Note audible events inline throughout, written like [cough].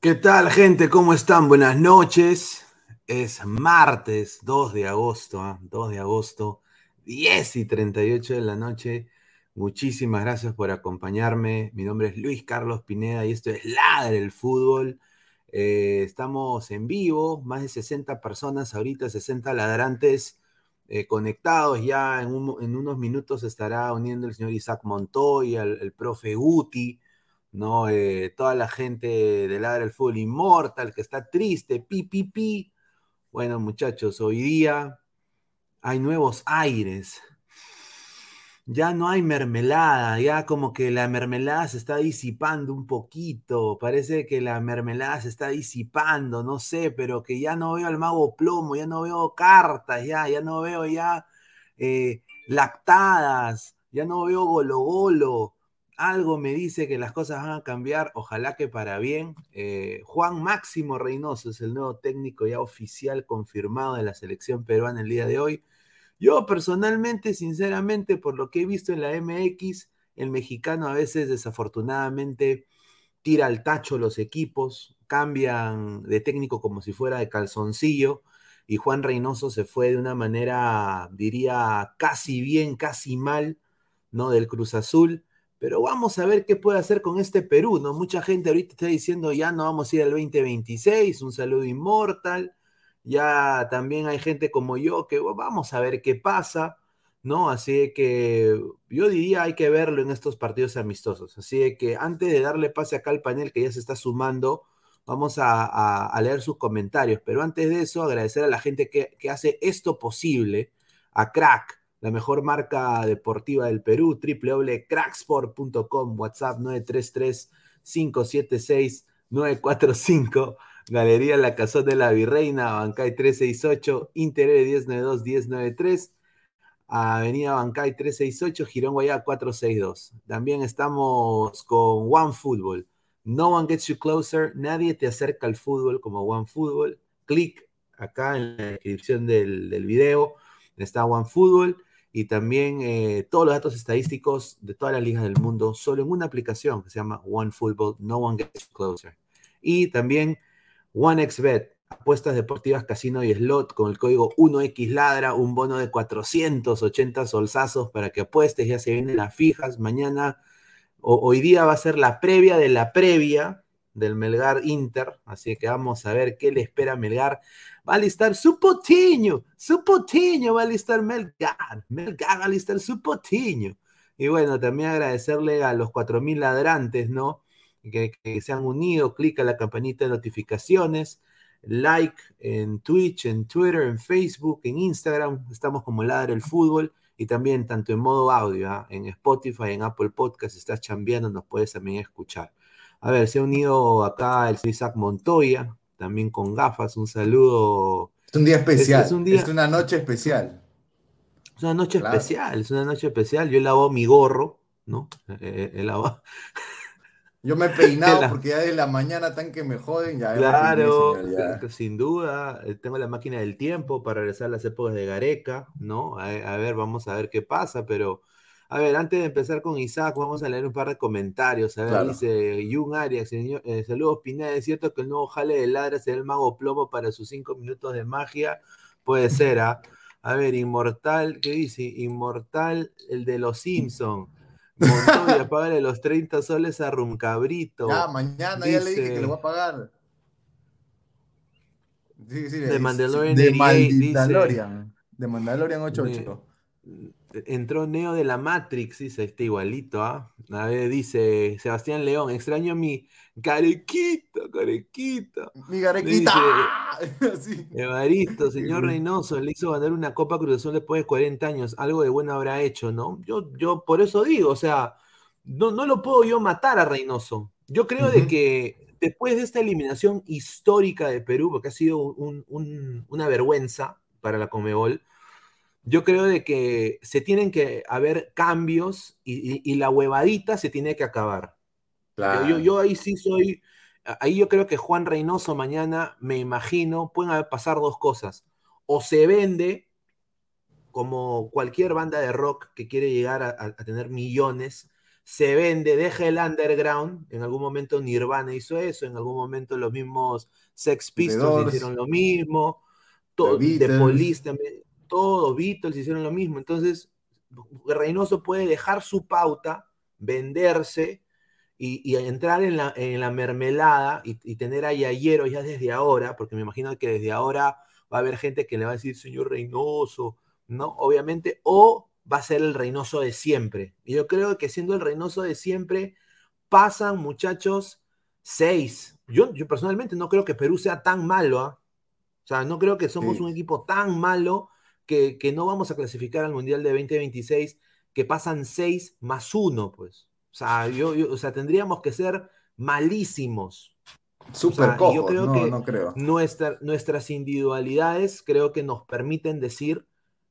¿Qué tal, gente? ¿Cómo están? Buenas noches. Es martes 2 de agosto, 2 ¿ah? de agosto, 10 y 38 de la noche. Muchísimas gracias por acompañarme. Mi nombre es Luis Carlos Pineda y esto es Ladre el Fútbol. Eh, estamos en vivo, más de 60 personas ahorita, 60 ladrantes eh, conectados. Ya en, unos minutos estará uniendo el señor Isaac Montoya, el, el profe Guti. ¿No? Eh, toda la gente de Ladra el Fútbol Inmortal que está triste, pi, pi, pi. Bueno, muchachos, hoy día hay nuevos aires. Ya no hay mermelada, ya como que la mermelada se está disipando un poquito. Parece que la mermelada se está disipando, no sé, pero que ya no veo al mago plomo, ya no veo cartas, ya, ya no veo ya eh, lactadas, ya no veo golo golo algo me dice que las cosas van a cambiar, ojalá que para bien. Eh, Juan Máximo Reynoso es el nuevo técnico ya oficial confirmado de la selección peruana el día de hoy. Yo personalmente, sinceramente, por lo que he visto en la MX, el mexicano a veces desafortunadamente tira al tacho los equipos, cambian de técnico como si fuera de calzoncillo y Juan Reynoso se fue de una manera, diría, casi bien, casi mal, ¿no? Del Cruz Azul pero vamos a ver qué puede hacer con este Perú, ¿no? Mucha gente ahorita está diciendo ya no vamos a ir al 2026, un saludo inmortal. Ya también hay gente como yo que vamos a ver qué pasa, ¿no? Así que yo diría hay que verlo en estos partidos amistosos. Así que antes de darle pase acá al panel que ya se está sumando, vamos a, leer sus comentarios. Pero antes de eso, agradecer a la gente que hace esto posible, a Crack, la mejor marca deportiva del Perú, www.cracksport.com, WhatsApp 933-576-945, Galería La Cazón de la Virreina, Bancay 368, Interior 1092-1093, Avenida Bancay 368, Girón Guayá 462. También estamos con One Football. No one gets you closer, nadie te acerca al fútbol como One Football. Clic acá en la descripción del, del video está OneFootball y también eh, todos los datos estadísticos de todas las ligas del mundo solo en una aplicación que se llama OneFootball, No One Gets Closer. Y también OneXBet, apuestas deportivas, casino y slot con el código 1XLadra, un bono de 480 solsazos para que apuestes, ya se vienen las fijas, mañana o, hoy día va a ser la previa de la previa del Melgar Inter, así que vamos a ver qué le espera Melgar. Va a listar su potiño, su potiño va a listar Melgar, Melgar va a listar su potiño. Y bueno, también agradecerle a los 4.000 ladrantes, ¿no? Que, se han unido, clic a la campanita de notificaciones, like en Twitch, en Twitter, en Facebook, en Instagram, estamos como Ladra el Fútbol y también tanto en modo audio, ¿ah? en Spotify, en Apple Podcast, estás chambeando, nos puedes también escuchar. A ver, se ha unido acá el Isaac Montoya, también con gafas, un saludo. Es un día especial, es, es, un día... es una noche especial. Es una noche claro. especial, es una noche especial. Yo he lavado mi gorro, ¿no? He, he lavado. [laughs] Yo me he [laughs] peinado la... porque ya de la mañana tan que me joden. Ya claro, ya. sin duda. Eh, tengo la máquina del tiempo para regresar a las épocas de Gareca, ¿no? A, a, ver, vamos a ver qué pasa, pero. A ver, antes de empezar con Isaac, vamos a leer un par de comentarios. A ver, claro. dice Jung Arias, eh, saludos Pineda, ¿es cierto que el nuevo jale de ladra será el mago plomo para sus cinco minutos de magia? Puede ser, ¿ah? ¿eh? A ver, Inmortal, ¿qué dice? Inmortal, el de los Simpsons. Montoya, [laughs] págale los 30 soles a Rumcabrito. Ya, mañana dice, ya le dije que lo voy a pagar. Sí, sí, de Mandalorian de Mandalorian. De Mandalorian 88. Entró Neo de la Matrix, dice, está igualito, ¿ah? ¿eh? A ver, dice Sebastián León, extraño mi carequita, carequita. Mi carequita. [laughs] sí. Evaristo, señor Reynoso, le hizo ganar una Copa Cruz Azul después de 40 años, algo de bueno habrá hecho, ¿no? Yo, yo por eso digo, o sea, no, no lo puedo yo matar a Reynoso. Yo creo uh -huh. de que después de esta eliminación histórica de Perú, porque ha sido un, un, una vergüenza para la Comebol, yo creo de que se tienen que haber cambios y, y, y la huevadita se tiene que acabar. Claro. Yo, yo, ahí sí soy, ahí yo creo que Juan Reynoso mañana, me imagino, pueden pasar dos cosas. O se vende como cualquier banda de rock que quiere llegar a, a, tener millones, se vende, deja el underground, en algún momento Nirvana hizo eso, en algún momento los mismos Sex Pistols hicieron lo mismo, de Police también, todos Beatles hicieron lo mismo. Entonces, Reynoso puede dejar su pauta, venderse y, y entrar en la, en la mermelada y, y, tener a Yayero ya desde ahora, porque me imagino que desde ahora va a haber gente que le va a decir, señor Reynoso, ¿no? Obviamente, o va a ser el Reynoso de siempre. Y yo creo que siendo el Reynoso de siempre, pasan, muchachos, seis. Yo, yo personalmente no creo que Perú sea tan malo, ¿eh? O sea, no creo que somos sí. un equipo tan malo que, que, no vamos a clasificar al Mundial de 2026, que pasan 6 más 1, pues. O sea, yo, yo, o sea, tendríamos que ser malísimos. Súper o sea, yo creo no, que no creo. Nuestra, nuestras individualidades creo que nos permiten decir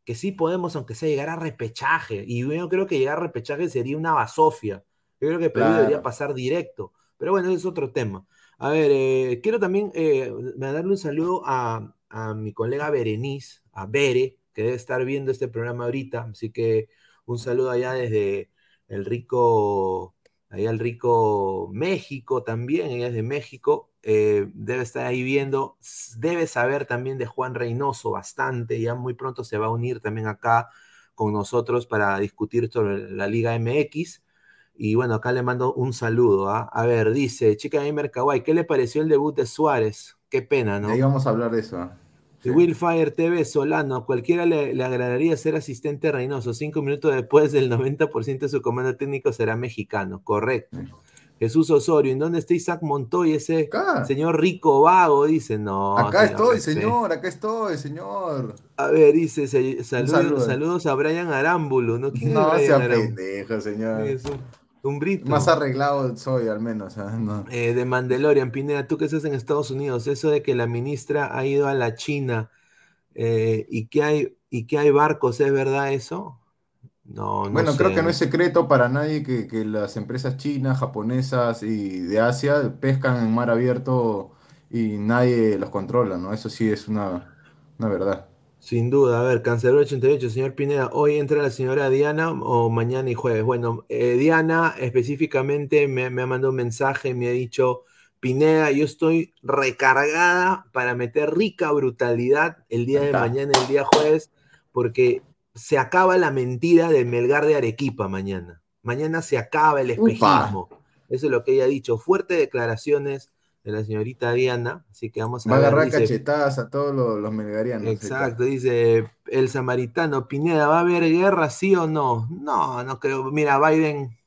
que sí podemos, aunque sea llegar a repechaje. Y yo creo que llegar a repechaje sería una basofia. Yo creo que Perú claro. debería pasar directo. Pero bueno, ese es otro tema. A ver, eh, quiero también eh, darle un saludo a, a mi colega Berenice, a Bere, que debe estar viendo este programa ahorita. Así que un saludo allá desde el rico, allá el rico México también, ella es de México. Eh, debe estar ahí viendo, debe saber también de Juan Reynoso bastante, ya muy pronto se va a unir también acá con nosotros para discutir sobre la Liga MX. Y bueno, acá le mando un saludo. ¿ah? A ver, dice Chica Gamer Kawaii, ¿qué le pareció el debut de Suárez? Qué pena, ¿no? Ahí vamos a hablar de eso. Sí. Willfire TV Solano, cualquiera le, le, agradaría ser asistente Reynoso. Cinco minutos después, del 90% de su comando técnico será mexicano. Correcto. Sí. Jesús Osorio, ¿en dónde está Isaac Montoy, ese acá. señor rico vago? Dice, no. Acá estoy, señor, acá estoy, señor. A ver, dice, se, salud, saludo. saludos a Brian Arámbulo, ¿no? ¿Quién no, sea pendejo, señor. Es un, Más arreglado soy, al menos. ¿eh? No. Eh, de Mandalorian, Pineda, tú que estás en Estados Unidos, eso de que la ministra ha ido a la China eh, y, que hay, y que hay barcos, ¿es verdad eso? No, no bueno, sé. creo que no es secreto para nadie que, que, las empresas chinas, japonesas y de Asia pescan en mar abierto y nadie los controla, ¿no? Eso sí es una, una verdad. Sin duda, a ver, Cancelero 88, señor Pineda, ¿hoy entra la señora Diana o mañana y jueves? Bueno, eh, Diana específicamente me, me ha mandado un mensaje, me ha dicho, Pineda, yo estoy recargada para meter rica brutalidad el día de mañana, el día jueves, porque se acaba la mentira del Melgar de Arequipa mañana. Mañana se acaba el espejismo. Eso es lo que ella ha dicho. Fuertes declaraciones de la señorita Diana, así que vamos a Va a agarrar dice- cachetadas a todos los, los melgarianos. Exacto, dice el samaritano, Pineda, ¿va a haber guerra, sí o no? No, no creo. Mira, Biden,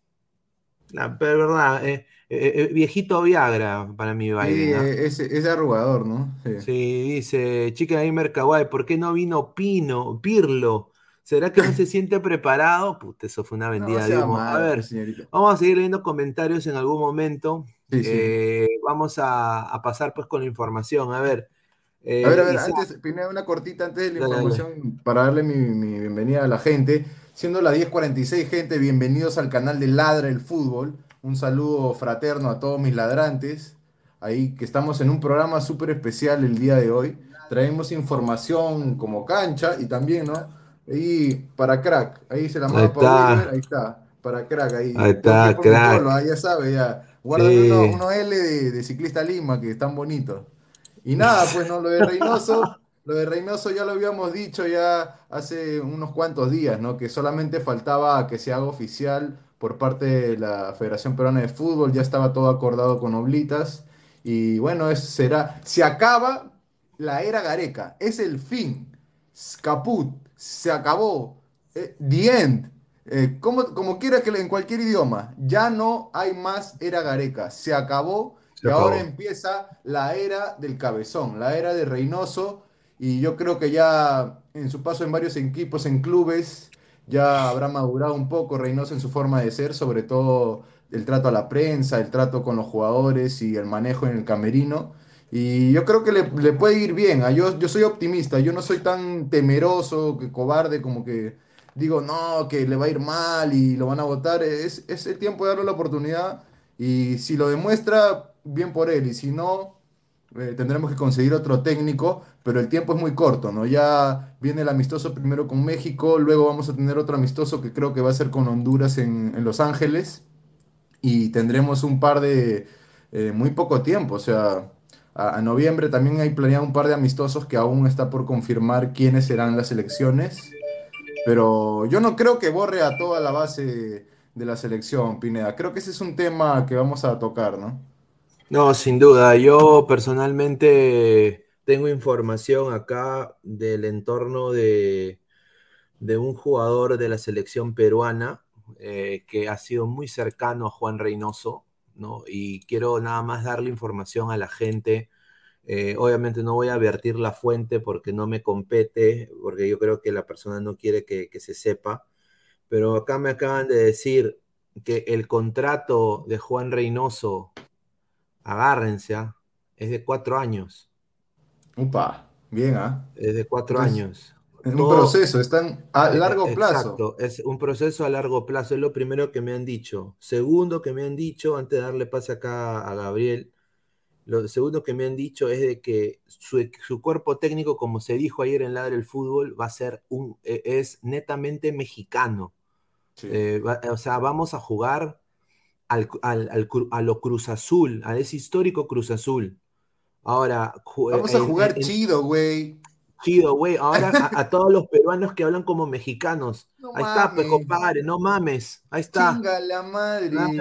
la verdad, eh, eh, eh, viejito Viagra para mí Biden. eh, ese, ese arrugador, ¿no? Sí. Sí, dice, chica de Mercaguay, ¿por qué no vino Pino, Pirlo? ¿Será que no se siente preparado? Puta, eso fue una No vendida de humo. A ver, señorita. vamos a seguir leyendo comentarios en algún momento. Sí, sí. Eh, vamos a, a pasar pues con la información. A ver. eh, A ver, a ver, Isaac- antes, Pineda, una cortita antes de la Dale, dale. información para darle mi, mi bienvenida a la gente. Siendo las 10:46, gente, bienvenidos al canal de Ladra el Fútbol. Un saludo fraterno a todos mis ladrantes. Ahí que estamos en un programa súper especial el día de hoy. Traemos información como cancha y también, ¿no? Ahí para crack. Ahí se la Ahí manda para Ahí está. Para crack. Ahí, Ahí está, crack. polo, ah, ya sabe, ya. Guárdame Sí. unos unos L de, de ciclista Lima que están bonitos. Y nada, pues no, lo de Reynoso, [laughs] lo de Reynoso ya lo habíamos dicho ya hace unos cuantos días, ¿no? Que solamente faltaba que se haga oficial por parte de la Federación Peruana de Fútbol, ya estaba todo acordado con Oblitas. Y bueno, es, será, se acaba la era Gareca, es el fin. Caput, se acabó. Eh, the end. Eh, como, como quiera que en cualquier idioma, ya no hay más era Gareca, se acabó Se y ahora empieza la era del cabezón, la era de Reynoso y yo creo que ya en su paso en varios equipos, en clubes, ya habrá madurado un poco Reynoso en su forma de ser, sobre todo el trato a la prensa, el trato con los jugadores y el manejo en el camerino. Y yo creo que le, le puede ir bien. ah, Yo, yo soy optimista, yo no soy tan temeroso, que cobarde, como que digo, no, que le va a ir mal y lo van a votar. Es, es el tiempo de darle la oportunidad y si lo demuestra, bien por él. Y si no, eh, tendremos que conseguir otro técnico, pero el tiempo es muy corto, ¿no? Ya viene el amistoso primero con México, luego vamos a tener otro amistoso que creo que va a ser con Honduras en, en Los Ángeles y tendremos un par de eh, muy poco tiempo, o sea, a, noviembre también hay planeado un par de amistosos que aún está por confirmar quiénes serán las elecciones, pero yo no creo que borre a toda la base de la selección, Pineda. Creo que ese es un tema que vamos a tocar, ¿no? No, sin duda. Yo personalmente tengo información acá del entorno de, de un jugador de la selección peruana eh, que ha sido muy cercano a Juan Reynoso, ¿no? Y quiero nada más darle información a la gente. Eh, obviamente no voy a vertir la fuente porque no me compete, porque yo creo que la persona no quiere que, que se sepa. Pero acá me acaban de decir que el contrato de Juan Reynoso agárrense, ¿ah? es de cuatro años. Upa, bien, ¿ah? Es de cuatro Entonces, años. Es un proceso, están a Eh, largo plazo. Exacto, es un proceso a largo plazo, es lo primero que me han dicho. Segundo que me han dicho, antes de darle pase acá a Gabriel, lo segundo que me han dicho es de que su, su cuerpo técnico, como se dijo ayer en Ladre el Fútbol, va a ser un, eh, es netamente mexicano. Sí. Eh, va- o sea, vamos a jugar al, al- al a lo Cruz Azul, a ese histórico Cruz Azul. Ahora, Vamos a jugar en- chido, güey. Chido, güey. Ahora a, a [laughs] todos los peruanos que hablan como mexicanos. No Ahí está, pues, compadre, no mames. Ahí está. Chinga la madre. Claro,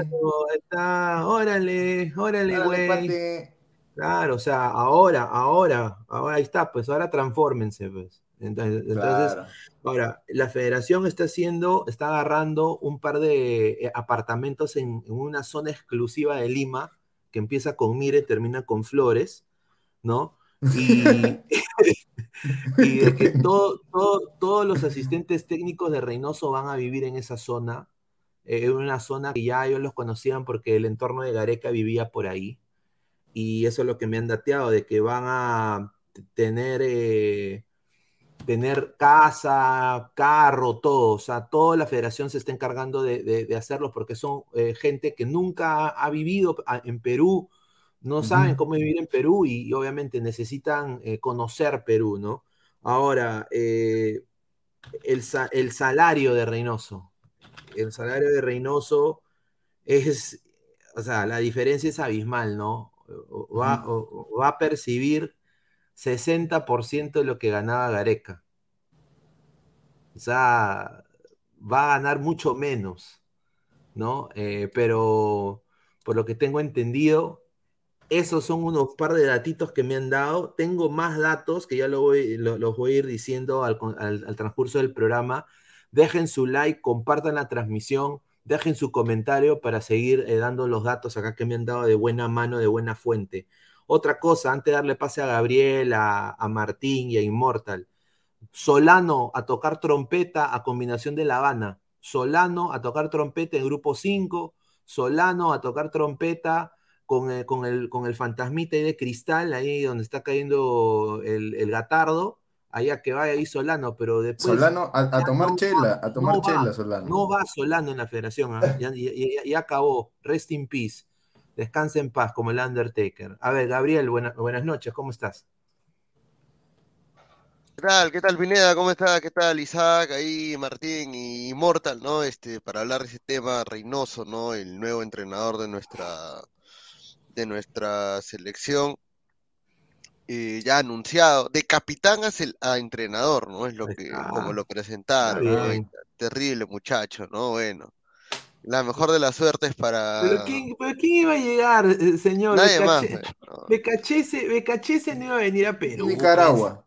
ahí está. Órale, órale, güey. Claro, o sea, ahora, ahora, ahora ahí está, pues ahora transfórmense, pues. Entonces, entonces, ahora, la federación está haciendo, está agarrando un par de eh, apartamentos en, en una zona exclusiva de Lima, que empieza con Mire, termina con Flores, ¿no? Y, [laughs] [laughs] [laughs] y de que todo, todo- todos los asistentes técnicos de Reynoso van a vivir en esa zona, eh, en una zona que ya ellos los conocían porque el entorno de Gareca vivía por ahí. Y eso es lo que me han dateado, de que van a tener, eh, tener casa, carro, todo. O sea, toda la federación se está encargando de, de- hacerlo porque son eh, gente que nunca ha, vivido a- en Perú, no saben cómo vivir en Perú y, y obviamente necesitan eh, conocer Perú, ¿no? Ahora, eh, el, el, salario de Reynoso. El salario de Reynoso es, o sea, la diferencia es abismal, ¿no? Va, va a percibir 60% de lo que ganaba Gareca. O sea, va a ganar mucho menos, ¿no? Eh, pero por lo que tengo entendido, esos son unos par de datitos que me han dado. Tengo más datos que ya lo los voy a ir diciendo al, transcurso del programa. Dejen su like, compartan la transmisión, dejen su comentario para seguir eh, dando los datos acá que me han dado de buena mano, de buena fuente. Otra cosa, antes de darle pase a Gabriel, a, a Martín y a Immortal. Solano a tocar trompeta a combinación de La Habana. Solano a tocar trompeta en grupo 5. Solano a tocar trompeta con el, con el, con el fantasmita de cristal, ahí donde está cayendo el, el gatardo, allá que vaya ahí Solano, pero después... Solano a, tomar chela, a tomar chela Solano. No va Solano en la federación, ¿ah? ya, acabó, rest in peace, descansa en paz como el Undertaker. A ver, Gabriel, buenas noches, ¿cómo estás? ¿Qué tal? ¿Qué tal, Pineda? ¿Cómo está? ¿Qué tal, Isaac? Ahí, Martín y Mortal, ¿no? Este, para hablar de ese tema, Reynoso, ¿no? El nuevo entrenador de nuestra de nuestra selección eh, ya anunciado, de capitán a, entrenador, ¿no? Es lo que, como lo presentaron, terrible muchacho, ¿no? Bueno, la mejor de las suertes para. ¿Pero quién, iba a llegar, eh, señor? Nadie más. Becachese, no iba a venir a Perú. Nicaragua.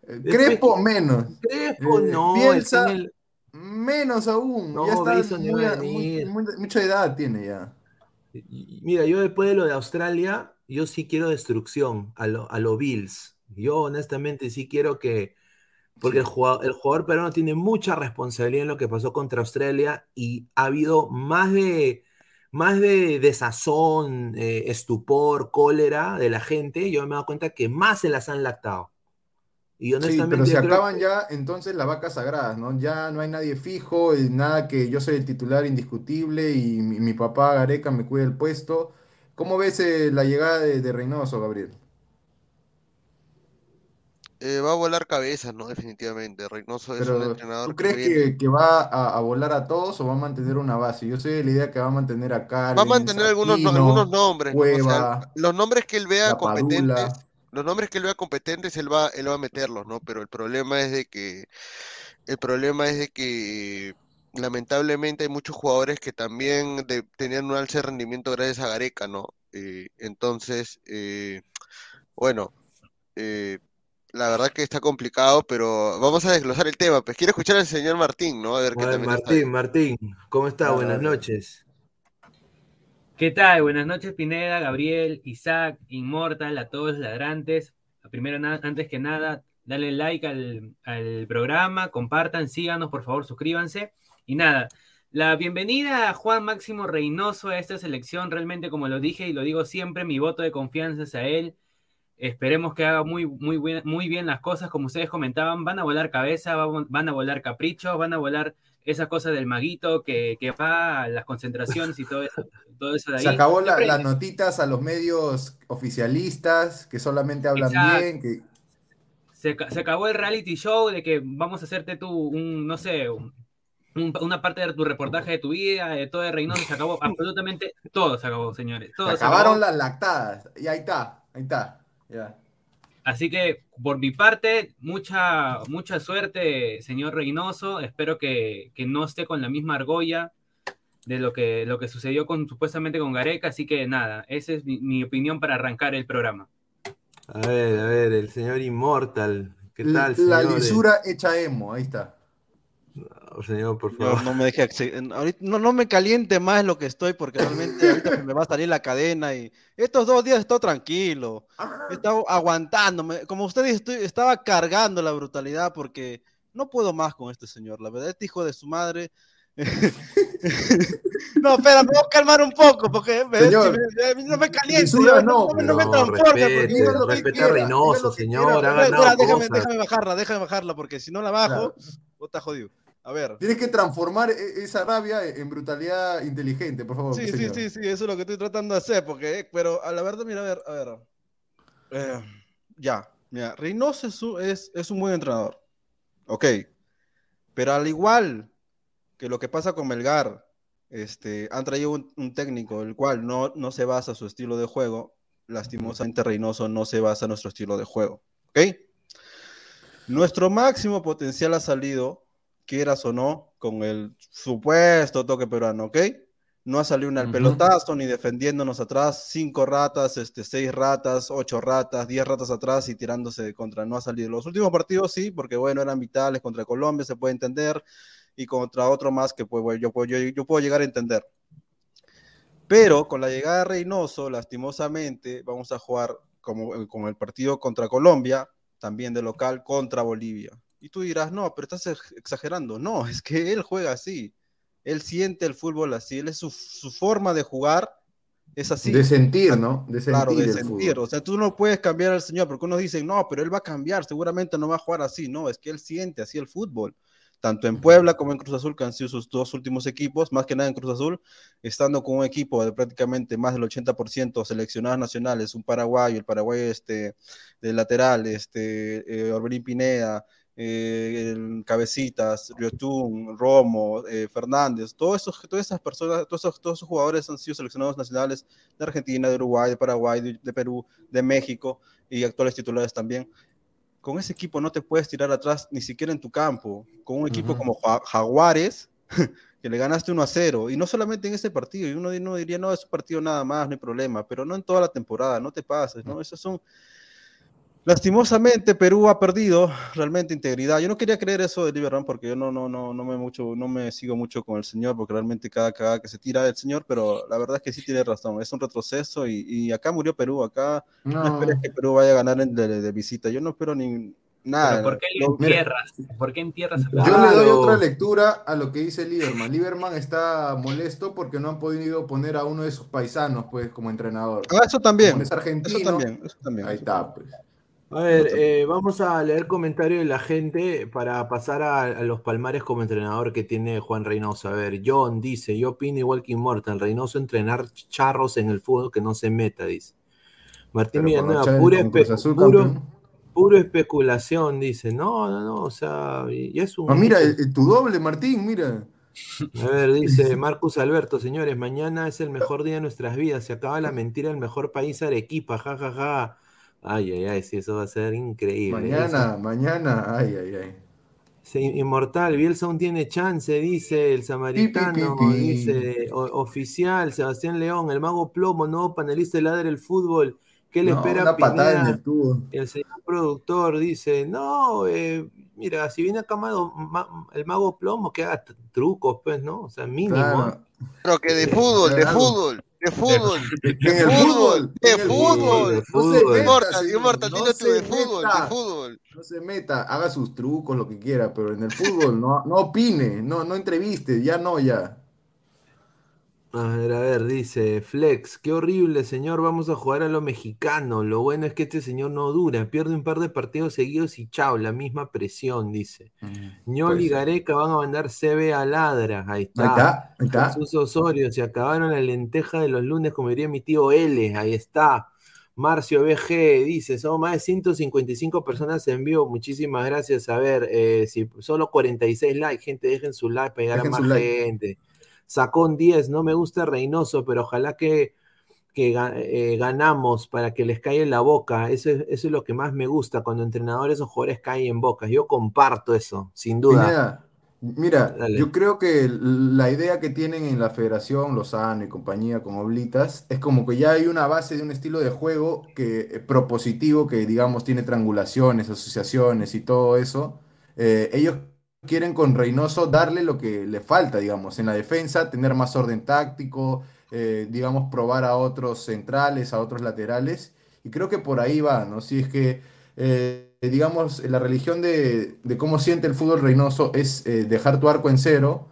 Pues. Crespo menos. Crespo eh, no. menos aún. ya está mucha edad tiene ya. Mira, yo después de lo de Australia, yo sí quiero destrucción a los a Bills. Yo honestamente sí quiero que, porque el, jugador, el jugador peruano tiene mucha responsabilidad en lo que pasó contra Australia y ha habido más de, más de desazón, eh, estupor, cólera de la gente. Yo me he dado cuenta que más se las han lactado. Y sí, pero se acaban ya entonces las vacas sagradas, ¿no? Ya no hay nadie fijo, nada que yo soy el titular indiscutible y mi, papá Gareca me cuida el puesto. ¿Cómo ves eh, la llegada de, Reynoso, Gabriel? Eh, va a volar cabezas, ¿no? Definitivamente. Reynoso es un entrenador ¿tú crees que, va a, volar a todos o va a mantener una base? Yo sé la idea que va a mantener a Carlos. Va a mantener algunos, algunos nombres. los nombres que él vea competentes los nombres que él vea competentes, él va, él va a meterlos, ¿no? Pero el problema es de que, el problema es de que lamentablemente hay muchos jugadores que también tenían un alce de rendimiento gracias a Gareca, ¿no? Eh, entonces, eh, bueno, eh, la verdad que está complicado, pero vamos a desglosar el tema. Pues quiero escuchar al señor Martín, ¿no? A ver qué Martín, Martín, ¿cómo está? Buenas noches. ¿Qué tal? Buenas noches, Pineda, Gabriel, Isaac, Inmortal, a todos los ladrantes. Primero, antes que nada, dale like al, programa, compartan, síganos, por favor, suscríbanse. Y nada, la bienvenida a Juan Máximo Reynoso a esta selección. Realmente, como lo dije y lo digo siempre, mi voto de confianza es a él. Esperemos que haga muy, muy, muy bien las cosas. Como ustedes comentaban, van a volar cabeza, van a volar capricho, van a volar esa cosa del maguito que, que va a las concentraciones y todo eso, [laughs] todo eso de ahí. Se acabó las notitas a los medios oficialistas que solamente hablan bien. Que... Se, se, acabó el reality show de que vamos a hacerte tú un, no sé, una parte de tu reportaje de tu vida, de todo de Reynoso, se acabó absolutamente todo, se acabó, señores. se acabaron las lactadas, y ahí está, ahí está, ya. Así que por mi parte, mucha, mucha suerte, señor Reynoso. Espero que, no esté con la misma argolla de lo que, lo que sucedió con, supuestamente con Gareca. Así que nada, esa es mi, opinión para arrancar el programa. A ver, a ver, el señor Inmortal. ¿Qué tal, La lisura hecha emo, ahí está. No, señor, por favor. No, me deje no, no, me caliente más lo que estoy, porque realmente ahorita me va a salir la cadena y estos dos días he estado tranquilo. He estado aguantándome. Como ustedes, estoy, estaba cargando la brutalidad porque no puedo más con este señor. La verdad, este hijo de su madre. [laughs] no, espera, me voy a calmar un poco porque señor, no me caliente. no, no, me transporta. Respeta a Reynoso, señor. déjame, déjame, bajarla, déjame bajarla porque si no la bajo, vos estás jodido. A ver. Tienes que transformar e-, esa rabia en brutalidad inteligente, por favor. Sí, sí, sí, sí, eso es lo que estoy tratando de hacer, porque, pero a la verdad, mira, a ver, a ver. Eh, ya. Mira, Reynoso es, es, un buen entrenador. Ok. Pero al igual que lo que pasa con Melgar, este, han traído un, técnico el cual no, no se basa su estilo de juego. Lastimosamente, Reynoso no se basa nuestro estilo de juego. ¿Ok? Nuestro máximo potencial ha salido, quieras o no, con el supuesto toque peruano, ¿ok? No ha salido un al pelotazo ni defendiéndonos atrás, cinco ratas, este, seis ratas, ocho ratas, diez ratas atrás y tirándose de contra. No ha salido. Los últimos partidos sí, porque bueno, eran vitales contra Colombia, se puede entender, y contra otro más que pues, yo, yo, yo puedo llegar a entender. Pero con la llegada de Reynoso, lastimosamente, vamos a jugar como con el partido contra Colombia, también de local contra Bolivia. Y tú dirás, no, pero estás exagerando. No, [laughs] es que él juega así. Él siente el fútbol así. Él es su, forma de jugar es así. De sentir, ¿no? De sentir. Claro, de sentir. O sea, tú no puedes cambiar al señor, porque uno dice, no, pero él va a cambiar, seguramente no va a jugar así. No, es que él siente así el fútbol. Tanto en Puebla como en Cruz Azul, que han sido sus dos últimos equipos, más que nada en Cruz Azul, estando con un equipo de prácticamente más del 80% seleccionados nacionales, un paraguayo, el paraguayo este, de lateral, este, eh, Orbelín Pineda, eh, Cabecitas, Riotún, Romo, eh, Fernández, todos esos, todas esas personas, todos esos, todos esos jugadores han sido seleccionados nacionales de Argentina, de Uruguay, de Paraguay, de, Perú, de México y actuales titulares también. Con ese equipo no te puedes tirar atrás ni siquiera en tu campo. Con un equipo como Jaguares, [laughs] que le ganaste 1 a 0, y no solamente en ese partido, y uno, uno diría, no, es un partido nada más, no hay problema, pero no en toda la temporada, no te pases, ¿no? Esos son Lastimosamente Perú ha perdido realmente integridad. Yo no quería creer eso de Lieberman porque yo no, no, no, no me mucho, no me sigo mucho con el señor porque realmente cada cagada que se tira el señor, pero la verdad es que sí tiene razón. Es un retroceso y, acá murió Perú. Acá no, esperes que Perú vaya a ganar de, visita. Yo no espero ni nada. ¿Por qué le entierras? ¿Por qué entierras a Yo le doy otra lectura a lo que dice Lieberman. Lieberman está molesto porque no han podido poner a uno de sus paisanos pues como entrenador. Ah, eso también. es argentino. Eso también, eso también. Ahí está, pues. A ver, eh, vamos a leer comentarios de la gente para pasar a, los palmares como entrenador que tiene Juan Reynoso. A ver, John dice, yo opino igual que Immortal, Reynoso entrenar charros en el fútbol que no se meta, dice. Martín Villanueva, puro, especulación, dice. No, no, no, o sea, y es un... Ah, mira, tu doble, Martín, mira. A ver, dice [laughs] Marcus Alberto, señores, mañana es el mejor día de nuestras vidas, se acaba la mentira, el mejor país Arequipa, jajaja. Ja, ja. Ay, ay, ay, sí, eso va a ser increíble. Mañana, mañana, ay, ay, ay. Sí, inmortal, Bielsa aún tiene chance, dice el samaritano, dice oficial, Sebastián León, el mago plomo, nuevo panelista de Ladre del Fútbol. ¿Qué le espera a el, el, señor productor dice, no, eh, mira, si viene acá el mago plomo, que haga trucos, pues, ¿no? O sea, mínimo. Pero que de fútbol, de fútbol. De fútbol. De fútbol. De fútbol. De fútbol. Inmortal, no se de fútbol. De fútbol. No se meta, haga sus trucos, lo que quiera, pero en el fútbol no, no opine, no, no entreviste, ya no, ya. A ver, a ver, dice Flex, qué horrible, señor, vamos a jugar a lo mexicano. Lo bueno es que este señor no dura, pierde un par de partidos seguidos y chao, la misma presión, dice. Mm, Ñoli y Gareca van a mandar CB a ladra, ahí está. Ahí está, Jesús Osorio, se acabaron la lenteja de los lunes, como diría mi tío L, ahí está. Marcio BG dice, son más de 155 personas en vivo, muchísimas gracias. A ver, eh, si solo 46 likes, gente, dejen su like para llegar a más gente sacó un 10, no me gusta Reynoso, pero ojalá que, que eh, ganamos para que les caiga en la boca. Eso es, eso es lo que más me gusta, cuando entrenadores o jugadores caen en boca. Yo comparto eso, sin duda. Mira, yo creo que la idea que tienen en la federación, Lozano y compañía con Oblitas, es como que ya hay una base de un estilo de juego que eh, propositivo, que digamos tiene triangulaciones, asociaciones y todo eso. Eh, ellos quieren con Reynoso darle lo que le falta, digamos, en la defensa, tener más orden táctico, eh, digamos, probar a otros centrales, a otros laterales. Y creo que por ahí va, ¿no? Si es que, eh, digamos, la religión de, cómo siente el fútbol Reynoso es eh, dejar tu arco en cero,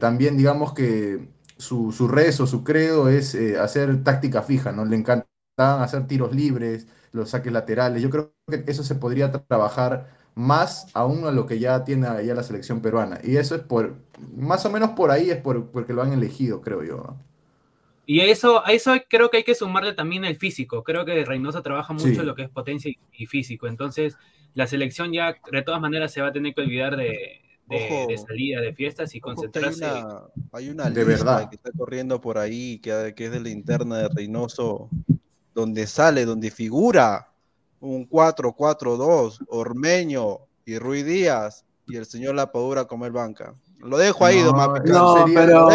también digamos que su, su, rezo, su credo es hacer táctica fija, ¿no? Le encanta hacer tiros libres, los saques laterales. Yo creo que eso se podría trabajar más aún a lo que ya tiene ya la selección peruana. Y eso es por, más o menos por ahí es por, porque lo han elegido, creo yo. Y eso, a eso creo que hay que sumarle también el físico. Creo que Reynoso trabaja mucho lo que es potencia y, físico. Entonces, la selección ya de todas maneras se va a tener que olvidar de, de, salida, de fiestas y concentrarse. Hay una, de verdad. que está corriendo por ahí, que, que es de la interna de Reynoso, donde sale, donde figura un 4-4-2, Ormeño y Ruiz Díaz y el señor Lapadura como el banca. Lo dejo ahí, no, No, pero,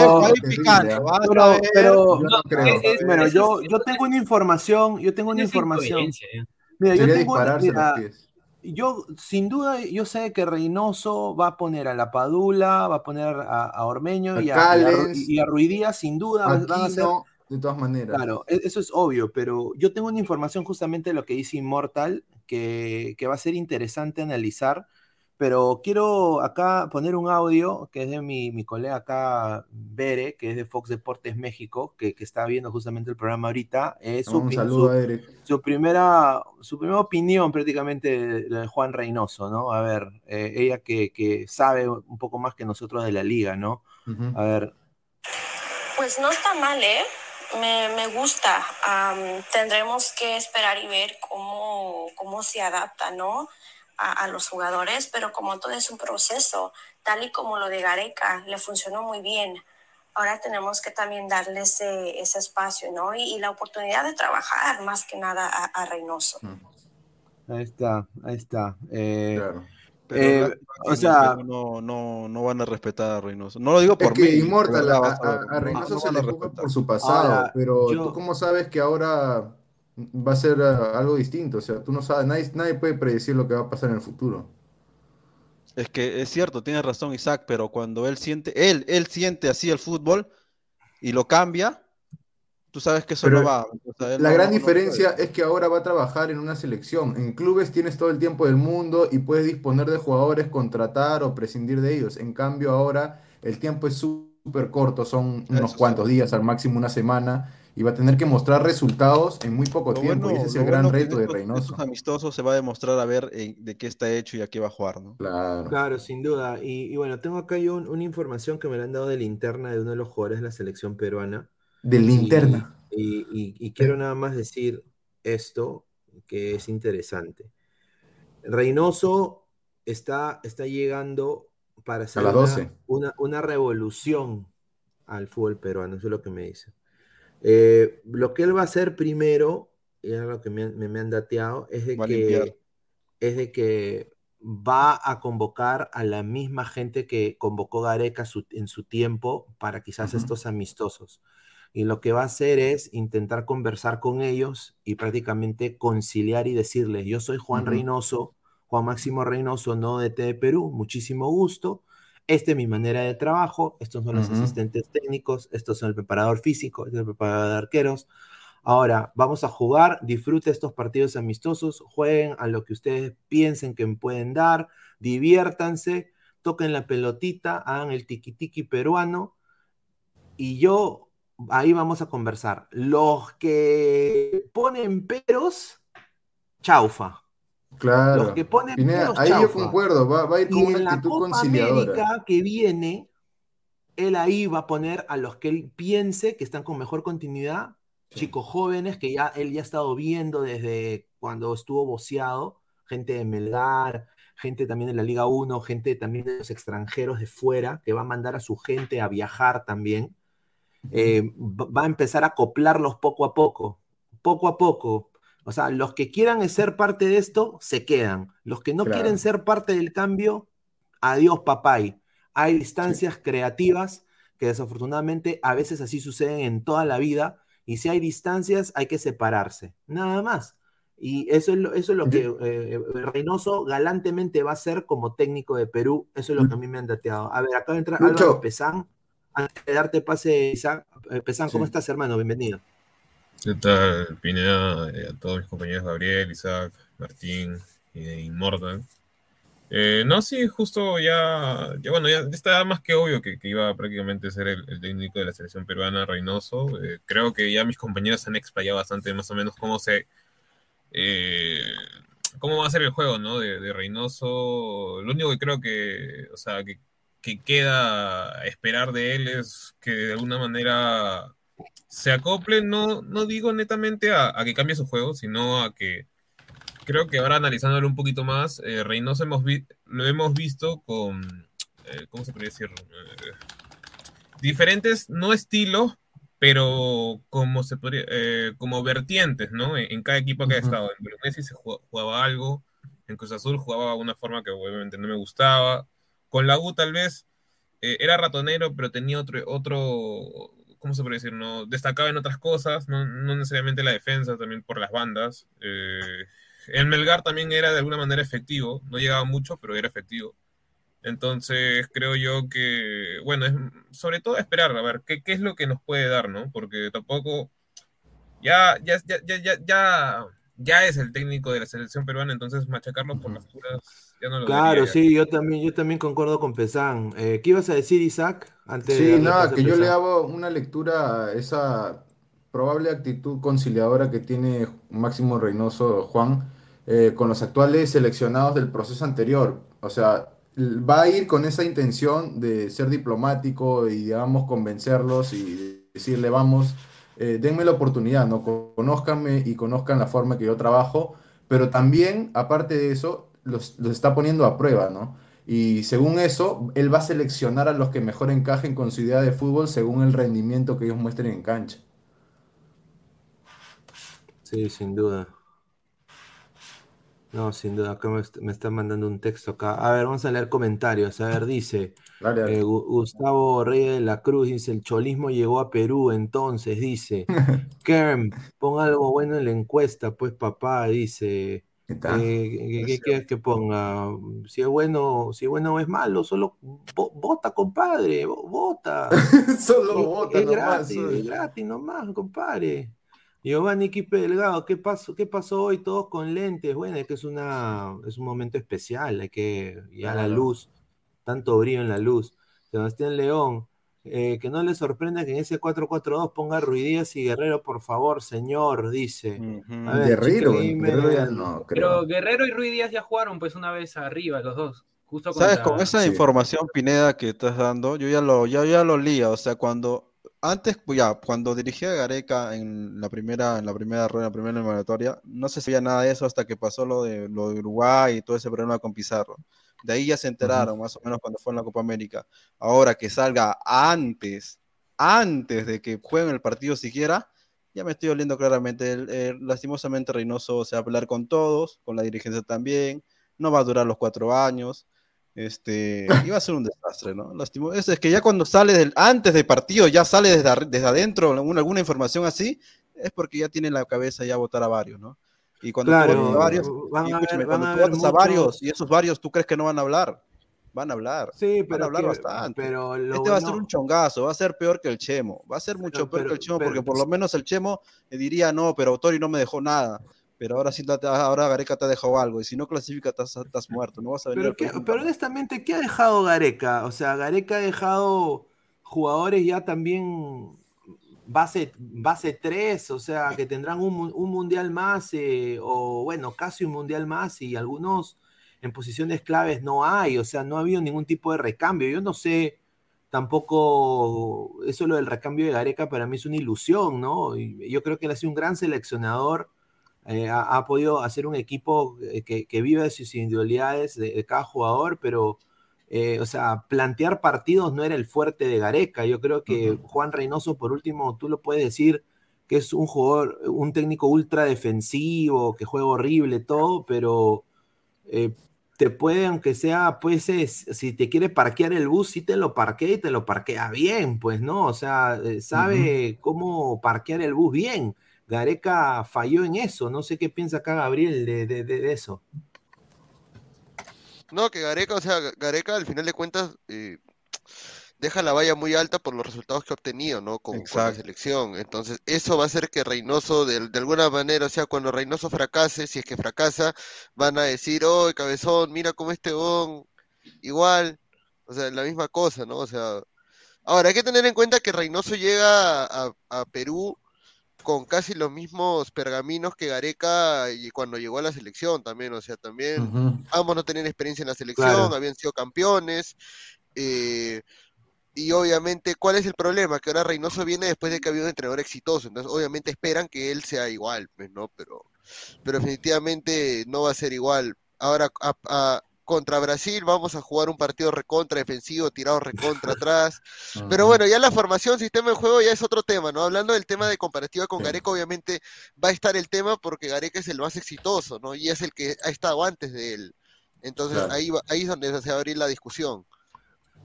pero, bueno, yo, yo tengo una información, yo tengo una información. Mira, yo tengo, yo sin duda, yo sé que Reynoso va a poner a la Padula, va a poner a, Ormeño y, a, y, a, Ruidía, sin duda van a ser de todas maneras. Claro, e, eso es obvio, pero yo tengo una información justamente de lo que dice Immortal que, que va a ser interesante analizar pero quiero acá poner un audio que es de mi, mi colega acá, Bere, que es de Fox Deportes México, que, que está viendo justamente el programa ahorita. Es su, un saludo a Su primera, su primera opinión prácticamente de, Juan Reynoso, ¿no? A ver, eh, ella que, que, sabe un poco más que nosotros de la liga, ¿no? A ver. Pues no está mal, ¿eh? Me, me gusta. tendremos que esperar y ver cómo, cómo se adapta, ¿no? a, los jugadores, pero como todo es un proceso, tal y como lo de Gareca, le funcionó muy bien. Ahora tenemos que también darle ese, ese espacio, ¿no? Y, la oportunidad de trabajar más que nada a, Reynoso. Ahí está, ahí está. Eh, claro. Eh, o sea, no, no, no van a respetar a Reynoso. No lo digo por mí. Inmortal, a, Reynoso se le juzga por su pasado, pero tú cómo sabes que ahora va a ser eh, algo distinto. O sea, tú no sabes, nadie, nadie puede predecir lo que va a pasar en el futuro. Es que es cierto, tienes razón Isaac, pero cuando él siente, él, él siente así el fútbol y lo cambia, tú sabes que eso no va. la gran diferencia es que ahora va a trabajar en una selección. En clubes tienes todo el tiempo del mundo y puedes disponer de jugadores, contratar o prescindir de ellos. En cambio, ahora el tiempo es súper corto, son unos cuantos días, al máximo una semana y va a tener que mostrar resultados en muy poco tiempo. y ese es el gran reto de Reynoso. amistosos se va a demostrar a ver eh, de qué está hecho y a qué va a jugar, ¿no? Claro, claro sin duda. Y, bueno, tengo acá yo una información que me la han dado de linterna de uno de los jugadores de la selección peruana. De linterna. Y, quiero nada más decir esto que es interesante. Reynoso está, está llegando para hacer Una, una revolución al fútbol peruano, eso es lo que me dice. Eh, lo que él va a hacer primero, y es lo que me, han dateado, es de, que, es de que va a convocar a la misma gente que convocó Gareca en su tiempo para quizás estos amistosos. Y lo que va a hacer es intentar conversar con ellos y prácticamente conciliar y decirles, yo soy Juan Reynoso, Juan Máximo Reynoso, no de T de Perú, muchísimo gusto. Esta es mi manera de trabajo, estos son los asistentes técnicos, estos son el preparador físico, este es el preparador de arqueros. Ahora, vamos a jugar, disfrute estos partidos amistosos, jueguen a lo que ustedes piensen que pueden dar, diviértanse, toquen la pelotita, hagan el tiki-tiki peruano y yo, ahí vamos a conversar. Los que ponen peros, chaufa. Claro. que ahí yo concuerdo, va, a ir con una actitud conciliadora. que viene, él ahí va a poner a los que él piense que están con mejor continuidad, chicos jóvenes que ya él ya ha estado viendo desde cuando estuvo boceado, gente de Melgar, gente también de la Liga 1, gente también de los extranjeros de fuera, que va a mandar a su gente a viajar también. Eh, va a empezar a acoplarlos poco a poco, poco a poco, o sea, los que quieran ser parte de esto, se quedan. Los que no quieren ser parte del cambio, adiós, papay. Hay distancias creativas que desafortunadamente a veces así suceden en toda la vida. Y si hay distancias, hay que separarse. Nada más. Y eso es lo, eso es lo que eh, Reynoso galantemente va a hacer como técnico de Perú. Eso es lo que a mí me han dateado. A ver, acá entra Álvaro Pesán. Antes de darte pase, Isaac. Eh, Pesán, ¿cómo estás, hermano? Bienvenido. ¿Qué tal, Pineda? Eh, a todos mis compañeros Gabriel, Isaac, Martín y Immortal. Eh, no, sí, justo ya, ya bueno, ya está más que obvio que, iba prácticamente a ser el, técnico de la selección peruana, Reynoso. Eh, creo que ya mis compañeros han explayado bastante más o menos cómo se... cómo va a ser el juego, ¿no? De, de, Reynoso. Lo único que creo que, o sea, que, que queda esperar de él es que de alguna manera se acople, no, no digo netamente a, que cambie su juego, sino a que creo que ahora analizándolo un poquito más, eh, Reynoso hemos lo hemos visto con, eh, ¿cómo se podría decir? Eh, diferentes, no estilos, pero como se podría, eh, como vertientes, ¿no? En, cada equipo que ha estado. En Messi se jugaba, algo, en Cruz Azul jugaba de una forma que obviamente no me gustaba. Con la U tal vez eh, era ratonero, pero tenía otro, otro, ¿cómo se puede decir? No, destacaba en otras cosas, no, necesariamente la defensa, también por las bandas. Eh, en Melgar también era de alguna manera efectivo, no llegaba mucho, pero era efectivo. Entonces creo yo que, bueno, sobre todo esperar, a ver, qué, qué es lo que nos puede dar, ¿no? Porque tampoco, ya, ya, ya, ya, ya, ya es el técnico de la selección peruana, entonces machacarlo por las puras, ya no lo Claro, sí, yo también, yo también concuerdo con Pesán. Eh, ¿Qué ibas a decir, Isaac? Antes sí, nada, que yo le hago una lectura a esa probable actitud conciliadora que tiene Máximo Reynoso Juan eh, con los actuales seleccionados del proceso anterior. O sea, va a ir con esa intención de ser diplomático y, digamos, convencerlos y decirle, vamos, eh, denme la oportunidad, ¿no? Conózcanme y conozcan la forma que yo trabajo, pero también, aparte de eso, los, está poniendo a prueba, ¿no? Y según eso, él va a seleccionar a los que mejor encajen con su idea de fútbol según el rendimiento que ellos muestren en cancha. Sí, sin duda. No, sin duda, acá me, me está mandando un texto acá. A ver, vamos a leer comentarios. A ver, dice eh, Gustavo Reyes de la Cruz, dice, el cholismo llegó a Perú, entonces, dice, [laughs] Kerm, pon algo bueno en la encuesta, pues papá, dice, ¿qué eh, quieres que ponga? Si es bueno, si es bueno o es malo, solo vota, compadre, vota. [laughs] solo vota, es gratis, es gratis nomás, compadre. Giovanni Quipe Delgado, ¿qué pasó, ¿qué pasó hoy todos con lentes? Bueno, es que es, una, es un momento especial, hay que, ya la luz, tanto brillo en la luz. Sebastián León, eh, que no le sorprenda que en ese 4-4-2 ponga Ruidías y Guerrero, por favor, señor, dice. Guerrero, Guerrero no, Pero Guerrero y Ruidías ya jugaron pues una vez arriba, los dos. Justo ¿Sabes? Con esa información, Pineda, que estás dando, yo ya lo, ya, ya lo lía, o sea, cuando antes, pues ya, cuando dirigía a Gareca en la primera, en la primera rueda, en la primera eliminatoria, no se sabía nada de eso hasta que pasó lo de, lo de Uruguay y todo ese problema con Pizarro. De ahí ya se enteraron, más o menos cuando fue en la Copa América. Ahora que salga antes, antes de que jueguen el partido siquiera, ya me estoy oliendo claramente. lastimosamente Reynoso se va a hablar con todos, con la dirigencia también. No va a durar los cuatro años. Este, iba a ser un desastre, ¿no? Lastimo, es, es que ya cuando sale del, antes del partido, ya sale desde, desde adentro alguna, alguna, información así, es porque ya tiene la cabeza ya votar a varios, ¿no? Y cuando claro, tú a varios, van y, a ver, cuando tú votas a varios y esos varios, ¿tú crees que no van a hablar? Van a hablar. Sí, pero van a hablar que, bastante. Pero este va a ser un chongazo, va a ser peor que el Chemo. Va a ser mucho peor que el Chemo porque por lo menos el Chemo le diría, no, pero Tori no me dejó nada pero ahora sí, ahora Gareca te ha dejado algo, y si no clasifica, estás, muerto, no vas a venir. Pero, pero honestamente, ¿qué ha dejado Gareca? O sea, Gareca ha dejado jugadores ya también base, base 3, o sea, que tendrán un, mundial más, eh, o bueno, casi un mundial más, y algunos en posiciones claves no hay, o sea, no ha habido ningún tipo de recambio. Yo no sé tampoco, eso lo del recambio de Gareca para mí es una ilusión, ¿no? Yo creo que él ha sido un gran seleccionador eh, ha, podido hacer un equipo eh, que, vive de sus individualidades de, cada jugador, pero, eh, o sea, plantear partidos no era el fuerte de Gareca. Yo creo que Juan Reynoso, por último, tú lo puedes decir que es un jugador, un técnico ultra defensivo, que juega horrible, todo, pero te puede, aunque sea, pues, si te quiere parquear el bus, sí te lo parquea y te lo parquea bien, pues, ¿no? O sea, sabe cómo parquear el bus bien. Gareca falló en eso. No sé qué piensa acá Gabriel de, eso. No, que Gareca, o sea, Gareca al final de cuentas eh, [tsk] deja la valla muy alta por los resultados que ha obtenido, ¿no? Con, la selección. Entonces, eso va a hacer que Reynoso, de, alguna manera, o sea, cuando Reynoso fracase, si es que fracasa, van a decir, oh, cabezón, mira cómo este bon, igual, o sea, la misma cosa, ¿no? O sea, ahora hay que tener en cuenta que Reynoso llega a Perú con casi los mismos pergaminos que Gareca y cuando llegó a la selección también, o sea, también ambos no tenían experiencia en la selección, habían sido campeones, eh, y obviamente, ¿cuál es el problema? Que ahora Reynoso viene después de que había un entrenador exitoso, entonces obviamente esperan que él sea igual, pues, ¿no? Pero, pero definitivamente no va a ser igual. Ahora, a, contra Brasil vamos a jugar un partido recontra defensivo, tirado recontra [laughs] atrás. Pero bueno, ya la formación, sistema de juego ya es otro tema, ¿no? Hablando del tema de comparativa con Gareca, obviamente va a estar el tema porque Gareca es el más exitoso, ¿no? Y es el que ha estado antes de él. Entonces ahí, ahí es donde se va a abrir la discusión.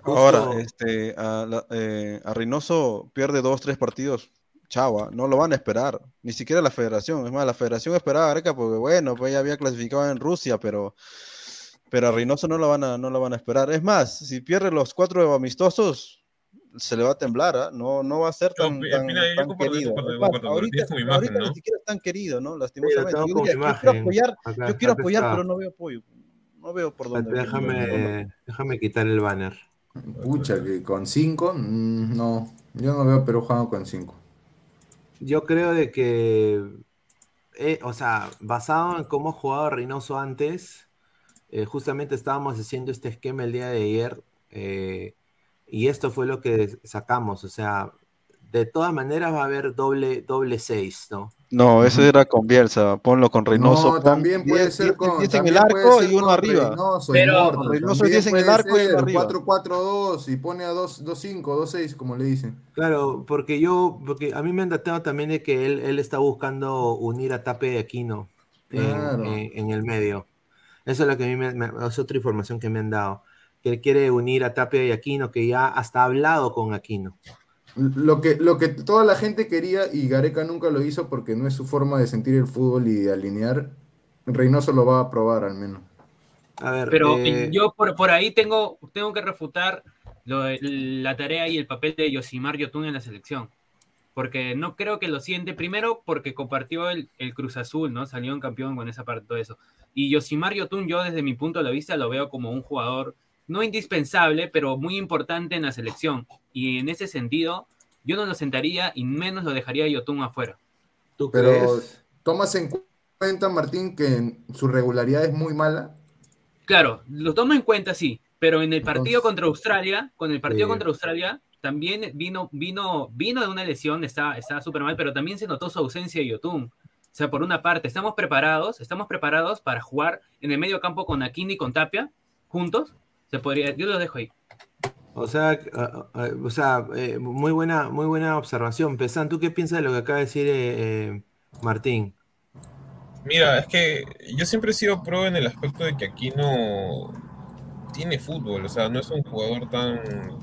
Ahora, este, a, eh, a, Reynoso pierde dos, tres partidos. Chava, no lo van a esperar, ni siquiera la federación. Es más, la federación esperaba a Areca porque, bueno, pues ya había clasificado en Rusia, pero, pero a Reynoso no lo, van a, no lo van a esperar. Es más, si pierde los cuatro amistosos, se le va a temblar, ¿ah? no, no va a ser tan, tan, querido. ahorita, ni siquiera es tan querido, ¿no? Lastimosamente. Yo, quiero apoyar, yo quiero apoyar pero no veo apoyo. No veo por dónde. Déjame, déjame quitar el banner. Pucha, que con 5, mm, no, yo no veo Perú jugando con 5. Yo creo de que, eh, o sea, basado en cómo ha jugado Reynoso antes, eh, justamente estábamos haciendo este esquema el día de ayer eh, y esto fue lo que sacamos, o sea, de todas maneras va a haber doble, doble 6, ¿no? No, ese era con Bielsa, ponlo con Reynoso. No, también puede ser con. 10 en el arco y uno arriba. Reynoso, pero Reynoso 10 en el arco y uno arriba. 4-4-2 y pone a 2-5, 2-6, como le dicen. Claro, porque yo, porque a mí me han datado también de que él, él está buscando unir a Tape y Aquino en, en, el medio. Eso es lo que a mí me, me, es otra información que me han dado. Que él quiere unir a Tapia y Aquino, que ya hasta ha hablado con Aquino. Lo que, lo que toda la gente quería y Gareca nunca lo hizo porque no es su forma de sentir el fútbol y de alinear, Reynoso lo va a probar al menos. A ver, Pero eh, yo por, por ahí tengo, tengo que refutar la tarea y el papel de Yosimar Yotun en la selección. Porque no creo que lo siente, primero porque compartió el, el Cruz Azul, ¿no? Salió un campeón con esa parte, todo eso. Y Yosimar Yotun, yo desde mi punto de vista lo veo como un jugador no indispensable, pero muy importante en la selección. Y en ese sentido, yo no lo sentaría y menos lo dejaría a Yotun afuera. ¿Tú pero tomas en cuenta, Martín, que su regularidad es muy mala. Claro, lo tomo en cuenta, sí, pero en el partido contra Australia, con el partido contra Australia, también vino, vino, vino de una lesión, estaba súper mal, pero también se notó su ausencia de Yotun. O sea, por una parte, estamos preparados, estamos preparados para jugar en el medio campo con Aquini y con Tapia, juntos, se podría, yo lo dejo ahí. O sea, o sea eh, muy, buena, muy buena observación. Pesan, ¿tú qué piensas de lo que acaba de decir eh, eh, Martín? Mira, es que yo siempre he sido pro en el aspecto de que aquí no tiene fútbol, o sea, no es un jugador tan,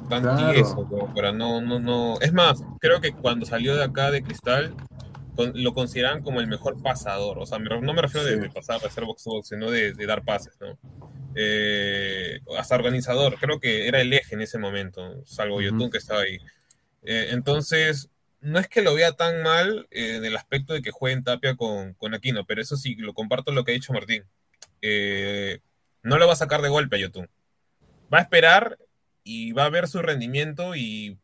tan tieso como para no, no, no. Es más, creo que cuando salió de acá de Cristal, lo consideran como el mejor pasador. O sea, no me refiero de, pasar, de hacer box box, sino de, dar pases, ¿no? Eh, hasta organizador, creo que era el eje en ese momento, salvo uh que estaba ahí. Eh, entonces, no es que lo vea tan mal eh, en el aspecto de que juegue en Tapia con, con, Aquino, pero eso sí, lo comparto lo que ha dicho Martín. no lo va a sacar de golpe a Yotun. Va a esperar y va a ver su rendimiento y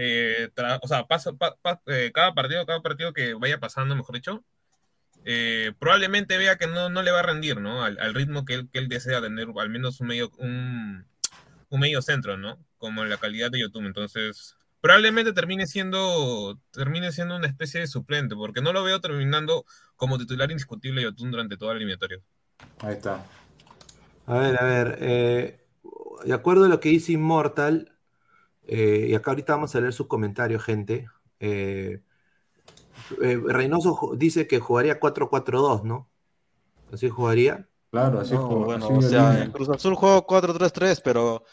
eh, o sea, eh, cada partido, cada partido que vaya pasando, mejor dicho, eh, probablemente vea que no, no, le va a rendir, ¿no? Al, ritmo que él, que él, desea tener, al menos un medio, un, un, medio centro, ¿no? Como la calidad de YouTube. Entonces, probablemente termine siendo, termine siendo una especie de suplente, porque no lo veo terminando como titular indiscutible YouTube durante toda la eliminatoria. Ahí está. A ver, a ver, de acuerdo a lo que dice Immortal, eh, y acá ahorita vamos a leer sus comentarios, gente. Eh, eh, Reynoso dice que jugaría 4-4-2, ¿no? ¿Así jugaría? Claro, así jugaría. Bueno, o sea, en Cruz Azul juega 4-3-3, pero,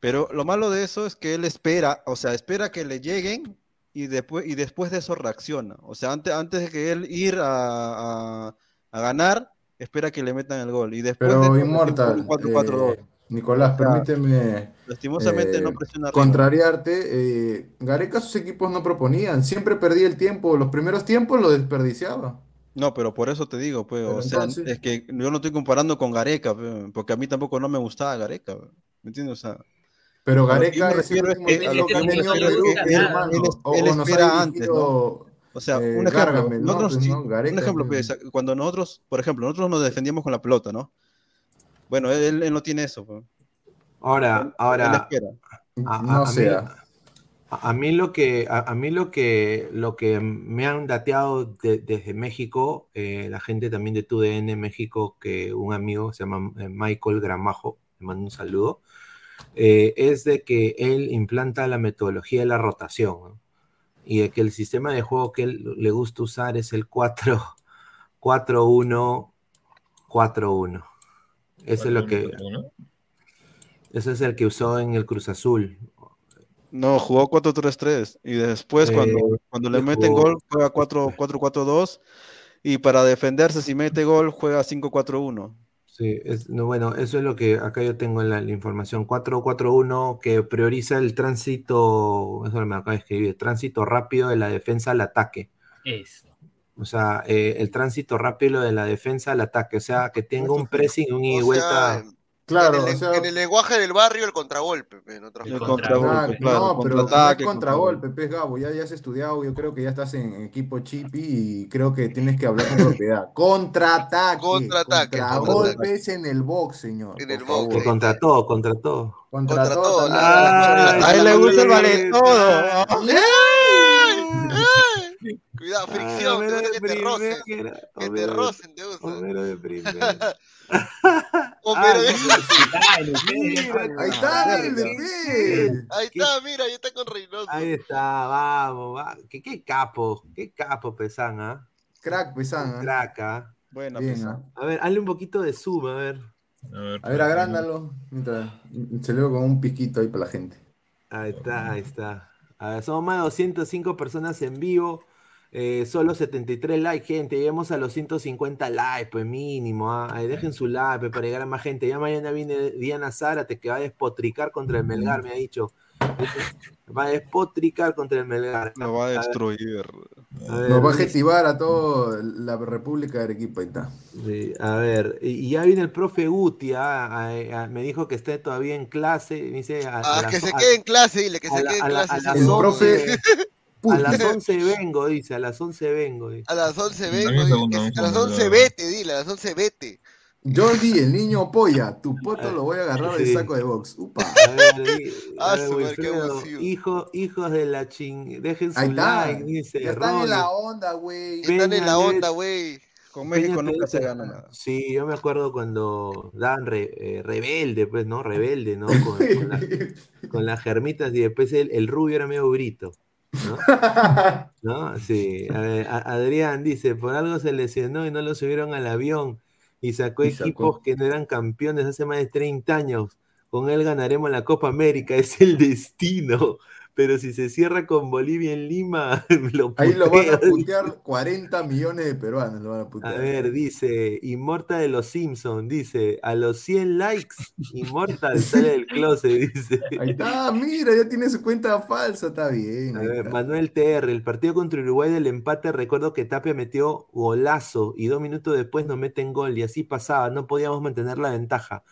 pero lo malo de eso es que él espera, o sea, espera que le lleguen y después, y después de eso reacciona. O sea, antes, antes de que él ir a, a, ganar, espera que le metan el gol. Y después pero de Inmortal, 4-4-2. Nicolás, permíteme lastimosamente no eh, contrariarte. Eh, Gareca sus equipos no proponían, siempre perdía el tiempo, los primeros tiempos lo desperdiciaba. No, pero por eso te digo, pues, o sea, es que yo no estoy comparando con Gareca, porque a mí tampoco no me gustaba Gareca, ¿me entiendes? O sea, pero Gareca es que él espera antes, ¿no? O sea, eh, un ejemplo, nosotros, un ejemplo pues, cuando nosotros, por ejemplo, nosotros nos defendíamos con la pelota, ¿no? Bueno, él, no tiene eso. Ahora, ahora, no sea. A, mí lo que, a, mí lo que, lo que me han dateado desde México, eh, la gente también de TUDN México, que un amigo se llama eh, Michael Gramajo, le mando un saludo, eh, es de que él implanta la metodología de la rotación y de que el sistema de juego que él le gusta usar es el 4-1-4-1. Eso es lo que... Ese es el que usó en el Cruz Azul. No, jugó 4-3-3 y después cuando, eh, cuando le meten gol juega 4-4-2 y para defenderse si mete gol juega 5-4-1. Sí, es, no, bueno, eso es lo que acá yo tengo en la, información. 4-4-1 que prioriza el tránsito, eso me acaba de escribir, tránsito rápido de la defensa al ataque. Eso. O sea, eh, el tránsito rápido de la defensa al ataque, o sea, que tenga un pressing, un ida y vuelta. Claro, en el, lenguaje del barrio, el contragolpe. En el contragolpe, claro, no, pero no es contragolpe, pez Gabo, ya, ya has estudiado, yo creo que ya estás en equipo chipi y creo que tienes que hablar con propiedad. [laughs] Contraataque. Contraataque. Contragolpes en el box, señor. En el box. Contra todo, contra todo. Contra, todo. a él le gusta el vale todo. Cuidado, fricción, que te rocen. Que te rocen, te gusta. Homero de primera. Ahí está, Ahí está, mira, ahí está con Reynoso. Ahí está, vamos, va. ¿Qué, qué capo, qué capo Pesan, ¿ah? Crack Pesan. ¿ah? Crack, ¿ah? Bueno, Pesan. A ver, hazle un poquito de zoom, a ver. A ver, a ver agrándalo. Mientras se lo con un piquito ahí para la gente. Ahí está, ahí está. A ver, somos más de 205 personas en vivo. Eh, solo 73 likes, gente. Lleguemos a los 150 likes, pues mínimo. ¿ah? dejen su like pues, para llegar a más gente. Ya mañana viene Diana Zárate que va a despotricar contra el Melgar, me ha dicho. [laughs] Va a despotricar contra el Melgar. Lo va a destruir. Nos va a gestivar a toda la República de Arequipa. Ahí está. Sí, a ver, y ya viene el profe Guti. ¿ah? me dijo que esté todavía en clase. Dice, ah, que se quede en clase, dile que se quede en clase. el profe. [laughs] A las [laughs] 11 vengo, dice, a las 11 vengo. A las 11 vengo, dice, a las 11 vete, dile, a las 11 vete. Jordi, el niño polla, tu poto lo voy a agarrar del saco de box. Upa. A ver, [laughs] hijo, hijos de la ching, dejen su like, dice. Ya están en la onda, güey. Están en la onda, güey. Con México nunca se gana nada. Sí, yo me acuerdo cuando Dan eh, rebelde, pues, ¿no? Rebelde, ¿no? Con, [laughs] con, las germitas y después el, el rubio era medio brito. ¿No? ¿No? Sí. A ver, Adrián dice, por algo se lesionó y no lo subieron al avión y sacó equipos que no eran campeones hace más de 30 años. Con él ganaremos la Copa América, [laughs] es el destino pero si se cierra con Bolivia en Lima, [laughs] lo Ahí lo van a putear 40 millones de peruanos. Lo van a, putear. a ver, dice, Inmortal de los Simpsons, dice, a los 100 likes, Inmortal sale del closet, [laughs] dice. Ahí está, mira, ya tiene su cuenta falsa, está bien. A ver, Manuel TR, el partido contra Uruguay del empate, recuerdo que Tapia metió golazo y dos minutos después nos meten gol y así pasaba, no podíamos mantener la ventaja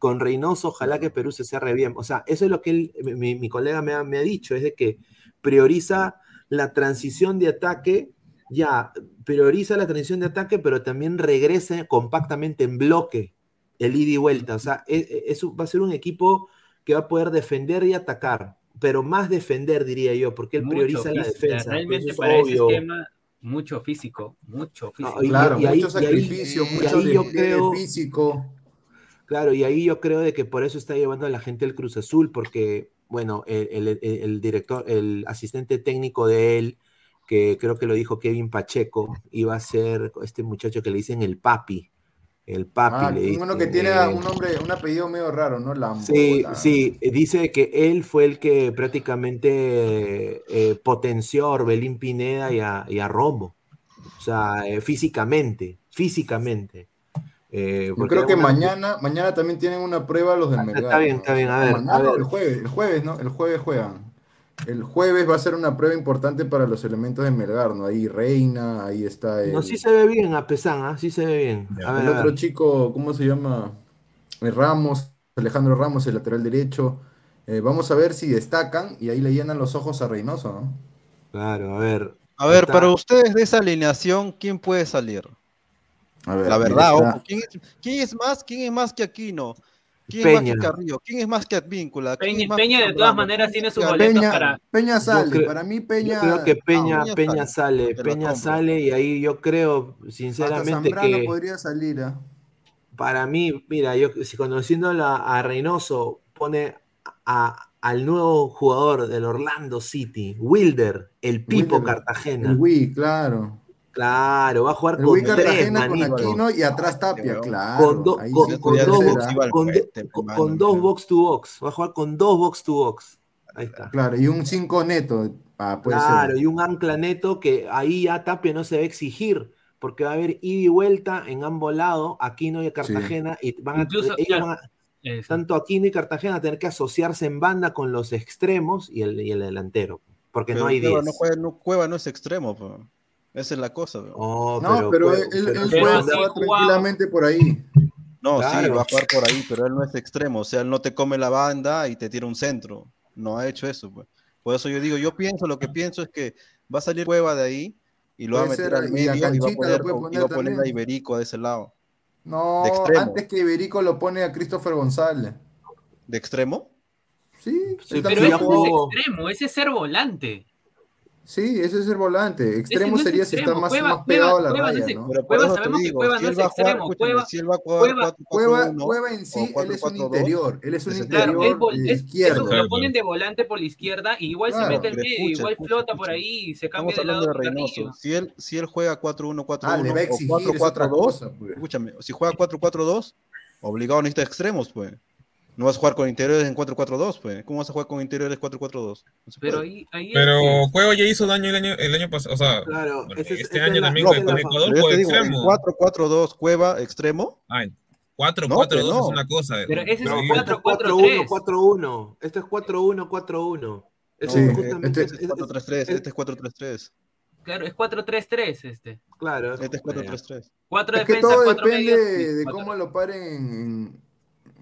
con Reynoso, ojalá que Perú se cierre bien. O sea, eso es lo que mi, colega me ha, dicho, es de que prioriza la transición de ataque, ya, prioriza la transición de ataque, pero también regrese compactamente en bloque el ida y vuelta. O sea, e, e, eso va a ser un equipo que va a poder defender y atacar, pero más defender, diría yo, porque él prioriza la defensa. Realmente para ese esquema, mucho físico, mucho físico. claro, mucho sacrificio, mucho de, físico. Claro, y ahí yo creo de que por eso está llevando a la gente el Cruz Azul, porque, bueno, el, director, el asistente técnico de él, que creo que lo dijo Kevin Pacheco, iba a ser este muchacho que le dicen el papi. El papi ah, le Uno que tiene un nombre, un apellido medio raro, ¿no? Lambo, sí, sí, dice que él fue el que prácticamente eh, potenció a Orbelín Pineda y a, y Rombo. O sea, eh, físicamente, físicamente. Eh, Yo creo que mañana, mañana también tienen una prueba los del mercado. Está bien, está bien, a ver. el jueves, el jueves, ¿no? El jueves juegan. El jueves va a ser una prueba importante para los elementos de Melgar, ¿no? Ahí Reina, ahí está. El... No, sí se ve bien a Pesán, ¿ah? sí se ve bien. el otro chico, ¿cómo se llama? Ramos, Alejandro Ramos, el lateral derecho. Eh, vamos a ver si destacan y ahí le llenan los ojos a Reynoso, ¿no? Claro, a ver. A ver, para ustedes de esa alineación, ¿quién puede salir? La verdad, ¿quién es, más? ¿Quién es más que Aquino? ¿Quién es más que Carrillo? ¿Quién es más que Advíncula? Peña, Peña de todas maneras tiene su boletos Peña, para... Peña sale, creo, para mí Peña... Yo creo que Peña, Peña, Peña sale, Peña sale y ahí yo creo sinceramente Hasta que... podría salir, ¿eh? Para mí, mira, yo si conociendo a Reynoso pone a, al nuevo jugador del Orlando City, Wilder, el Pipo Wilder, Cartagena. El Wii, claro. Claro, va a jugar con tres, con Aquino y atrás Tapia, claro. Con, do, con, con, dos, con, dos box to box. Va a jugar con dos box to box. Ahí está. Claro, y un 5 neto. Ah, claro, ser. y un ancla neto que ahí ya Tapia no se va a exigir, porque va a haber ida y vuelta en ambos lados, Aquino y Cartagena, sí. y van a, Incluso, ellos van a, tanto Aquino y Cartagena a tener que asociarse en banda con los extremos y el, y el delantero, porque pero no hay 10. No, juega, no, Cueva no es extremo, pues. Esa es la cosa. Oh, no, pero, pero él, él, él puede jugar tranquilamente por ahí. No, claro. sí, va a jugar por ahí, pero él no es extremo, o sea, él no te come la banda y te tira un centro. No ha hecho eso, pues. Por eso yo digo, yo pienso, lo que pienso es que va a salir Cueva de ahí y lo va a meter al medio y, y, va a poner, y va a poner a Iberico de ese lado. No, antes que Iberico lo pone a Christopher González. ¿De extremo? Sí, sí pero ese es extremo, ese es ser volante. Sí, ese es el volante. Extremo no sería extremo. si está más, Cueva, más pegado Cueva, a la Cueva raya, ¿no? Pero Cueva sabemos que Cueva no es extremo. Cueva, si él va a Cueva, Cueva, Cueva en sí, él es un interior. Él es un interior claro, izquierdo. Eso lo ponen de volante por la izquierda y igual claro, se mete el medio, escucha, igual escucha, flota escucha. por ahí y se cambia de lado. De Reynoso. Si él, si él juega 4-1, 4-1 ah, o 4-4-2, pues. escúchame, si juega 4-4-2, obligado necesita extremos, pues. No vas a jugar con interiores en 4-4-2, pues. ¿Cómo vas a jugar con interiores 4-4-2? No pero ahí, ahí Pero es... Cueva ya hizo daño el año, el año pasado. O sea, claro, ese, este año también no, con Ecuador fue extremo. 4-4-2, Cueva, extremo. Ah, 4-4-2 no, no. es una cosa. Pero ese es 4-4-1. 4-1. Este es 4-1-4-1. Este es 4-3-3. Este es 4-3-3. Claro, es 4-3-3 este. Claro. Este es 4-3-3. 4 es defensas, que todo 4 depende medios. de cómo lo paren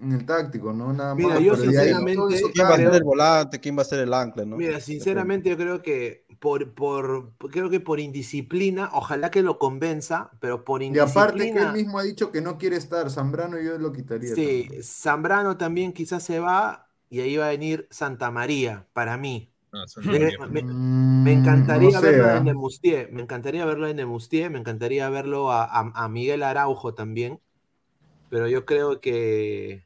en, el táctico, ¿no? Nada Mira, más. yo ahí sinceramente- ¿Quién va a ser el volante? ¿Quién va a ser el ancla? ¿no? Mira, sinceramente yo creo que por, por creo que por indisciplina, ojalá que lo convenza, pero por Y indisciplina. aparte que él mismo ha dicho que no quiere estar, Zambrano yo lo quitaría. Sí, también. Zambrano también quizás se va y ahí va a venir Santa María, para mí. Ah, Me, encantaría no sé, verlo en Nemustier, me encantaría verlo en Nemustier, me encantaría verlo a, a- a Miguel Araujo también, pero yo creo que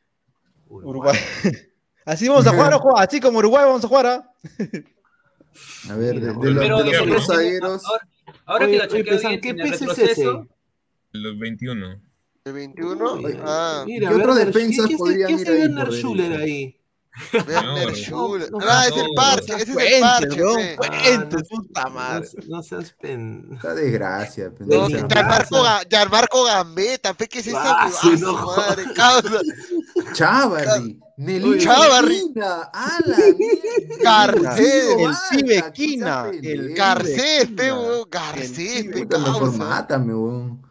Uruguay. [laughs] Así vamos a jugar, ojo, así como Uruguay vamos a jugar. ¿ah? [laughs] A ver, de, de Pero los, de los zagueros. ahora, ahora Oye, que lo chequeo bien ¿qué pez es retroceso, Los 21. ¿El 21? Oye, Ah, mira, ¿Qué otros Werner- defensas ¿qué- hace Werner Schuller ahí? Werner No, Schuller. no, Ah, es no, el parche, no ese es el parche. puta madre. No, no seas pen. Esta desgracia. No, pendejo. Venga, Gianmarco, pasa. Ga- Gianmarco Gambetta, fe, ¿qué es? Ah, Ah, no madre, causa. Chavarri. Nelly Chavarri. Garcés, el Cibequina, el. Garcés, mejor causa. mátame, weón.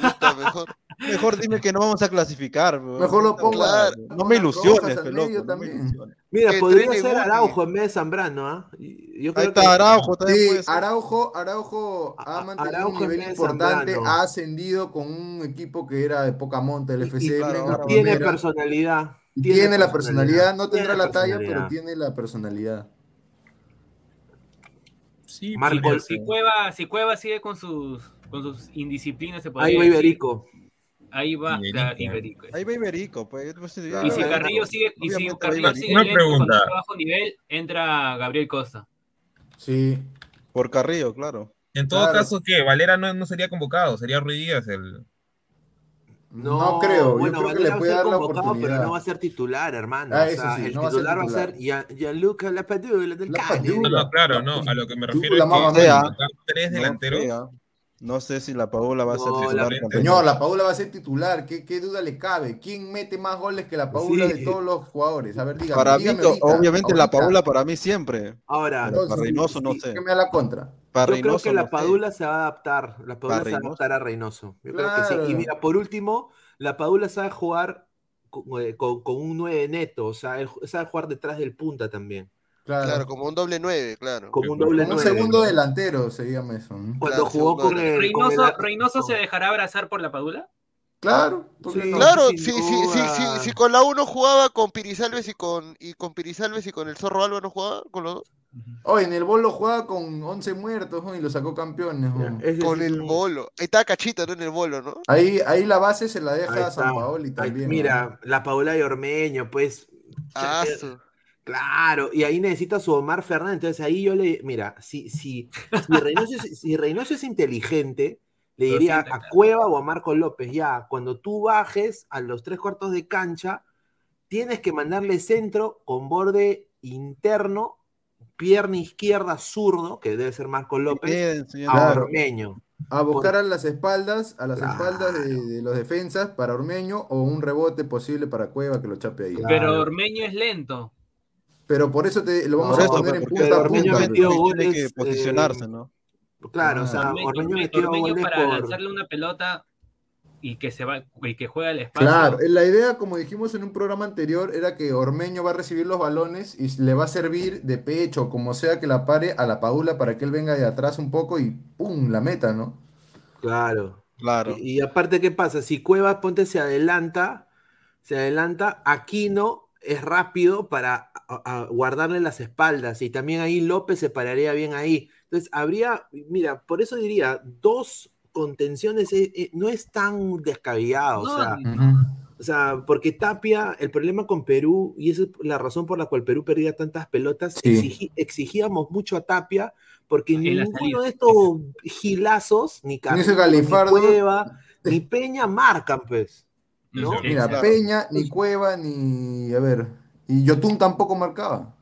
Puta, mejor. Mejor dime que no vamos a clasificar. Mejor lo pongo Claro. No me ilusiones, Rojas al pe, medio loco, no me también. ilusiones. Mira, Que podría ser. Araujo en vez de Zambrano, ¿ah? Yo Ahí que está Araujo también Sí, puede ser. Araujo, Araujo ha mantenido Araujo un nivel importante, Zambrano. ha ascendido con un equipo que era de poca monta, el FC y- claro, tiene personalidad. Tiene la personalidad, no tendrá la talla, pero tiene la personalidad. Sí, Marco, podría si ser. Cueva, si Cueva sigue con sus, con sus indisciplinas, se podría Ahí va decir, Iberico. Ahí va Iberico. claro, Iberico. Ahí va Iberico. Pues, pues, Y si Carrillo sigue, y si Carrillo sigue lento este bajo nivel, entra Gabriel Costa. Sí. Por Carrillo, claro. En todo Claro. caso, ¿qué? Valera no, no sería convocado, sería Ruiz Díaz el. No, creo, bueno, yo creo que Valera le va a puede ser dar la convocado, oportunidad. Pero no va a ser titular, hermano. Ah, o eso sea, sí, el no va a ser titular va a titular. ser Gian- Gianluca Lapadula del Cali. No, no, claro, no. A lo que me refiero la es que tres No delanteros. No sé si la Paola va a ser No, titular. la-. Señor, la Paula va a ser titular. ¿Qué, qué duda le cabe? ¿Quién mete más goles que la Paula Sí. de todos los jugadores? A ver, dígame. Para mí, dígame to- ahorita, obviamente la. Paola para mí siempre. Ahora, Pero para Reynoso no sí, sé. que me da la contra. Para yo creo que la no sé. Padula se va a adaptar. La Padula ¿Para se va a adaptar a Reynoso. Yo creo que sí. Y mira, por último, la Padula sabe jugar con, eh, con- con un 9 neto. O sea, él sabe jugar detrás del punta también. Claro. Claro, como un doble 9, claro. Como un doble Como un 9. segundo delantero se llama eso. ¿no? Cuando Claro, jugó con ¿Reynoso, el- ¿Reynoso se dejará abrazar por la Padula? Claro, claro, si, si, con la 1 jugaba con Pirisalves y con, y con Pirisalves y con el Zorro Alba no jugaba con los dos. Oh, en el bolo jugaba con 11 muertos y lo sacó campeones. Con el bolo. Ahí está Cachita, ¿no? En el bolo, ¿no? Ahí, ahí la base se la deja a San Paoli también. mira, la Paula y Ormeño, pues. Ah, claro, y ahí necesita su Omar Fernández. Entonces ahí yo le. Mira, si, si, si, Reynoso, es, inteligente, le diría a Cueva o a Marco López: ya, cuando tú bajes a los tres cuartos de cancha, tienes que mandarle centro con borde interno pierna izquierda zurdo, que debe ser Marco López, a Ormeño. A buscar a las espaldas, a las espaldas de, los defensas para Ormeño o un rebote posible para Cueva que lo chape ahí. Pero Ormeño es lento. Pero por eso te, lo vamos a poner en punta a punta. Tiene que posicionarse, ¿no? Claro, o sea, Ormeño, metió Ormeño para lanzarle una pelota y que se va y que juega el espacio. Claro, la idea, como dijimos en un programa anterior, era que Ormeño va a recibir los balones y le va a servir de pecho, como sea que la pare a la Paula para que él venga de atrás un poco y ¡pum! la meta, ¿no? Claro. Claro. Y, aparte, ¿qué pasa? Si Cuevas ponte se adelanta, se adelanta, Aquino es rápido para guardarle las espaldas y también ahí López se pararía bien ahí. Entonces, habría, mira, por eso diría, dos contenciones eh, eh, no es tan descabellado. o, sea, porque Tapia, el problema con Perú, y esa es la razón por la cual Perú perdía tantas pelotas, exigíamos mucho a Tapia, porque ninguno de estos gilazos, ni Carlos, ni, Cueva, [laughs] ni Peña marcan, pues. Mira, Peña, ni Cueva, ni. A ver. Y Yotun tampoco marcaba.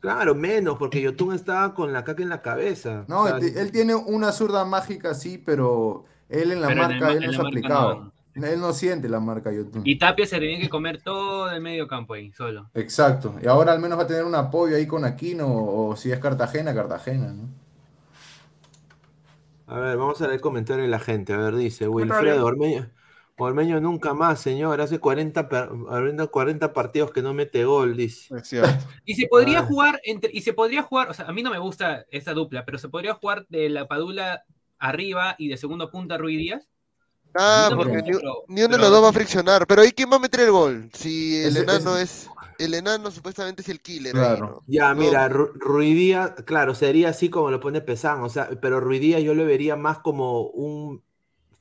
Claro, menos, porque Yotun estaba con la caca en la cabeza. No, él, tiene una zurda mágica, sí, pero él en la marca, él no se ha aplicado. Él no siente la marca Yotun. Y Tapia se tiene que comer todo el medio campo ahí, solo. Exacto. Y ahora al menos va a tener un apoyo ahí con Aquino, o si es Cartagena, Cartagena, ¿no? A ver, vamos a leer el comentario de la gente. A ver, dice Wilfredo Ormeño. Ormeño nunca más, señor. Hace 40, 40 partidos que no mete gol, dice. [laughs] Y se podría ah. jugar entre, y se podría jugar, o sea, a mí no me gusta esa dupla, pero se podría jugar de la Padula arriba y de segundo punta Ruiz Díaz. Ah, porque ni, uno de los dos va a friccionar. Pero ahí quién va a meter el gol. Si el enano es. El enano supuestamente es el killer. Claro. Ya, mira, Ruiz Díaz, claro, sería así como lo pone Pesán, o sea, pero Ruiz Díaz yo lo vería más como un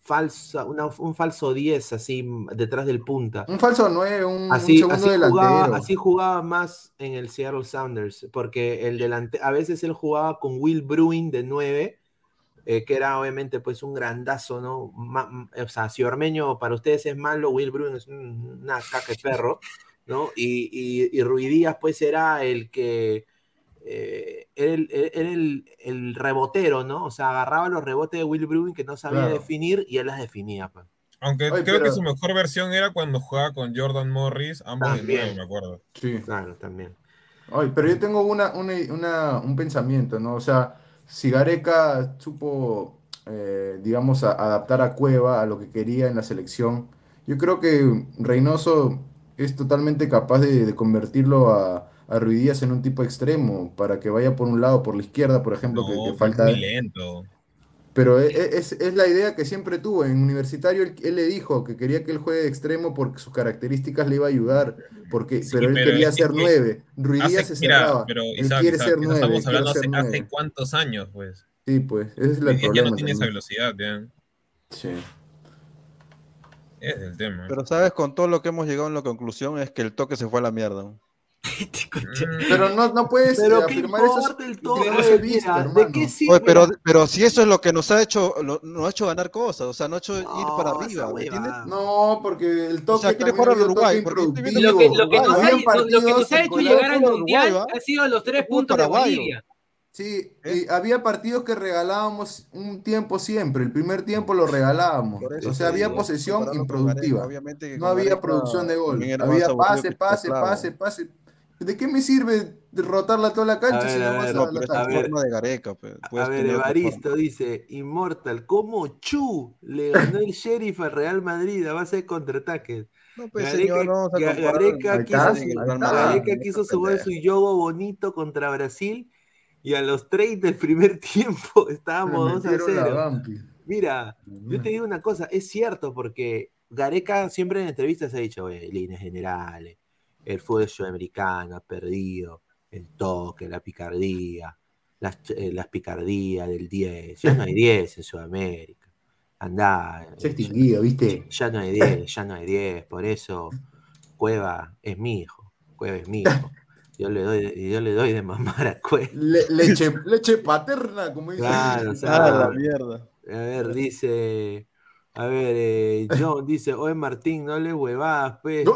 falsa, un falso 10 así detrás del punta. Un falso 9, un, así, segundo delantero. Jugaba, así jugaba más en el Seattle Sounders, porque el delante, a veces él jugaba con Will Bruin de 9, eh, que era obviamente pues un grandazo, ¿no? o sea, si Ormeño para ustedes es malo, Will Bruin es una caca de perro, ¿no? Y, y, y Ruidías pues era el que eh, era, el, rebotero, ¿no? O sea, agarraba los rebotes de Will Bruin que no sabía definir y él las definía. Pues. Aunque creo que su mejor versión era cuando jugaba con Jordan Morris, ambos de nueve, me acuerdo. Sí, claro, también. pero yo tengo una, un pensamiento, ¿no? O sea, si Gareca supo, eh, digamos, adaptar a Cueva a lo que quería en la selección, yo creo que Reynoso es totalmente capaz de convertirlo a, a Ruidías en un tipo extremo para que vaya por un lado, por la izquierda, por ejemplo, que, falta. Muy lento. Pero e, e, es, la idea que siempre tuvo. En universitario él, le dijo que quería que él juegue de extremo porque sus características le iba a ayudar. Porque, pero él quería ser nueve. Ruidías se cerraba. Pero, él quiere ser nueve. Estamos hablando hace, cuántos años, pues. Sí, pues. Ese es el problema. Ya no tiene esa velocidad, ya. Sí. Es el tema. Pero sabes, con todo lo que hemos llegado en la conclusión es que el toque se fue a la mierda. Pero no, no puedes pero afirmar eso. ¿De qué sirve? pero, pero si eso es lo que nos ha hecho, nos ha hecho ganar cosas, o sea, no ha hecho ir para arriba, No, porque el toque. O sea, quiere jugar al Uruguay. Porque lo, que, lo, que nos ha, lo, que nos ha hecho llegar al mundial ha sido los tres puntos de Bolivia. Sí, ¿Eh? había partidos que regalábamos un tiempo siempre. El primer tiempo lo regalábamos. O sea, había posesión improductiva. no había producción de gol. Había pase, pase, pase, pase. ¿De qué me sirve derrotarla toda la cancha si no vas a, la de Gareca, pues, a ver, Evaristo dice, Inmortal, ¿cómo Chu le ganó el Sheriff al Real Madrid a base de contraataques? No, pues, Gareca, señor, no, Gareca, quiso, quiso subir su yogo bonito contra Brasil y a los 30 del primer [laughs] tiempo estábamos 2 a 0. Mira, yo te digo una cosa, es cierto, porque Gareca siempre en entrevistas ha dicho, oye, líneas generales, el fútbol sudamericano ha perdido, el toque, la picardía, las, eh, las picardías del 10. Ya no hay 10 en Sudamérica. Andá. Se ha extinguido, ¿viste? Ya no hay 10, ya no hay 10. Por eso, Cueva es mi hijo. Cueva es mi hijo. Yo le doy, yo le doy de mamar a Cueva. leche, leche paterna, como dice. Claro, o sea, Ah, la mierda. A ver, dice. A ver, eh, John dice, oye Martín, no le huevadas, pues. No,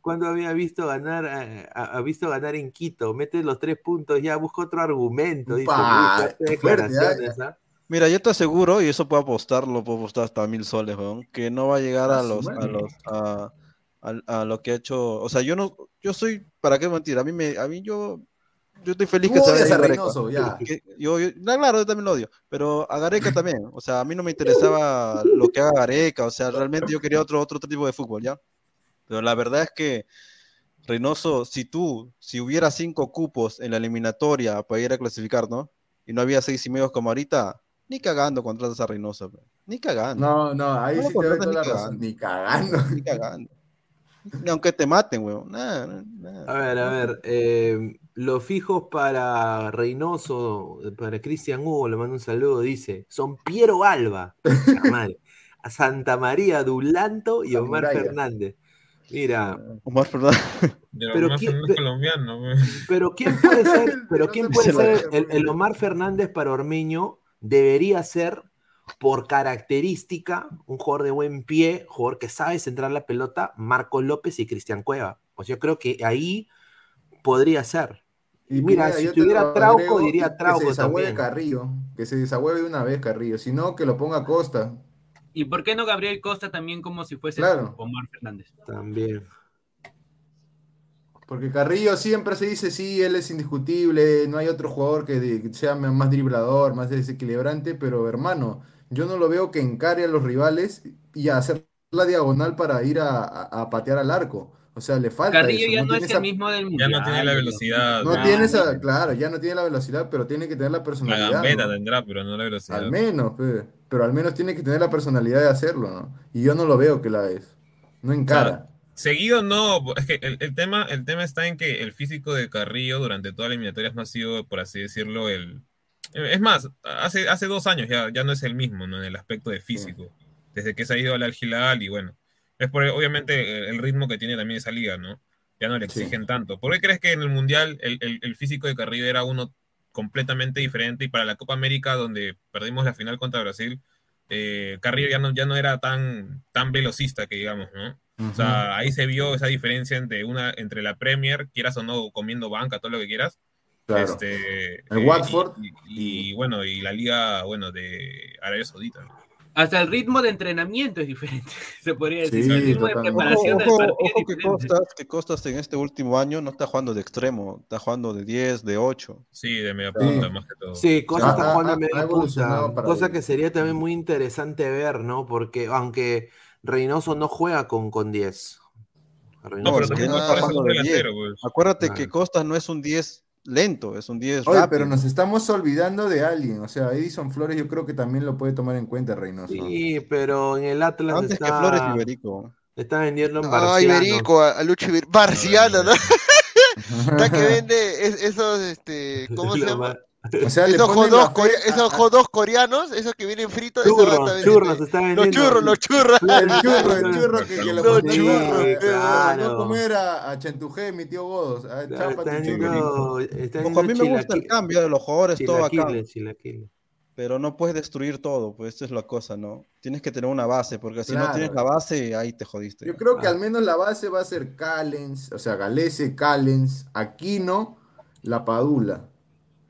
¿Cuándo, había visto ganar, eh, ha, ha visto ganar en Quito? Mete los tres puntos, ya busca otro argumento. Dice, Pa, "Uy, fuertes fuerte, declaraciones, ¿ah?". Mira, yo te aseguro, y eso puedo apostar, lo puedo apostar hasta mil soles, weón, que no va a llegar a Ah, los, a los, a, a- a lo que ha hecho, o sea, yo no, yo soy, ¿para qué mentir? A mí me, a mí yo, yo estoy feliz que se a Gareca. Reynoso, ya. Que- yo, yo- claro, yo también lo odio, pero a Gareca [laughs] también, o sea, a mí no me interesaba lo que haga Gareca, o sea, realmente yo quería otro, otro tipo de fútbol, ¿ya? Pero la verdad es que Reynoso, si tú, si hubiera cinco cupos en la eliminatoria para ir a clasificar, ¿no? Y no había seis y medio como ahorita, ni cagando contratas a Reynoso, ni cagando, No, no, ahí sí te doy toda la razón. Ni cagando. ni cagando. Ni aunque te maten, weón. Nada, nada. A ver, a ver, eh, los fijos para Reynoso, para Cristian Hugo, le mando un saludo, dice, son Piero Alba, [laughs] madre, a Santa María Dulanto y Omar Samuraya. Fernández. Mira, Omar Fernández. De Pero pero quién- colombiano, pero ¿quién puede ser, [laughs] pero quién puede ser, el, el Omar Fernández para Ormeño? Debería ser por característica un jugador de buen pie, jugador que sabe centrar la pelota, Marcos López y Cristian Cueva. Pues yo creo que ahí podría ser. Y Mira, si tuviera Trauco, diría que se Trauco desahueve también. Carrillo, que se desahueve de una vez Carrillo, si no, que lo ponga Costa. ¿Y por qué no Gabriel Costa también como si fuese Claro. Omar Fernández? También. Porque Carrillo siempre se dice, sí, él es indiscutible, no hay otro jugador que sea más driblador, más desequilibrante, pero hermano, yo no lo veo que encare a los rivales y a hacer la diagonal para ir a, a- a patear al arco. O sea, le falta Carrillo eso, ya no no es el esa- mismo del Ya mundial. no tiene la velocidad. no ya. tiene esa, claro, ya no tiene la velocidad, pero tiene que tener la La personalidad, gambeta ¿no? tendrá, pero no la velocidad. Al menos, pe, pero al menos tiene que tener la personalidad de hacerlo, ¿no? Y yo no lo veo que la es. No encara. Seguido no, es que el, el tema, el tema está en que el físico de Carrillo durante toda la eliminatoria no ha sido, por así decirlo, el... Es más, hace, hace dos años ya, ya no es el mismo, ¿no? En el aspecto de físico. Desde que se ha ido al Al y bueno, es por obviamente el ritmo que tiene también esa liga, ¿no? Ya no le Sí. exigen tanto. ¿Por qué crees que en el Mundial el, el- el físico de Carrillo era uno completamente diferente y para la Copa América, donde perdimos la final contra Brasil, eh, Carrillo ya no, ya no era tan, tan velocista que digamos, ¿no? O sea, ahí se vio esa diferencia entre una, entre la Premier, quieras o no, comiendo banca, todo lo que quieras. Claro. Este, El eh, Watford. Y, y- y, bueno, y la liga, bueno, de Arabia Saudita. Hasta el ritmo de entrenamiento es diferente, [laughs] se podría decir. Sí, el ritmo de totalmente. Ojo, preparación del ojo, partido ojo es que. Costas, que Costas en este último año no está jugando de extremo, está jugando de 10, de 8. Sí, de media Sí. punta, más que todo. Sí, cosa Ha- está jugando a media punta, cosa que sería también muy interesante ver, ¿no? Porque aunque Reynoso no juega con, con 10. No, pero es que también no está parece jugando de 10. delantero, pues. Acuérdate Ah. que Costas no es un 10 lento, es un 10 Oye, rápido. pero nos estamos olvidando de alguien. O sea, Edison Flores yo creo que también lo puede tomar en cuenta Reynoso. Sí, pero en el Atlas Antes está, que Flores Iberico. está vendiendo en Ah, Barciano. Iberico, a, a Lucho Iberico. Barciano, ¿no? [laughs] Está que vende es- esos, este, ¿cómo [laughs] se llama? O sea, Esos hot dogs, corea- esos dogs coreanos, esos que vienen fritos. Churros, vende. churros, está Los churros, los churros. El churro, el churro que, Los churros, claro. mandó comer a, a Chentujé, mi tío Godos. A Chapa, está Ojo, a mí me gusta el cambio de los jugadores, todo acá. chilaquiles. Pero no puedes destruir todo, pues esa es la cosa, ¿no? Tienes que tener una base, porque si no Claro. tienes la base, ahí te jodiste. Yo creo que Ah. al menos la base va a ser Callens, o sea, Galese, Callens, Aquino, La Padula.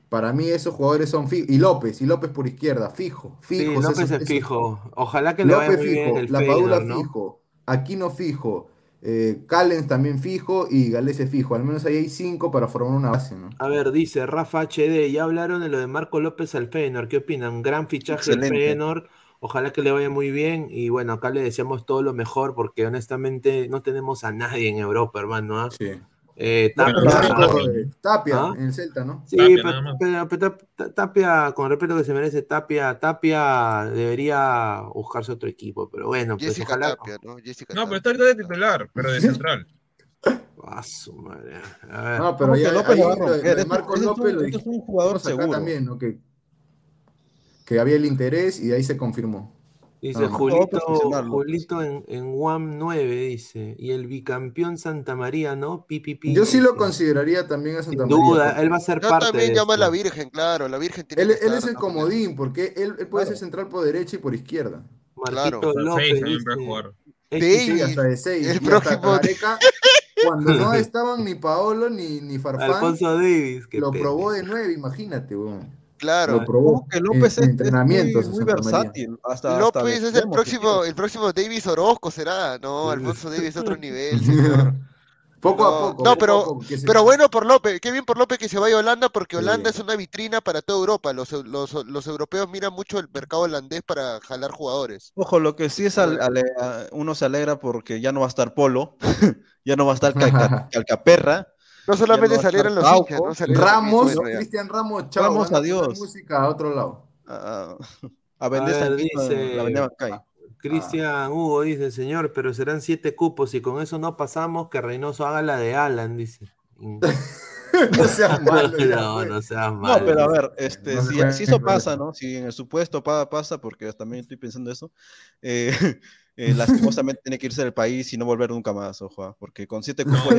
Para mí esos jugadores son fijos. Y López, y López por izquierda, fijo, Sí, fijos. López esos- es esos- fijo. Ojalá que le vaya bien fijo, el La Padula ¿no? fijo, Aquino fijo, eh, Callens también fijo y Galese fijo. Al menos ahí hay cinco para formar una base, ¿no? A ver, dice Rafa HD, ya hablaron de lo de Marco López al Feyenoord, ¿qué opinan? Gran fichaje del. Feyenoord, ojalá que le vaya muy bien y bueno, acá le deseamos todo lo mejor porque honestamente no tenemos a nadie en Europa, hermano. ¿ah? Sí. Eh, Tapia, ¿Ah? en el Celta, ¿no? Sí, pero, Tapia, con el respeto que se merece, Tapia, Tapia debería buscarse otro equipo, pero bueno, pues Jessica Tapia, ¿no? Jessica no, pero está ahorita de titular, pero de central. A su madre. No, pero ya López ahí, Marcos López lo es un jugador seguro. también, ¿no? Que, que había el interés y ahí se confirmó. Dice ah, Julito, Julito en, en WAM 9, dice. Y el bicampeón Santa María, ¿no? Pipipi. Yo sí lo consideraría también a Santa Sin María. duda, él va a ser Yo parte. también llama a la Virgen, claro. La Virgen tiene él, él es el comodín, porque él, él puede ser central por derecha y por izquierda. Marquito claro. López. Seis, dice, jugar. Sí, hasta de 6. El próximo. [laughs] cuando no [laughs] estaban ni Paolo ni, ni Farfán. Alfonso Davis. Lo probó de 9, imagínate, weón. Claro. Lo probó que López es, entrenamientos, muy, versátil. Hasta, López es el próximo, el próximo Davis Orozco, será. No, Alfonso Davis es otro nivel, [laughs] señor. Poco a poco. No, pero, pero bueno por López, qué bien por López que se vaya a Holanda, porque Holanda es una vitrina para toda Europa. Los, los, los, europeos miran mucho el mercado holandés para jalar jugadores. Ojo, lo que sí es, uno se alegra porque ya no va a estar Polo, [laughs] ya no va a estar [laughs] Calcaperra. No solamente salieron los hinchas, ¿no? Ramos, Cristian Ramos, chao. Ramos, adiós. Música a otro lado. a vender dice, la Cristian Hugo dice, señor, pero serán siete cupos y con eso no pasamos que Reynoso haga la de Alan, dice. [laughs] no seas [laughs] malo. no, pues. no seas malo. No, pero a ver, este, si, si, eso pasa, ¿no? Si en el supuesto pasa, pasa, porque también estoy pensando eso, eh, [laughs] eh, lastimosamente tiene que irse del país y no volver nunca más, ojo, ¿ah? porque con siete cupos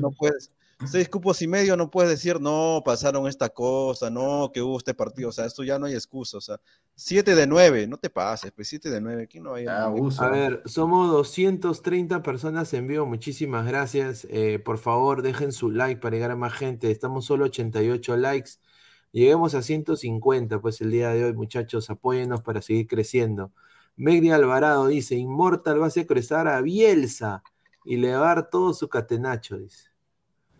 no, puedes, seis cupos y medio no puedes decir, no, pasaron esta cosa, no, que hubo este partido, o sea, esto ya no hay excusa, o sea, siete de nueve, no te pases, pues siete de nueve, aquí no hay. a ver, somos 230 personas en vivo, muchísimas gracias, eh, por favor, dejen su like para llegar a más gente, estamos solo 88 likes, lleguemos a 150, pues el día de hoy, muchachos, apóyennos para seguir creciendo. Megri Alvarado dice, Inmortal va a secuestrar a Bielsa y le va a dar todo su catenacho, dice.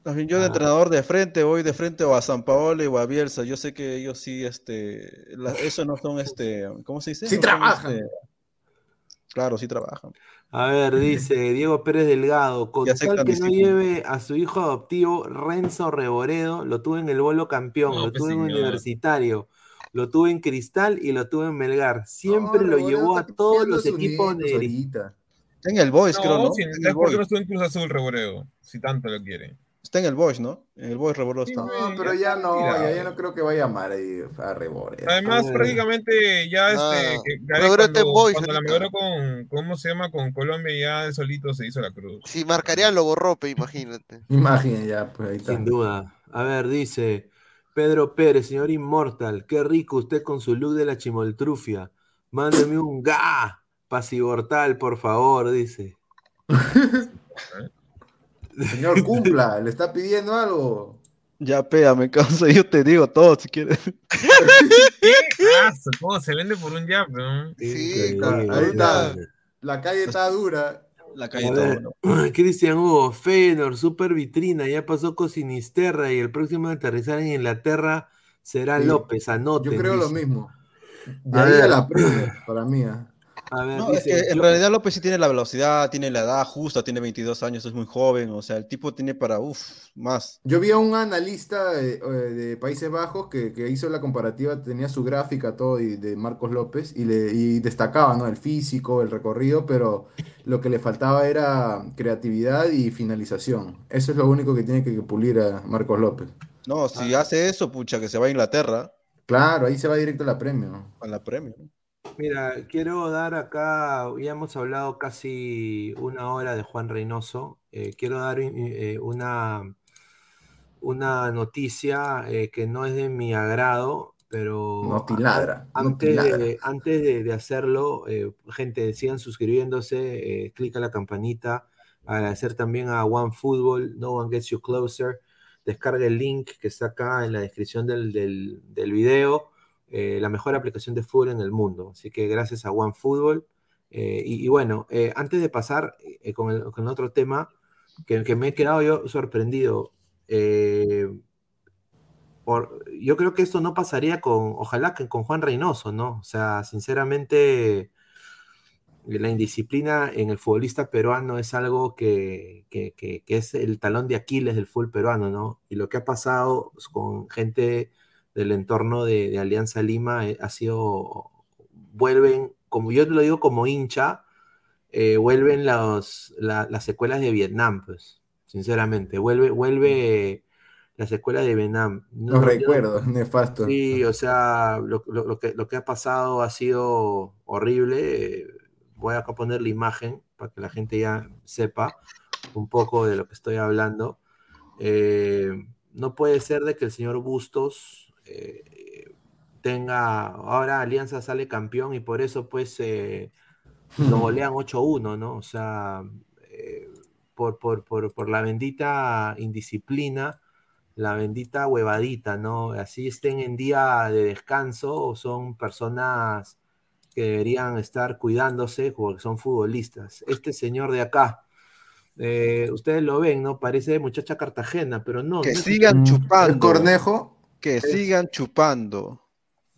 Yo de ah. entrenador de frente, voy de frente o a San Paolo o a Bielsa. Yo sé que ellos sí, este, eso no son, este, ¿cómo se dice? Sí trabajan. Este, claro, sí trabajan. A ver, dice Diego Pérez Delgado, con tal que no lleve a su hijo adoptivo, Renzo Reboredo, lo tuve en el bolo campeón, lo tuve en universitario, lo tuve en Cristal y lo tuve en Melgar. Siempre lo llevó a todos los equipos de Está en el Boys, creo, ¿no? Sí, en el Boys. no estuvo en Cruz Azul, Reboreo, si tanto lo quiere. Está en el Boys, ¿no? En el Boys Reboreo está. No, pero ya no, ya, ya, no creo que vaya a amar ahí a Reboreo. Además, prácticamente ya este. Ah, cuando, Boys, cuando la mejoró con, ¿cómo se llama? Con Colombia, ya solito se hizo la cruz. Si marcarían lo borrope, imagínate. [laughs] Imagínate, ya, pues ahí está. Sin duda. A ver, dice. Pedro Pérez, señor Inmortal, qué rico usted con su look de la chimoltrufia. Mándeme un ga pasivortal, por favor, dice. [laughs] señor, cumpla, le está pidiendo algo. Ya, pega, me canso, yo te digo todo si quieres. ¿Qué? ¿Cómo se vende por un? ¿no? Sí, ahí está. La calle está dura. La calle Cristian Hugo, Feyenoord, super vitrina, ya pasó con Sinisterra y el próximo a aterrizar en Inglaterra será López, anoten. Yo creo lo mismo. De ahí a la primera, para mí. ¿eh? En realidad López sí tiene la velocidad, tiene la edad justa, tiene 22 años, es muy joven, o sea, el tipo tiene para, uff, más. Yo vi a un analista de, Países Bajos que, hizo la comparativa, tenía su gráfica todo de Marcos López y, le, destacaba, ¿no? El físico, el recorrido, pero lo que le faltaba era creatividad y finalización. Eso es lo único que tiene que pulir a Marcos López. No, si hace eso, pucha, que se va a Inglaterra. Claro, ahí se va directo a la premio. A la premio. Mira, quiero dar acá, ya hemos hablado casi una hora de Juan Reynoso, eh, quiero dar eh, una, una noticia eh, que no es de mi agrado, pero no antes, De, antes de, hacerlo, gente, sigan suscribiéndose, clic a la campanita, agradecer también a OneFootball, No One Gets You Closer, descarga el link que está acá en la descripción del, del, del video eh, la mejor aplicación de fútbol en el mundo. Así que gracias a OneFootball. Eh, y, bueno, eh, antes de pasar con, el, otro tema, que, me he quedado yo sorprendido. Por, yo creo que esto no pasaría con, ojalá que con Juan Reynoso, ¿no? O sea, sinceramente, la indisciplina en el futbolista peruano es algo que, que, que, es el talón de Aquiles del fútbol peruano, ¿no? Y lo que ha pasado con gente del entorno de, de Alianza Lima eh, ha sido, vuelven, como yo te lo digo como hincha, eh, vuelven los, las secuelas de Vietnam, pues, sinceramente, vuelve, vuelve las secuelas de Vietnam. No, recuerdo, nefasto. Sí, o sea, lo, lo, que, lo que ha pasado ha sido horrible voy a poner la imagen para que la gente ya sepa un poco de lo que estoy hablando. Eh, no puede ser de que el señor Bustos eh, tenga, ahora Alianza sale campeón y por eso pues eh, lo golean 8-1, ¿no? O sea, por, por, por, por, la bendita indisciplina, la bendita huevadita, ¿no? Así estén en día de descanso o son personas que deberían estar cuidándose porque son futbolistas. Este señor de acá, eh, ustedes lo ven, ¿no? Parece muchacha cartagena, pero no. Que sigan chupando. ¿El Cornejo? Que sigan chupando.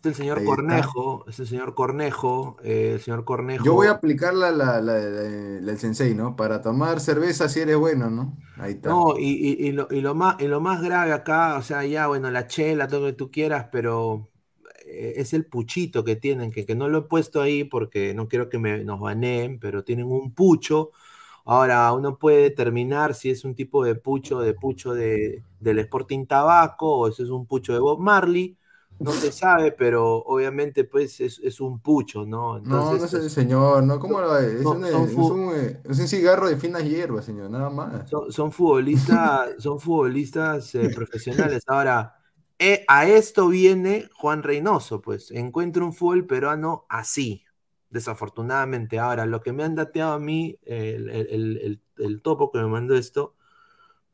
Es el señor Cornejo, es el señor Cornejo, eh, el señor Cornejo. Yo voy a aplicar la, la, la, sensei, ¿no? Para tomar cerveza si eres bueno, ¿no? Ahí está. No, y, y, y, lo, y, lo más, y lo más grave acá, o sea, ya, bueno, la chela, todo lo que tú quieras, pero eh, es el puchito que tienen, que, que, no lo he puesto ahí porque no quiero que me, nos baneen, pero tienen un pucho. Ahora, uno puede determinar si es un tipo de pucho, de pucho de, del Sporting Tabaco, o si es un pucho de Bob Marley, no se sabe, pero obviamente pues es, es un pucho, ¿no? Entonces, no, no es el señor, ¿no? ¿Cómo lo es? Es, un, es, un, eh, es, un, cigarro de finas hierbas, señor, nada más. Son, son futbolistas, son futbolistas eh, profesionales. Ahora, eh, a esto viene Juan Reynoso, pues encuentro un fútbol peruano así, desafortunadamente. Ahora, lo que me han dateado a mí, el, topo que me mandó esto,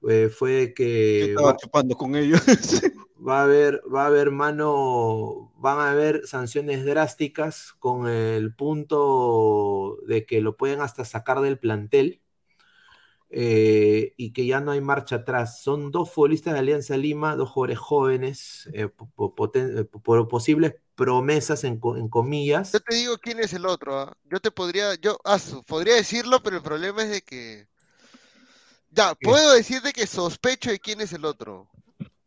eh, fue que... estaba chupando con ellos. [laughs] va a haber, va a haber mano, van a haber sanciones drásticas con el punto de que lo pueden hasta sacar del plantel eh, y que ya no hay marcha atrás. Son dos futbolistas de Alianza Lima, dos jugadores jóvenes, eh, eh, por, posibles promesas en, comillas. Yo te digo quién es el otro. ¿ah? Yo te podría, yo ah, podría decirlo, pero el problema es de que. Ya, puedo decirte que sospecho de quién es el otro.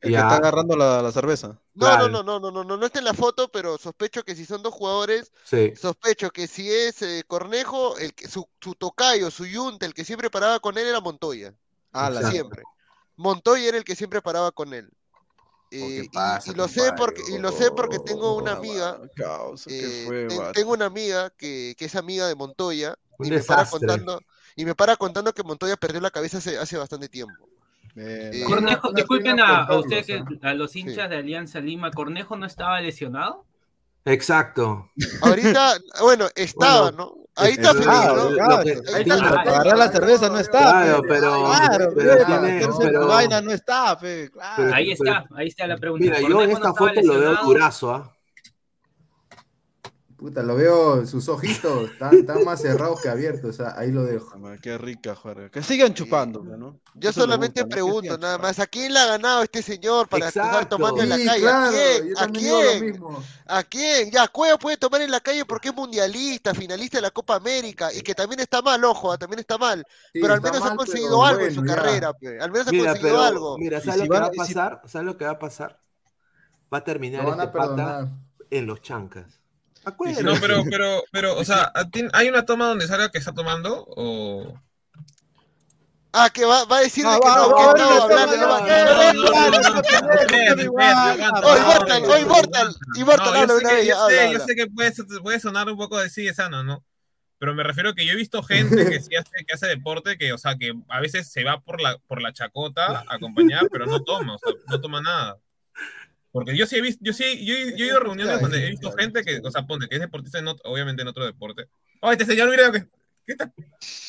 El que está agarrando la, cerveza. No, no, no, no, no, no, no, no está en la foto, pero sospecho que si son dos jugadores, sospecho que si es eh, Cornejo, el que, su, su tocayo, su yunte, el que siempre paraba con él era Montoya. Ah, la siempre. Montoya era el que siempre paraba con él. Eh, y, lo sé porque y lo sé porque tengo una amiga eh, tengo una amiga que, que, es amiga de Montoya y me para contando y me para contando que Montoya perdió la cabeza hace, hace bastante tiempo Cornejo, disculpen a, ustedes, a los hinchas de Alianza Lima, ¿Cornejo no estaba lesionado? Exacto. Ahorita, bueno, estaba, ¿no? Ahí está Felipe, ¿no? Agarrar la cerveza no está. Claro, pero. Claro, pero, tiene, vaina no está, fe, claro. Ahí está, ahí está la pregunta. Mira, yo en esta foto lo veo durazo, ¿ah? Puta, lo veo, sus ojitos están, más cerrados que abiertos, o sea, ahí lo dejo. Qué rica, Jorge. Que sigan chupando, ¿no? Yo solamente pregunto, nada más, ¿a quién le ha ganado este señor para estar tomando en la calle? ¿A quién? ¿A quién? ¿A quién? Ya, Cueva puede tomar en la calle porque es mundialista, finalista de la Copa América, y que también está mal, ojo, ah, también está mal, pero al menos ha conseguido algo en su carrera, al menos ha conseguido algo. Mira, ¿sabes lo que va a pasar? ¿Sabes lo que va a pasar? Va a terminar este pata en los chancas. No, pero, [laughs] pero, pero, o sea, ¿hay una toma donde salga que está tomando? O. Ah, que va, va a decir ah, que no, que no, hablando, no va Hoy Mortal, hoy Mortal, Immortal, yo, sé yo, sé, yo sé que puede, puede sonar un poco de sí, sano, ¿no? Pero me refiero que yo he visto gente que sí hace, que hace deporte, que, o sea, que a veces se va por la, por la chacota a acompañar, pero no toma, o sea, no toma nada. Porque yo sí he visto, yo sí, yo, yo he ido a reuniones donde he visto gente que, o sea, ponte, que es deportista, en obviamente en otro deporte. Oh, este señor, mira que. ¿Qué está?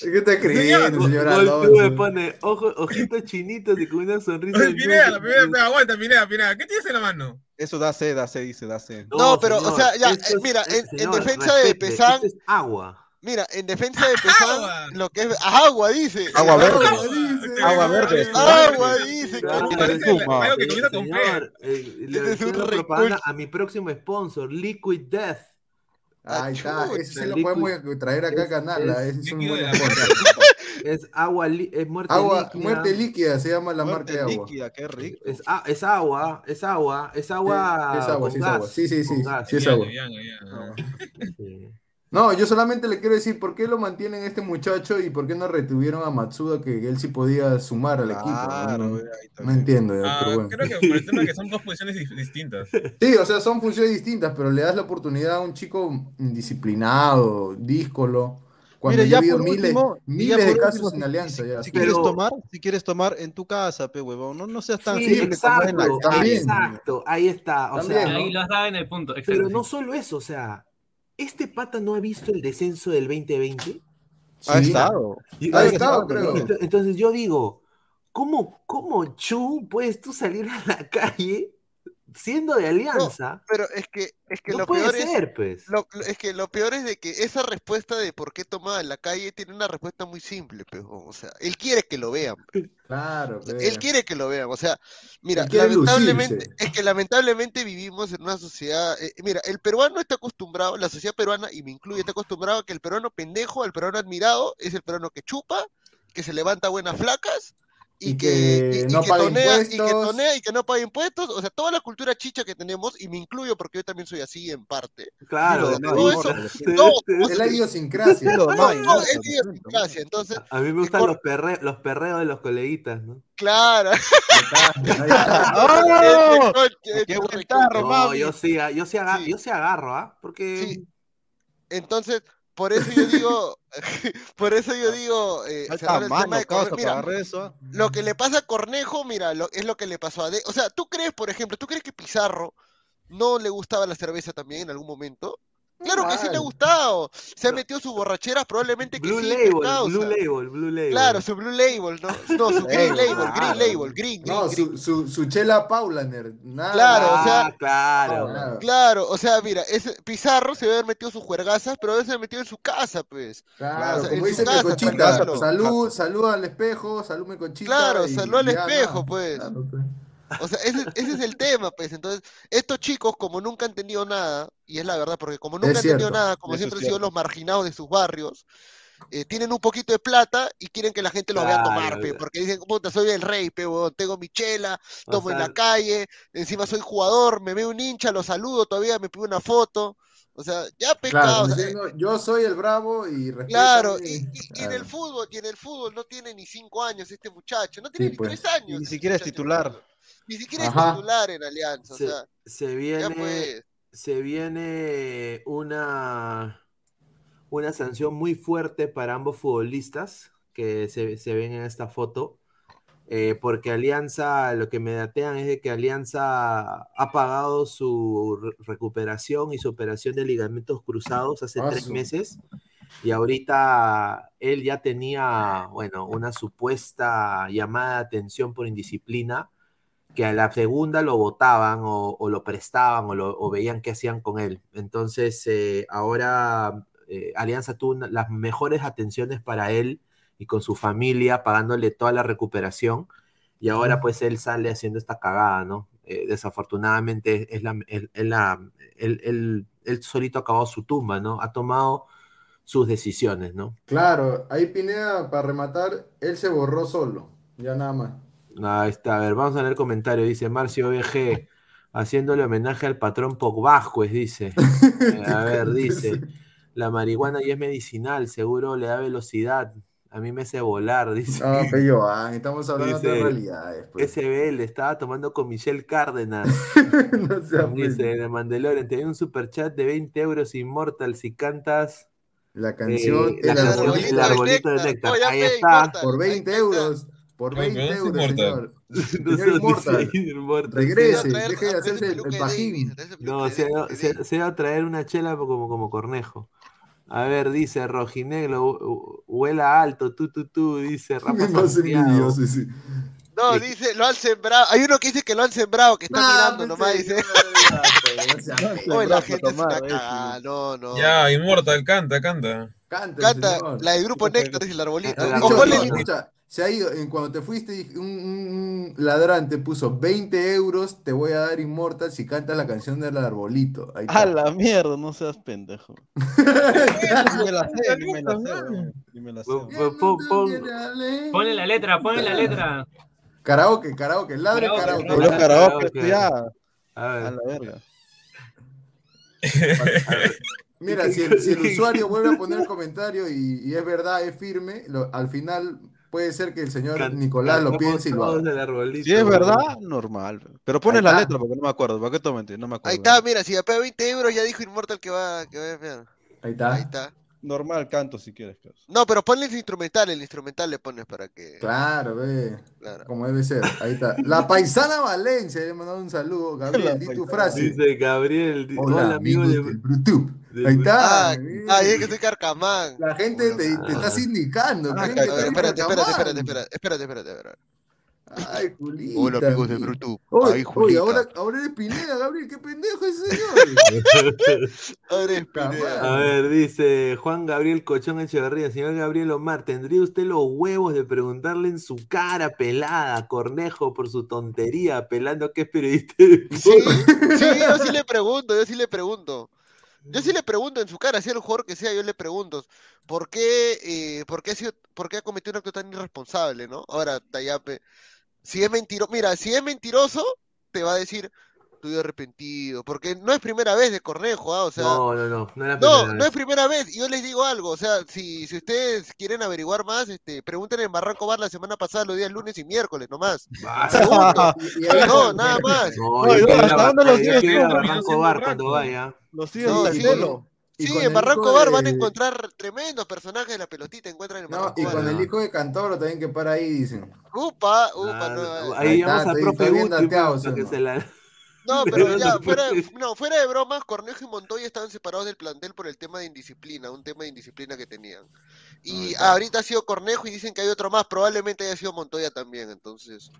¿Qué te creyendo, señor Alonso? me pone ojo, ojitos chinitos y con una sonrisa. Oye, Pineda, Pineda, aguanta, Pineda, Pineda. ¿Qué tienes en la mano? Eso da sed, da sed, dice, da sed. No, pero, o sea, ya, eh, mira, en, en, defensa de Pesán. Es agua. Mira, en defensa de Pesán, [laughs] lo que es agua, dice. Agua verde. Agua verde. Agua, dice. Propaganda a mi próximo sponsor, Liquid Death. Ahí está, ese sí lo podemos traer acá a Canal. Es, es, un buen [laughs] es agua, es muerte agua, líquida. Muerte líquida se llama la Muerte marca de agua. líquida, qué rico. Es, agua, es agua, es agua. Sí, es agua, con sí es agua. Sí, sí, sí, sí es agua. No, yo solamente le quiero decir por qué lo mantienen este muchacho y por qué no retuvieron a Matsuda que él sí podía sumar al equipo. No, entiendo, ya, Ah, pero bueno. Creo que por el tema de que son [laughs] dos posiciones dif- distintas. Sí, o sea, son funciones distintas, pero le das la oportunidad a un chico indisciplinado, díscolo, cuando Mire, ya ha habido por miles, último, miles ya por de último, casos si- en Alianza. si, ya. si Pero- quieres tomar, si quieres tomar en tu casa, pe huevón, no, no seas tan Sí, es en la exacto, exacto, ahí está. O También, sea, ¿no? Ahí lo has dado en el punto. Exacto, pero no solo eso, o sea, ¿este pata no ha visto el descenso del 2020? Ha Sí. estado. Ha y- que estado, creo. ento- Entonces yo digo, ¿cómo, cómo Chu puedes tú salir a la calle siendo de alianza? Pero es que, es que No lo puede peor es, ser, pues. lo- es que lo peor es de que esa respuesta de por qué tomaba en la calle tiene una respuesta muy simple, pero, o sea, él quiere que lo vean. Claro. Él quiere que lo vean, o sea, mira, lamentablemente, lucirse. es que lamentablemente vivimos en una sociedad, eh, mira, el peruano está acostumbrado, la sociedad peruana, y me incluye, está acostumbrado a que el peruano pendejo, el peruano admirado, es el peruano que chupa, que se levanta buenas flacas, y, Y que, que y- y no que paga tonea, y que impuestos. tonea y que no paga impuestos, o sea, toda la cultura chicha que tenemos, y me incluyo porque yo también soy así en parte, Claro, no, todo no, eso, no, todo, no, Es la idiosincrasia. No, May, no, no, es idiosincrasia, entonces, A mí me gustan cor- los, perre- los perreos de los coleguitas, ¿no? claro. [laughs] ¡Oh! ¡Qué buen tarro, No, mami! yo sí, yo sí, agarro, ¿ah? Porque Sí. Entonces, por eso yo digo, [laughs] por eso yo digo, eh, cerrar el tema de Cornejo. Mira, eso. ¿ah? lo que le pasa a Cornejo, mira, lo- es lo que le pasó a De. O sea, ¿tú crees, por ejemplo, tú crees que Pizarro no le gustaba la cerveza también en algún momento? Claro que sí le ha gustado. Se ha metido sus borracheras, probablemente que Blue sí, Label, causa. Blue Label, Blue Label. Claro, su Blue Label, ¿no? No, su Green Label, Green claro. Label, Green, Green, No, Green. su, su, su chela Paulaner. Nada. Claro, o Ah, sea- claro. Nada. Claro, o sea, mira, ese Pizarro se debe haber metido sus juergazas, pero debe haber metido en su casa, pues. Claro, O sea, como dice Mecochita, salud, salud al espejo, salud Mecochita. Claro, y- salud al ya, espejo, nada. pues. Claro, pues. O sea, ese, ese es el tema, pues. Entonces, estos chicos, como nunca han entendido nada, y es la verdad, porque como nunca Es han entendido nada, como eso siempre han sido los marginados de sus barrios, eh, tienen un poquito de plata y quieren que la gente los vea tomar, Claro, pe, claro. porque dicen, puta, soy el rey, pe, tengo mi chela, O tomo en la calle, encima soy jugador, me veo un hincha, lo saludo todavía, me pido una foto. O sea, ya pecado. Claro, o sea, diciendo, yo soy el bravo y. Claro, y, y- y en el Claro. fútbol, y en el fútbol no tiene ni cinco años este muchacho, no tiene Sí, ni pues. tres años. Ni este siquiera es muchacho. titular. Ni siquiera es titular en Alianza, o se, sea, se viene, pues. se viene una, una sanción muy fuerte para ambos futbolistas que se, se ven en esta foto. eh, porque Alianza, lo que me datean es de que Alianza ha pagado su re- recuperación y su operación de ligamentos cruzados hace Ah, tres meses. Y ahorita él ya tenía, bueno, una supuesta llamada de atención por indisciplina, que a la segunda lo votaban o, o lo prestaban o, lo, o veían qué hacían con él. Entonces, eh, ahora eh, Alianza tuvo una- las mejores atenciones para él y con su familia, pagándole toda la recuperación. Y ahora pues él sale haciendo esta cagada, ¿no? Eh, desafortunadamente es la, él la- él- él- él solito acabado su tumba, ¿no? Ha tomado sus decisiones, ¿no? Claro, ahí Pineda, para rematar, él se borró solo. Ya nada más. Ahí está, a ver, vamos a leer el comentario. Dice Marcio BG, haciéndole homenaje al patrón Pogbascuez, dice. [laughs] Eh, a ver, dice, la marihuana ya es medicinal, seguro le da velocidad. A mí me hace volar, dice. No, pero ah, estamos hablando de Dice, realidades. Pues. SBL, estaba tomando con Michelle Cárdenas. [laughs] no sea, pues, Dice, de Mandalorian, te doy un superchat de 20 euros Immortal si cantas La canción eh, El la arbolito canción El de arbolito de Néctar. néctar. Oh, ya Ahí está. Por Ahí 20 está. euros. Por [laughs] No, 20 pero no euros, señor. No Señor. Regrese, Se va a traer- deje de hacerse el, el pajín. No, se, va- de se, Davis. se va a traer una chela como, como cornejo. A ver, dice Rojinegro, hu- hu- huela alto, tú, tú, tú, dice [laughs] Rafa Santiago. envidioso, sí. No, Sí. dice, lo han sembrado. Hay uno que dice que lo han sembrado, que está Nah, mirando nomás, dice. No, Oye, [laughs] la gente para es una tomar, eh. No, no. Ya, Inmortal, canta, canta. Canta señor. la del grupo Néctar, dice el arbolito. El Cuando te fuiste, un, un, ladrante puso 20 euros, te voy a dar Inmortal si cantas la canción del arbolito. Ahí a la mierda, no seas pendejo. [laughs] me la sé, me la sé. Me la sé. Ponle la letra, ponle la letra. Karaoke, karaoke, ladre karaoke. Karaoke, karaoke, ya. A, ver. a la verga. [laughs] Mira, si el, si el, [laughs] usuario vuelve a poner el comentario y, y es verdad, es firme, lo, al final puede ser que el señor Nicolás lo piense y lo haga. Si es verdad, normal. Pero pone la letra porque no me acuerdo. ¿Para qué? No me acuerdo. Ahí está, mira, si paga 20 euros ya dijo Inmortal que va, que va a ver. Ahí está. Ahí está. Normal canto si quieres. No, pero ponle el instrumental, el instrumental le pones para que. Claro, ve. Claro. Como debe ser. Ahí está. La paisana Valencia, le he mandado un saludo. Gabriel, di tu frase. Dice Gabriel, hola, hola amigos de YouTube. Ahí está. Ah, ah, es que soy carcamán. La gente te, te, está sindicando. Ah, espérate, espérate, espérate, espérate, espérate, espérate, espérate. Ay, Julita. Hola, amigos de YouTube. Ay, Julita. ahora, ahora eres Pineda, Gabriel. Qué pendejo ese [laughs] señor. ahora es Pineda. A ver, dice Juan Gabriel Cochón Echeverría. Señor Gabriel Omar, ¿tendría usted los huevos de preguntarle en su cara pelada a Cornejo por su tontería, apelando que es periodista de Sí, sí, yo sí le pregunto, yo sí le pregunto. Yo sí le [laughs] pregunto en su cara, sea el jugador que sea, yo le pregunto, ¿por qué, eh, por qué, ha, sido, por qué ha cometido un acto tan irresponsable, no? Ahora, Tayape, si es mentiroso, mira, si es mentiroso, te va a decir, estoy arrepentido, porque no es primera vez de Cornejo, ¿ah? o sea, no, no, no, no, no, no es primera vez. Y yo les digo algo, o sea, si, si ustedes quieren averiguar más, este, pregunten en Barranco Bar la semana pasada, los días lunes y miércoles nomás. [laughs] no, nada más. No, siguen no, sí. Sí, en Barranco Bar van a encontrar tremendos personajes de la pelotita, encuentran en Barranco no, Y con el hijo de Cantoro también que para ahí, dicen. Upa, upa, no, ahí vamos al profe que se la... No, [laughs] pero ya, fuera, no, fuera de bromas, Cornejo y Montoya estaban separados del plantel por el tema de indisciplina, un tema de indisciplina que tenían. Y ahorita ha sido Cornejo y dicen que hay otro más, probablemente haya sido Montoya también, entonces.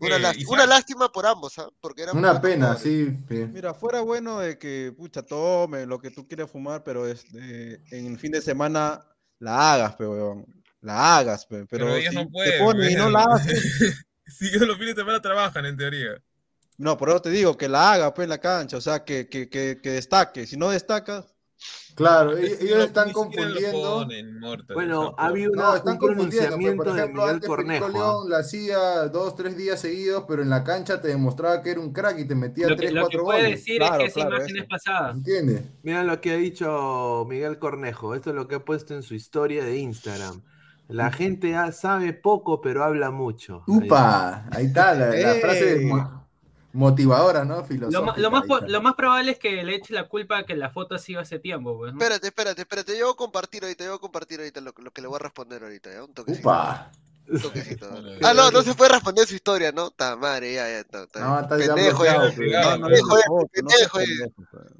una, eh, una, lástima por ambos, ¿ah? Porque era una pena, sí, Mira, fuera bueno de que, pucha, tome lo que tú quieres fumar, pero este, en el fin de semana la hagas, pero la hagas, pero, pero si no puede, y no la haces. [laughs] si los fines de semana trabajan, en teoría. No, por eso te digo, que la haga pues en la cancha, o sea, que, que, que, que destaque. Si no destaca. Claro, ellos están confundiendo. bueno, ha habido no, están un pronunciamiento por ejemplo, de Miguel Cornejo. León la hacía dos, tres días seguidos, pero en la cancha te demostraba que era un crack y te metía lo tres, que, cuatro lo que puede decir es que esa imagen es pasada. ¿Entiendes? Mira lo que ha dicho Miguel Cornejo. Esto es lo que ha puesto en su historia de Instagram. La gente sabe poco, pero habla mucho. Upa, ahí está la, la frase de motivadora, ¿no? Lo, lo, más, lo, más, probable es que le eche la culpa a que la foto ha sido hace tiempo. Pues, ¿no? Espérate, espérate, espérate. Yo voy a compartir ahorita, yo voy a compartir ahorita lo, lo que le voy a responder ahorita. ¿ya? Un toquecito. Upa. Un toquecito. [laughs] ah, no, no se puede responder su historia, ¿no? Ta madre, ya, ya. Ta, ta. No, está pendejo, ya. ya. Pendejo, ya. Pendejo,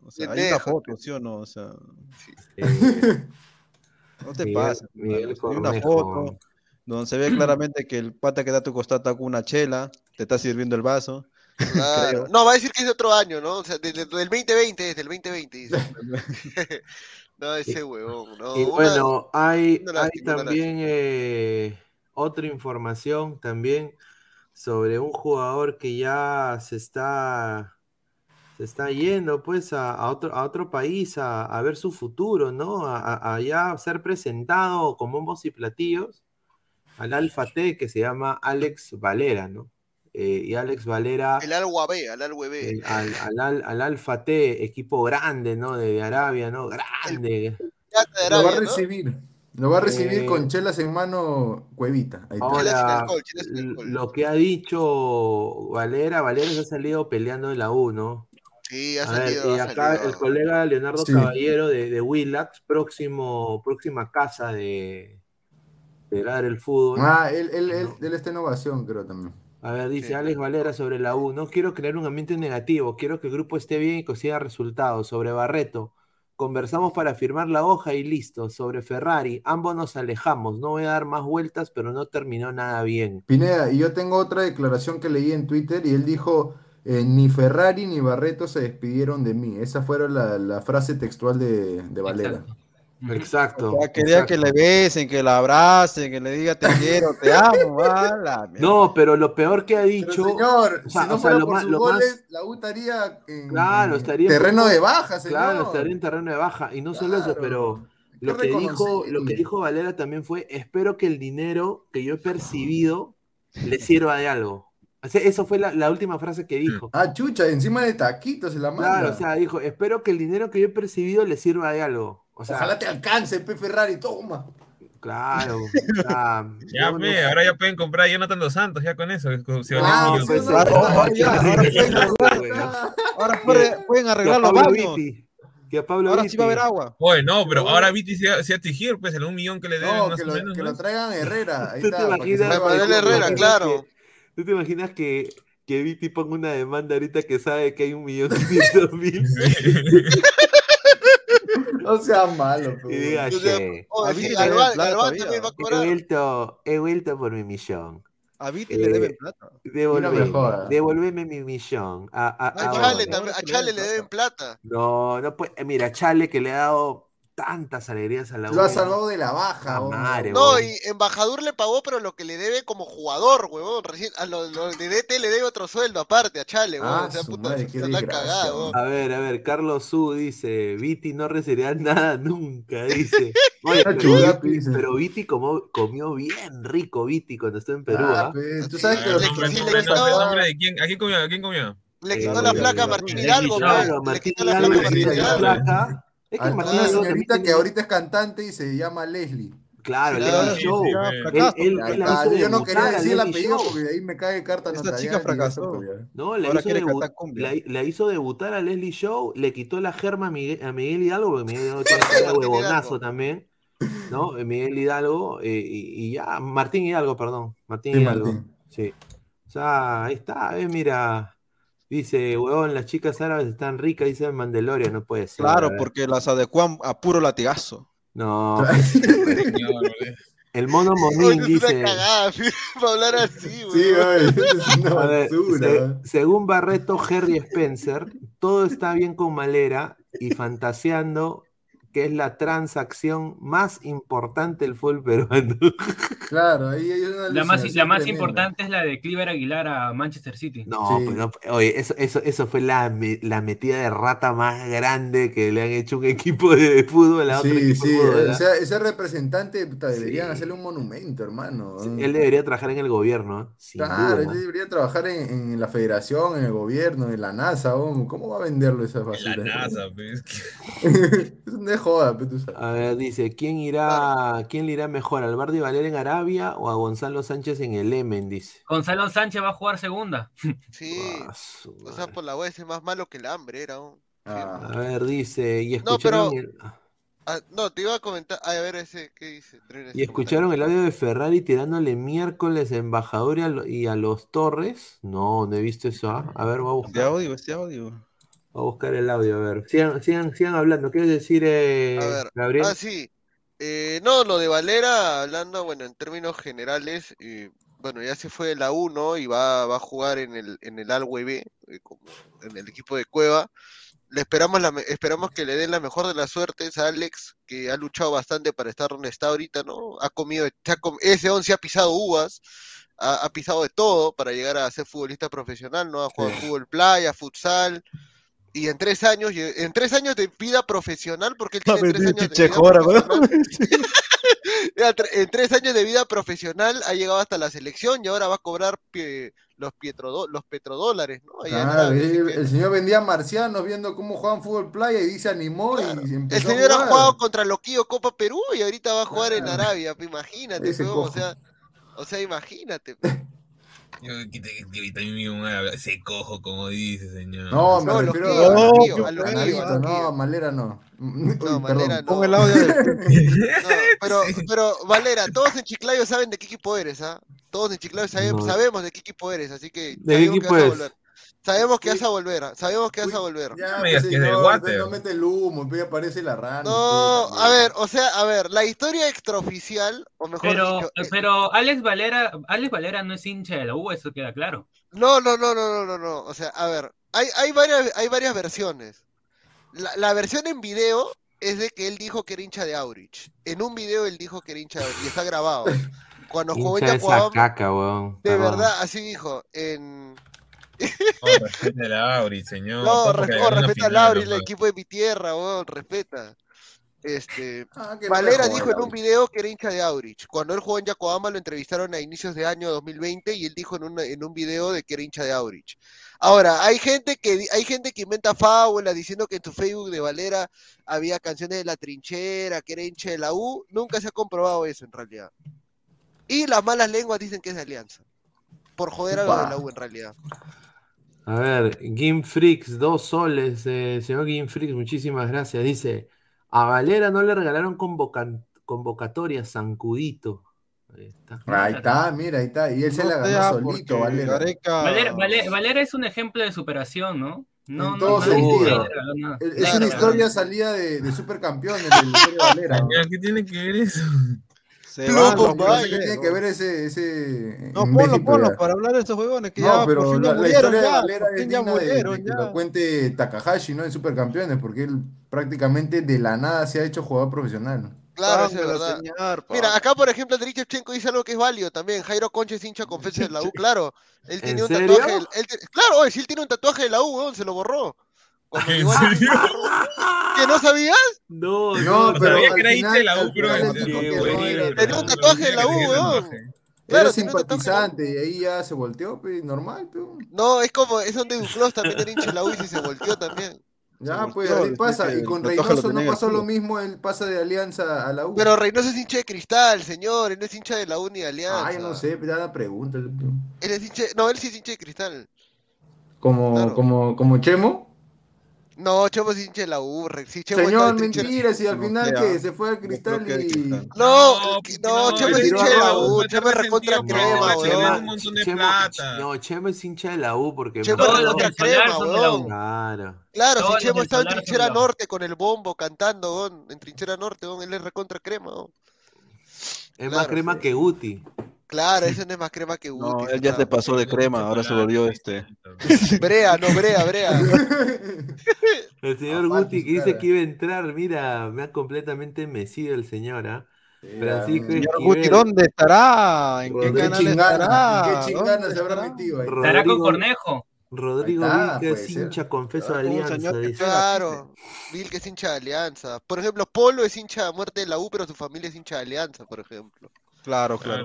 O sea, hay una foto, ¿sí o no? O sea. No te pasa. Hay una foto donde se ve claramente que el pata que da tu costado está con una chela, te está sirviendo el vaso. Claro. No, va a decir que es de otro año, ¿no? O sea, desde el 2020, desde el 2020, dice. [laughs] no, ese huevón, ¿no? Y bueno, hay, hay también eh, otra información también sobre un jugador que ya se está se está yendo pues a, a otro, a otro país a, a, ver su futuro, ¿no? A, a, ya ser presentado con bombos y platillos al Alfa T que se llama Alex Valera, ¿no? Eh, y Alex Valera. El Al B, al Al B. al, al, al, Alfa T, equipo grande, ¿no? De, Arabia, ¿no? Grande. lo va a recibir. Lo va a recibir con chelas en mano, Cuevita. Ahora, lo que ha dicho Valera, Valera se ha salido peleando en la U, ¿no? Sí, ha salido. y acá el colega Leonardo Caballero de, de Willax, próximo, próxima casa de, de dar el fútbol. Ah, él, él, él, él está innovación, creo también. A ver, dice Alex Valera sobre la U. No quiero crear un ambiente negativo, quiero que el grupo esté bien y consiga resultados. Sobre Barreto, conversamos para firmar la hoja y listo. Sobre Ferrari, ambos nos alejamos. No voy a dar más vueltas, pero no terminó nada bien. Pineda, y yo tengo otra declaración que leí en Twitter y él dijo: eh, Ni Ferrari ni Barreto se despidieron de mí. Esa fue la, la frase textual de, de Valera. Exacto. Quería que le besen, que la abracen, que le diga te quiero, te amo. [laughs] no, pero lo peor que ha dicho. señor, si no fuera por sus goles, la U estaría en claro, estaría terreno de baja, señor. Claro, estaría en terreno de baja. Y no solo eso, pero lo que, dijo, lo que dijo Valera también fue: espero que el dinero que yo he percibido le sirva de algo. Eso fue la, última frase que dijo. Ah, chucha, encima de taquitos en la mano. Claro, o sea, dijo, espero que el dinero que yo he percibido le sirva de algo. O sea, Ojalá te alcance, P. Ferrari, toma. Claro. [laughs] ya, ahora ya pueden comprar a Jonathan Dos Santos, ya con eso. ahora, pueden arreglar los baños. Que a Pablo ahora sí va a haber agua. Oye, no, pero ahora Viti se va a exigir, pues, el un millón que le den. No, que, lo, [laughs] que lo, traigan Herrera. Ahí está, te Herrera, claro. ¿Tú te imaginas que, que Viti ponga una demanda ahorita que sabe que hay un millón quinientos mil? [laughs] No sea malo. Y diga, che, he vuelto, he vuelto por mi millón. A Viti le deben plata. Devolveme, devolveme mi millón. A, a, a, Chale, a Chale le deben plata. No, no puede. Mira, a Chale que le ha dado tantas alegrías a la U. Lo ha salvado de la baja, No, y embajador le pagó, pero lo que le debe como jugador, huevón. Recién, a los de DT le debe otro sueldo aparte a Chale, huevón. Ah, o sea, puta, está cagado, A ver, a ver, Carlos Su dice, Viti no recibirá [laughs] nada nunca, dice. [laughs] Oye, pero, Viti, pero Viti como, comió bien rico, Viti, cuando estuvo en Perú. Ah, ¿ah? Tú sabes que los ¿A quién comió? ¿A quién comió? Le quitó la placa a Martín Hidalgo, Le quitó la placa a Martín Hidalgo. Es que una señorita que ahorita es cantante y se llama Leslie. Claro, claro Show. yo no quería decir el apellido porque de ahí me cae carta Esta chica fracasó. No, la hizo, hizo, debutar a Leslie Show, le quitó la germa a Miguel, a Miguel Hidalgo, porque Miguel Hidalgo tiene [laughs] huevonazo también. ¿No? Miguel Hidalgo eh, y, ya, Martín Hidalgo, perdón. Martín Hidalgo. Sí. O sea, ahí está, eh, mira. Dice, huevón, las chicas árabes están ricas, dice Mandalorian, no puede ser. Claro, porque las adecuan a puro latigazo. No. [laughs] el mono [laughs] Momín dice. Cagada, [laughs] para hablar así, Sí, es según Barreto Harry Spencer, todo está bien con Malera y fantaseando que es la transacción más importante del fútbol peruano. [laughs] Claro, ahí hay una La más, la más importante es la de Cliver Aguilar a Manchester City. No, pues oye, eso, eso, eso fue la, la, metida de rata más grande que le han hecho un equipo de fútbol a otro sí, equipo sí, de ese, ese, representante deberían hacerle un monumento, hermano. él debería trabajar en el gobierno. ¿eh? Claro, él debería trabajar en, en, la federación, en el gobierno, en la NASA. ¿Cómo va a venderlo esa basura? En la NASA, [laughs] pues. Joda, A ver, dice, ¿quién irá, quién le irá mejor, al Bardi Valera en Arabia o a Gonzalo Sánchez en el Emen? Dice. Gonzalo Sánchez va a jugar segunda. [laughs] Sí. o sea, por la web es más malo que el hambre, era. Ah. A ver, dice, y escucharon no, pero... Ah, no, te iba a comentar, a ver ese, ¿qué dice? Y escucharon el audio de Ferrari tirándole miércoles a embajador y a, los Torres. No, no he visto eso. ¿ah? A ver, voy a buscar. Este audio, este audio. A buscar el audio, a ver. Sigan, sigan, sigan hablando. ¿Qué decir, eh, Gabriel? Ah, sí. Eh, no, lo de Valera, hablando, bueno, en términos generales, eh, bueno, ya se fue de la 1 y va, va a jugar en el, en el Alwe eh, en el equipo de Cueva. Le esperamos, la, esperamos que le den la mejor de las suertes a Alex, que ha luchado bastante para estar donde está ahorita, ¿no? Ha comido, ese 11 ha pisado uvas, ha, pisado de todo para llegar a ser futbolista profesional, ¿no? Ha jugado fútbol playa, futsal, y en tres años, en tres años de vida profesional, porque él tiene tres años de vida profesional, [laughs] [laughs] en tres años de vida profesional ha llegado hasta la selección y ahora va a cobrar los, los petrodólares, ¿no? el, señor vendía marcianos viendo cómo jugaban fútbol playa y dice animó y empezó El señor ha jugado contra Loquillo Copa Perú y ahorita va a jugar en Arabia, imagínate, o sea, o sea, imagínate. [laughs] Yo también ese cojo, como dice, señor. No, me refiero a no, no, Malera no. No, Malera no. el audio [laughs] pero, [laughs] pero, Valera, todos en Chiclayo saben de qué equipo eres, ¿ah? Todos en Chiclayo sabemos, sabemos de qué equipo eres, así que. ¿De qué equipo eres? Sabemos que vas a volver, sabemos que vas a volver. Ya, pues, señor, no mete el humo, aparece la rana. No, a ver, o sea, a ver, la historia extraoficial, o mejor pero, dicho, eh, pero Alex Valera, Alex Valera no es hincha de la U, eso queda claro. No, no, no, no, no, no, no. O sea, a ver, hay, hay varias, hay varias versiones. La, la versión en video es de que él dijo que era hincha de Aurich. En un video él dijo que era hincha de Aurich y está grabado. [laughs] Cuando jugó en Yacuabamba, De verdad, así dijo. En... No, respeta a Aurich, señor. No, respeta a Aurich, el equipo de mi tierra, weón, respeta. Este, Ah, Valera dijo en un video que era hincha de Aurich. Cuando él jugó en Yacoama lo entrevistaron a inicios de año 2020 y él dijo en un, en un video de que era hincha de Aurich. Ahora, hay gente que hay gente que inventa fábulas diciendo que en tu Facebook de Valera había canciones de la trinchera, que era hincha de la U. Nunca se ha comprobado eso en realidad. Y las malas lenguas dicen que es de Alianza. Por joder a lo de la U en realidad. A ver, Game Freaks, dos soles. eh, señor Game Freaks, muchísimas gracias. Dice, a Valera no le regalaron convoca- convocatoria, Zancudito. Ahí está. Ahí está, mira, ahí está. Y él se No la ganó solito, Valera. Valera, Valera- Valera es un ejemplo de superación, ¿no? No, En no, todo no, sentido. nada. Es una historia salida de, de supercampeones de la historia de Valera. ¿no? ¿Qué tiene que ver eso? Se tiene que ver ese, ese No, ponlo, ponlo ya. para hablar de esos huevones que No, ya por pero fin la, ya la murieron historia de ya, Valera es ya de, de murieron que ya. lo cuente Takahashi, ¿no? En supercampeones, porque él prácticamente de la nada se ha hecho jugador profesional. Claro, eso es verdad. señor. Mira, acá por ejemplo Andriy Shevchenko dice algo que es válido también. Jairo Concha es hincha [laughs] confeso de la U, claro. Él tenía un serio? tatuaje. él Claro, oye, si él tiene un tatuaje de la U, se lo borró. Cuando ¿En llegó al- serio? ¿Que no sabías? No, No, no, pero sabía que era hincha de la U, pero Tenía un tatuaje de la U, weón. Claro, Era simpatizante y ahí ya se volteó, pues, normal, pues. No, es como, es donde Duclos también era hincha de la U y sí se volteó también. Ya, Se pues volteó, ahí pasa. Y con Reynoso no pasó lo mismo, él pasa de Alianza a la U. Pero Reynoso es hincha de cristal, señor, él no es hincha de la U ni de Alianza. Ay, no sé, ya la pregunta. Él es hincha, no, él sí es hincha de cristal. Como, Claro. como, como Chemo. No, Chemo es hincha de la U, sí, Chemo está Señor, mentira, si al final que se fue al cristal y. No, No, Chemo es hincha de la U, Chemo es recontra crema, weón. Chema- Chema, un montón de Chema- plata. no, Chema es hincha de la U porque Chema me es recontra crema, son de la U. weón. Claro. Claro, si estaba en trinchera norte con el bombo cantando, weón, en trinchera norte, weón, él es recontra crema, weón. Es más crema sí. que Guti. Claro, ese no es más crema que Guti. No, él ya está- se pasó de crema, ahora se volvió este. [laughs] Brea, no, Brea, Brea. [laughs] El señor Guti que dice que iba a entrar, mira, me ha completamente mecido el señor, ¿ah? Francisco Señor Esquivel, Guti, ¿dónde estará? ¿En qué canal estará? ¿en qué chingana ¿Dónde se habrá metido ahí? Estará con Cornejo. Rodrigo está, Vilca es ser. hincha confeso de Ah, Alianza, señor que dice. Claro, es hincha de Alianza. Por ejemplo, Polo es hincha de muerte de la U, pero su familia es hincha de Alianza, por ejemplo. Claro, claro.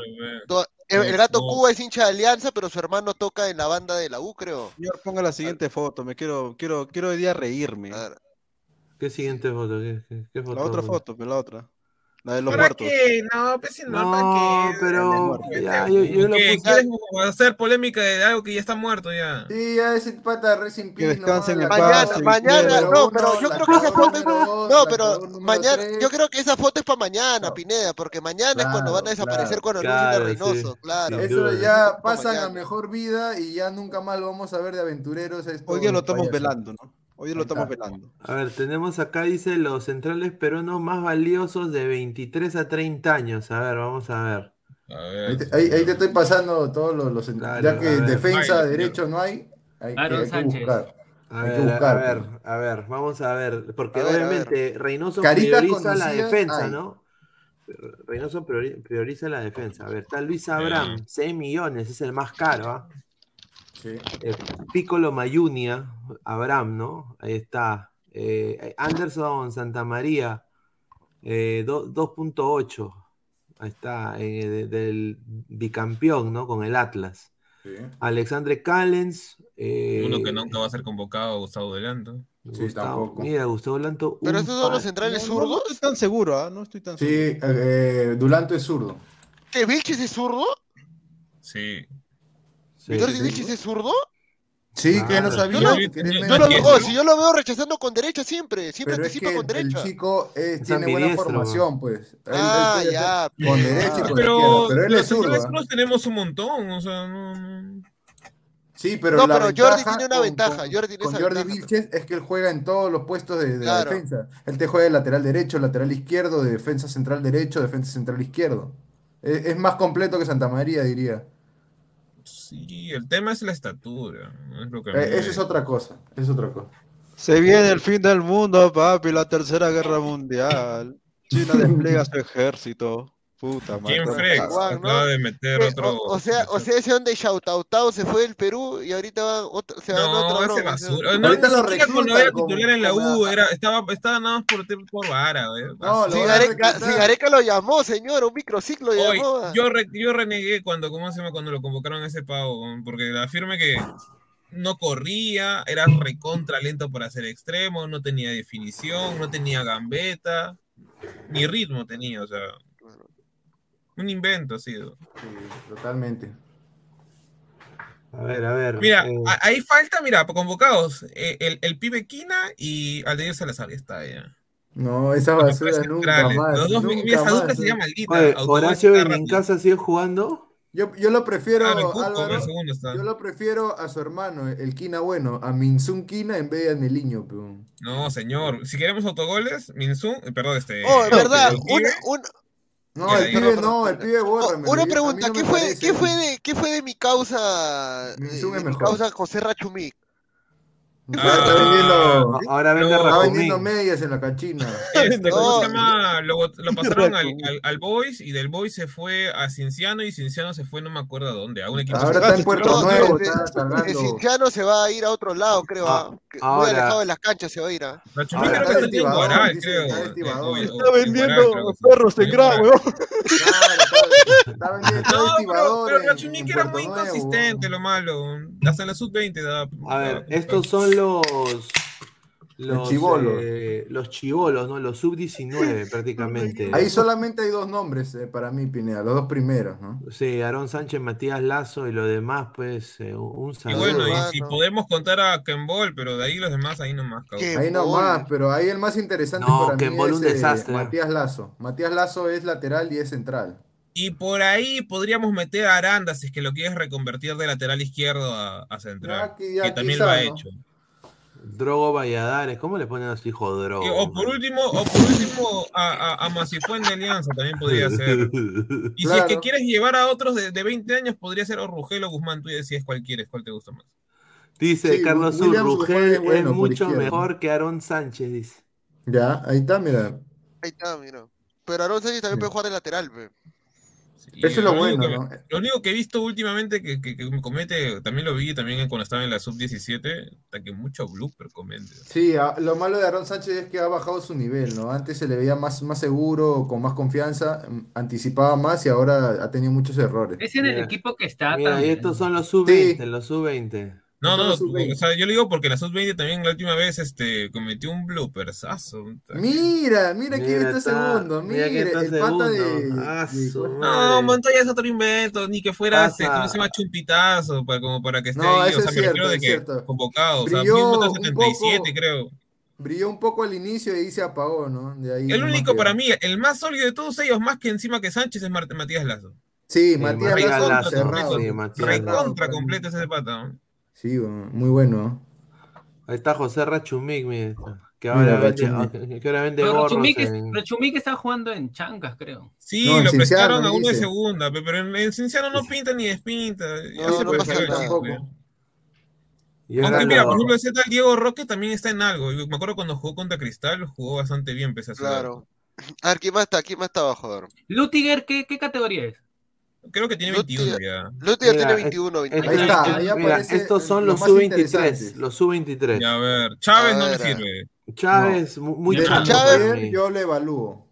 El, el gato No. Cuba es hincha de Alianza, pero su hermano toca en la banda de la U, creo. Señor, ponga la siguiente foto, me quiero, quiero, quiero hoy día reírme. ¿Qué siguiente foto? ¿Qué, qué- qué foto? La otra foto, pero la otra. La de los ¿Para muertos. qué? No, pues si no, No, ¿para qué? pero ya, yo, yo lo puse- ¿Quieres hacer polémica de algo que ya está muerto ya? Sí, ya ese pata recién Que descansen en Mañana, paz, mañana, no, pero yo creo que esa foto es, no, pero mañana, yo creo que esa foto es para mañana, No. Pineda, porque mañana es cuando van a desaparecer claro. cuando anuncien a Claro, Reynoso, sí. claro. Eso duda. ya Pa' pasan a mejor vida y ya nunca más lo vamos a ver de aventureros. a Hoy día lo estamos velando, ¿no? Hoy lo estamos velando. A ver, tenemos acá, dice, los centrales peruanos más valiosos de 23 a 30 años. A ver, vamos a ver. A ver. Ahí te, ahí- ahí te estoy pasando todos los, los- Claro, ya que defensa, Ay, derecho no hay, hay que, Aaron hay que Sánchez. buscar. A Hay que ver, buscar, a ver, a ver, vamos a ver, porque A ver, obviamente Reynoso Caritas prioriza la defensa, hay. ¿no? Reynoso priori- prioriza la defensa. A ver, está Luis Abraham, 6 millones, es el más caro, ¿ah? Sí. Eh, Piccolo Mayunia, Abraham, ¿no? Ahí está. Eh, Anderson Santamaría, eh, do- 2.8. Ahí está, eh, de- del bicampeón, ¿no? Con el Atlas. Sí. Alexandre Callens. eh, Uno que nunca va a ser convocado, Gustavo Delanto. Sí, Gustavo, mira, Gustavo Lanto. Pero un esos son los centrales No, no, no zurdos. estoy tan seguro, ¿ah? No estoy tan Sí, seguro. eh, Dulanto es zurdo. ¿Que Vilches es zurdo? Sí. Sí, ¿Jordi sí. Vilches es zurdo? Sí, que no sabía. Yo lo- que eres yo Yo lo veo, oh, si yo lo veo rechazando con derecha siempre, siempre Pero es anticipa que con el, el derecha. chico eh, Es tiene buena formación, pues. Él- él Ah, ya, hacer Con pues. derecha y Ah. con Pero. Pero él es zurdo. ¿ah? zurdos tenemos un montón, o sea, no, no. Sí, pero No, la pero Jordi ventaja tiene una con- ventaja, con- Jordi con esa Jordi ventaja. Vilches es que él juega en todos los puestos de, de Claro. la defensa. Él te juega de lateral derecho, lateral izquierdo, de defensa central derecho, defensa central izquierdo. Es, es más completo que Santa María, diría. Sí, el tema es la estatura. no es lo que Eh, me- Eso es otra cosa. Es otra cosa. Se viene el fin del mundo, papi, la tercera guerra mundial. China despliega su ejército. Puta madre. Jim Frex acaba de meter Eh, otro. O, o sea, o sea, ese donde Shoutautao se fue del Perú y ahorita va otro, se va a No, otra ese broma, basura. No, Ahorita ni lo siquiera cuando era titular en la U, era, estaba, estaba nada más por, por vara, güey. No, lo Si van a Gareca, reclutar. si Gareca lo llamó, señor, un microciclo Oye, llamó. yo, re- yo renegué cuando, ¿cómo se llama? Cuando lo convocaron a ese pavo, porque afirme que no corría, era recontra lento para ser extremo, no tenía definición, no tenía gambeta, ni ritmo tenía, o sea, un invento ha sido. Sí, totalmente. A ver, a ver. Mira, eh, ahí falta, mira, convocados, eh, el, el pibe Quina y Aldeir Salazar, ya está ya. No, esa basura nunca más. Los dos, nunca mira, esa dupla más, se ¿eh? llama maldita. oye, Horacio. Benincasa sigue jugando. Yo, yo lo prefiero, Ah, Álvaro, segundo yo lo prefiero a su hermano, el Quina bueno, a Minsun Quina en vez de a Neliño, peón. No, señor. Si queremos autogoles, Minsun, eh, perdón, este. Oh, es verdad, una, una, No, el pibe no, el pibe oh, bórramelo. una pregunta, no ¿qué fue, qué fue de, qué fue de mi causa, de es mi causa José Rachumic? Ah, Ah, está vendiendo, Ahora vende está vendiendo medias en la canchina. [laughs] Este, ¿cómo se llama? Lo, [laughs] pasaron al, al, al Boys y del Boys se fue a Cinciano y Cinciano se fue no me acuerdo a dónde, a un equipo. Ahora está en Puerto No, Nuevo, está. Cinciano se va a ir a otro lado, creo. Ah, ah, ahora- Muy alejado de las canchas se va a ir. ah. Creo está que en Guaral, creo. vendiendo perros en Gran, weón. Claro, está, está vendiendo, pero, Rachumic en era muy inconsistente, lo malo. Hasta la sub-20 da. A ver, estos son los. Los chibolos. eh, los chivolos, ¿no? Los sub-19 prácticamente. Ahí solamente hay dos nombres eh, para mí, Pineda, los dos primeros, ¿no? Sí, Aarón Sánchez, Matías Lazo y lo demás, pues, eh, un Y saludo. bueno, y si mano. podemos contar a Kembol, pero de ahí los demás, ahí nomás. cabrón. Ahí nomás, pero ahí el más interesante No, para mí es un eh, desastre. Matías Lazo. Matías Lazo es lateral y es central. Y por ahí podríamos meter a Aranda si es que lo quieres reconvertir de lateral izquierdo a, a central. Ya, que- ya que también quizá, lo ha ¿no? Drogo Valladares, ¿cómo le ponen a su hijo Drogo? O por último, o por último a, a, a de Alianza también podría ser. [laughs] Y si es que quieres llevar a otros de, de 20 años, podría ser o Rugel o Guzmán. Tú decides cuál quieres, cuál te gusta más. Dice Sí, Carlos Sur, Rugel es bueno es por mucho mejor que Aarón Sánchez, dice. Ya, ahí está, mira. Ahí está, mira. Pero Aaron Sánchez también Sí. puede jugar de lateral, pe. Eso es lo bueno, que- ¿no? Lo único que he visto últimamente que, que, que comete, también lo vi también cuando estaba en la sub-17, hasta que mucho blooper comete. Sí, a- lo malo de Aaron Sánchez es que ha bajado su nivel, ¿no? Antes se le veía más, más seguro, con más confianza, mm, anticipaba más y ahora ha tenido muchos errores. Es en el equipo que está Mira, y estos son los sub-20, Sí. los sub-20. No, no, los sub-20. o sea, yo le digo porque la sub-20 también la última vez este, cometió un bloopersazo. Mira, mira quién Mira, está está- segundo. mira Mira, quién está el pata de. segundo. Ah, de- No. Montoya es otro invento, ni que fuera este. ¿cómo se llama? Chumpitazo, para, como para que esté No, ahí. O sea, es me refiero de que cierto. convocado, o sea, Brilló mismo un 77, poco. creo. Brilló un poco al inicio y ahí se apagó, ¿no? De ahí El único para mí, el más sólido de todos ellos, más que encima que Sánchez, es Mart- Matías Lazo. Sí, Sí, Matías Matías Lazo Lazo, cerrado. sí, Matías Recontra Lazo. completo ese pata. ¿no? Sí, bueno, muy bueno. ¿no? Ahí está José Rachumic, mire. Que Mira, ahora vende, Rachumic. que ahora vende Pero gorros Rachumic, en- Rachumic está jugando en Chancas, creo. Sí, No, en lo Cinciano, prestaron a uno de dice. segunda, pe- pero en, en Cinciano no pinta ni despinta. Ya No, se no puede pasa saber, nada. Tampoco. pe. y ahora Aunque mira, por ejemplo, ese tal Diego Roque también está en algo. Yo me acuerdo cuando jugó contra Cristal, jugó bastante bien, pese a su edad. Claro. A ver, ¿quién más está? ¿Quién más está abajo? A ver. Lutiger, ¿qué, qué categoría es? Creo que tiene Lutiger. 21 ya. Lutiger Mira, tiene es- 21, es- 22. Ahí está, es- ahí mira, estos son los los más sub-23. interesantes. Los sub-23. Ya, a ver, Chávez A no me ver, sirve. Chávez, mu- muy Chávez, mí. yo lo evalúo.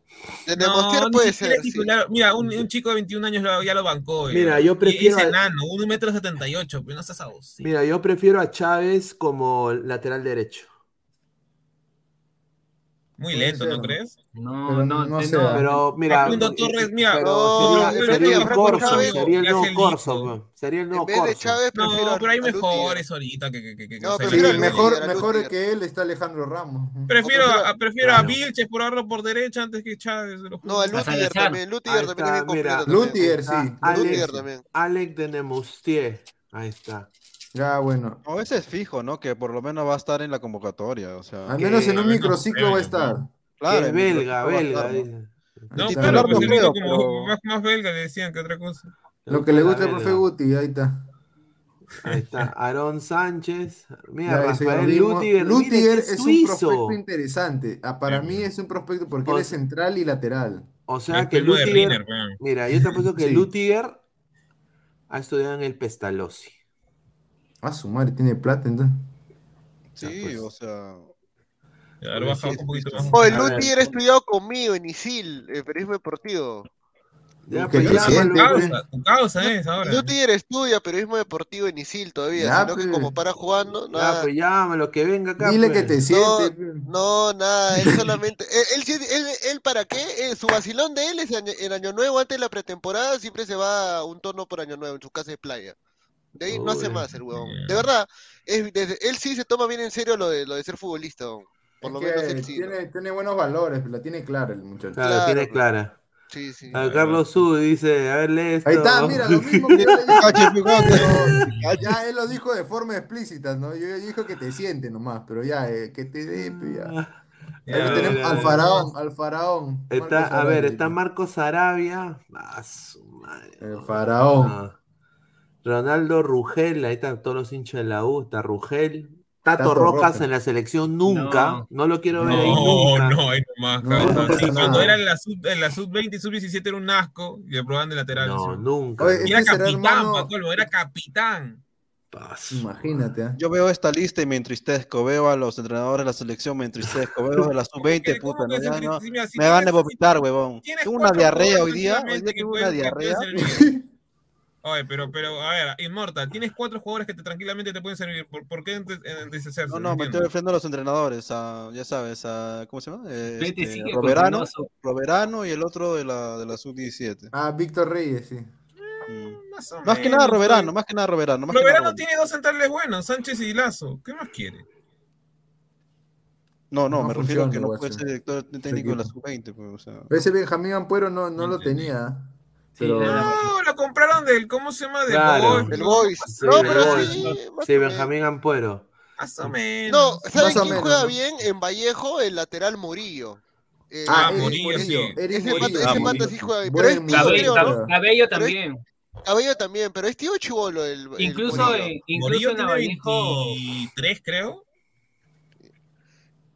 De No, puede ser, es sí. titular. Mira, un, un chico de 21 años lo- ya lo bancó. ya. Mira, yo prefiero Y es enano, 1 metro 78, pero no seas abusivo. Mira, yo prefiero a Chávez como lateral derecho. Muy lento, ¿no crees? No, no, no sé, no. Pero mira, Facundo Torres, mira, pero no, sería, el Corso, sería el nuevo Corso, sería el En nuevo vez de Corso. Chávez, No, pero hay mejores ahorita que, que, que, que No, o sea, prefiero Sí, a mejor, mejor que él está Alejandro Ramos. Prefiero, prefiero- a, prefiero a Claro. Vilches por darlo por derecha antes que Chávez. No, a Salazar. también. Lutiger Ahí también es bien completo. Está sí. Alex, Lutiger también. Alex de Nemustier. Ahí está. Ya, bueno. O ese es fijo, ¿no? Que por lo menos va a estar en la convocatoria. O sea, Al que- menos en un microciclo va a estar. claro, que es belga, belga. ¿no? claro, pues no el como más, más belga le decían que otra cosa. Lo que le gusta al profe Guti, ahí está. Ahí está, Aarón Sánchez. Mira, Rafael. Lutiger. Lutiger es un prospecto interesante. Ah, para mí es un prospecto porque él es central y lateral. O sea Es que Lutiger. Riner. Mira, yo te apuesto que Sí. Lutiger ha estudiado en el Pestalozzi. Ah, su madre tiene plata entonces. Sí, o sea. Ya, lo baja un poquito más. Oh, el A ver, Lutiger ha estudiado conmigo en ISIL, el periodismo deportivo. Ya, Que pues llámalo, siente, pues. Causa, tu causa es ahora. Lutiger estudia periodismo deportivo en ISIL todavía, Ya, sino que pues. como para jugando, Ya, nada. pues llámalo, que venga acá. Dile pues. que te siente. no, nada, él [laughs] solamente, él, él, sí- él, él para qué, Eh, su vacilón de él es en Año Nuevo, antes de la pretemporada, siempre se va un tono por Año Nuevo en su casa de playa. De ahí no hace más el huevón. De verdad, es, desde- él sí se toma bien en serio lo de, lo de ser futbolista, huevón. por Es lo menos él sí. ¿no? tiene, tiene buenos valores, la tiene clara el muchacho. Claro, Claro, tiene pues. clara. Sí, sí. A Carlos Su dice, a ver, lee esto. Ahí está, mira, lo mismo que yo le dije. Ya él lo dijo de forma explícita, ¿no? Yo, yo dijo que te siente nomás, pero ya, eh, que te dé, pe, ya. Ya, Ahí tenemos al faraón, al faraón. Está, Marcos a ver, Arabia. está Marcos Arabia. Ah, su madre. El faraón. Ah. Ronaldo Rugel, ahí están todos los hinchas de la U, está Rugel. Tato, Tato Rojas Rojas. en la selección nunca, no, No. lo quiero ver ahí No, nunca. no, ahí nomás, No, Sí, cuando era en la sub, en la sub 20 y sub 17 era un asco y le probaban de lateral. No, nunca. Oye, era Este será capitán, hermano- era capitán. Imagínate, ¿ah? Yo veo esta lista y me entristezco. Veo a los entrenadores de la selección, me entristezco. Veo de la sub-20, ¿Cómo puta, se ya Me van a vomitar, huevón. Tengo una diarrea hoy día. Hoy día tengo una diarrea. [laughs] Oye, pero, pero, a ver, Inmortal, tienes cuatro jugadores que te, tranquilamente te pueden servir. ¿Por, por qué entristecerse? No, no, me entiendo. estoy refiriendo a los entrenadores, a, ya sabes, a, ¿cómo se llama? Eh, este, sigue Roberano, y el otro de la, de la sub-17. Ah, Víctor Reyes, sí. Mm. Más, o Más que nada Roberano, más que nada Roberano. Más que Roberano nada tiene dos centrales buenos, Sánchez y Lazo. ¿Qué más quiere? No, no, No me refiero a que no puede ser director técnico de la equipo. sub-20. Pues, o sea. Ese Benjamín Ampuero no, no lo tenía. Pero No, lo compraron del, ¿cómo se llama? Del Claro. Boys. Boys. Sí, No, el pero Boys. sí. Benjamín Ampuero. Más o menos. No, ¿saben quién menos, juega ¿no? bien? En Vallejo, el lateral Murillo. Eh, Ah, Eric Murillo, Murillo. sí. Ese Murillo. Ah, ese Murillo. sí juega bien. Pero es tío, Murillo. creo, Cabello, también. Cabello también, pero es tío chivolo el, el Incluso, Murillo. en, incluso Vallejo, 23, creo.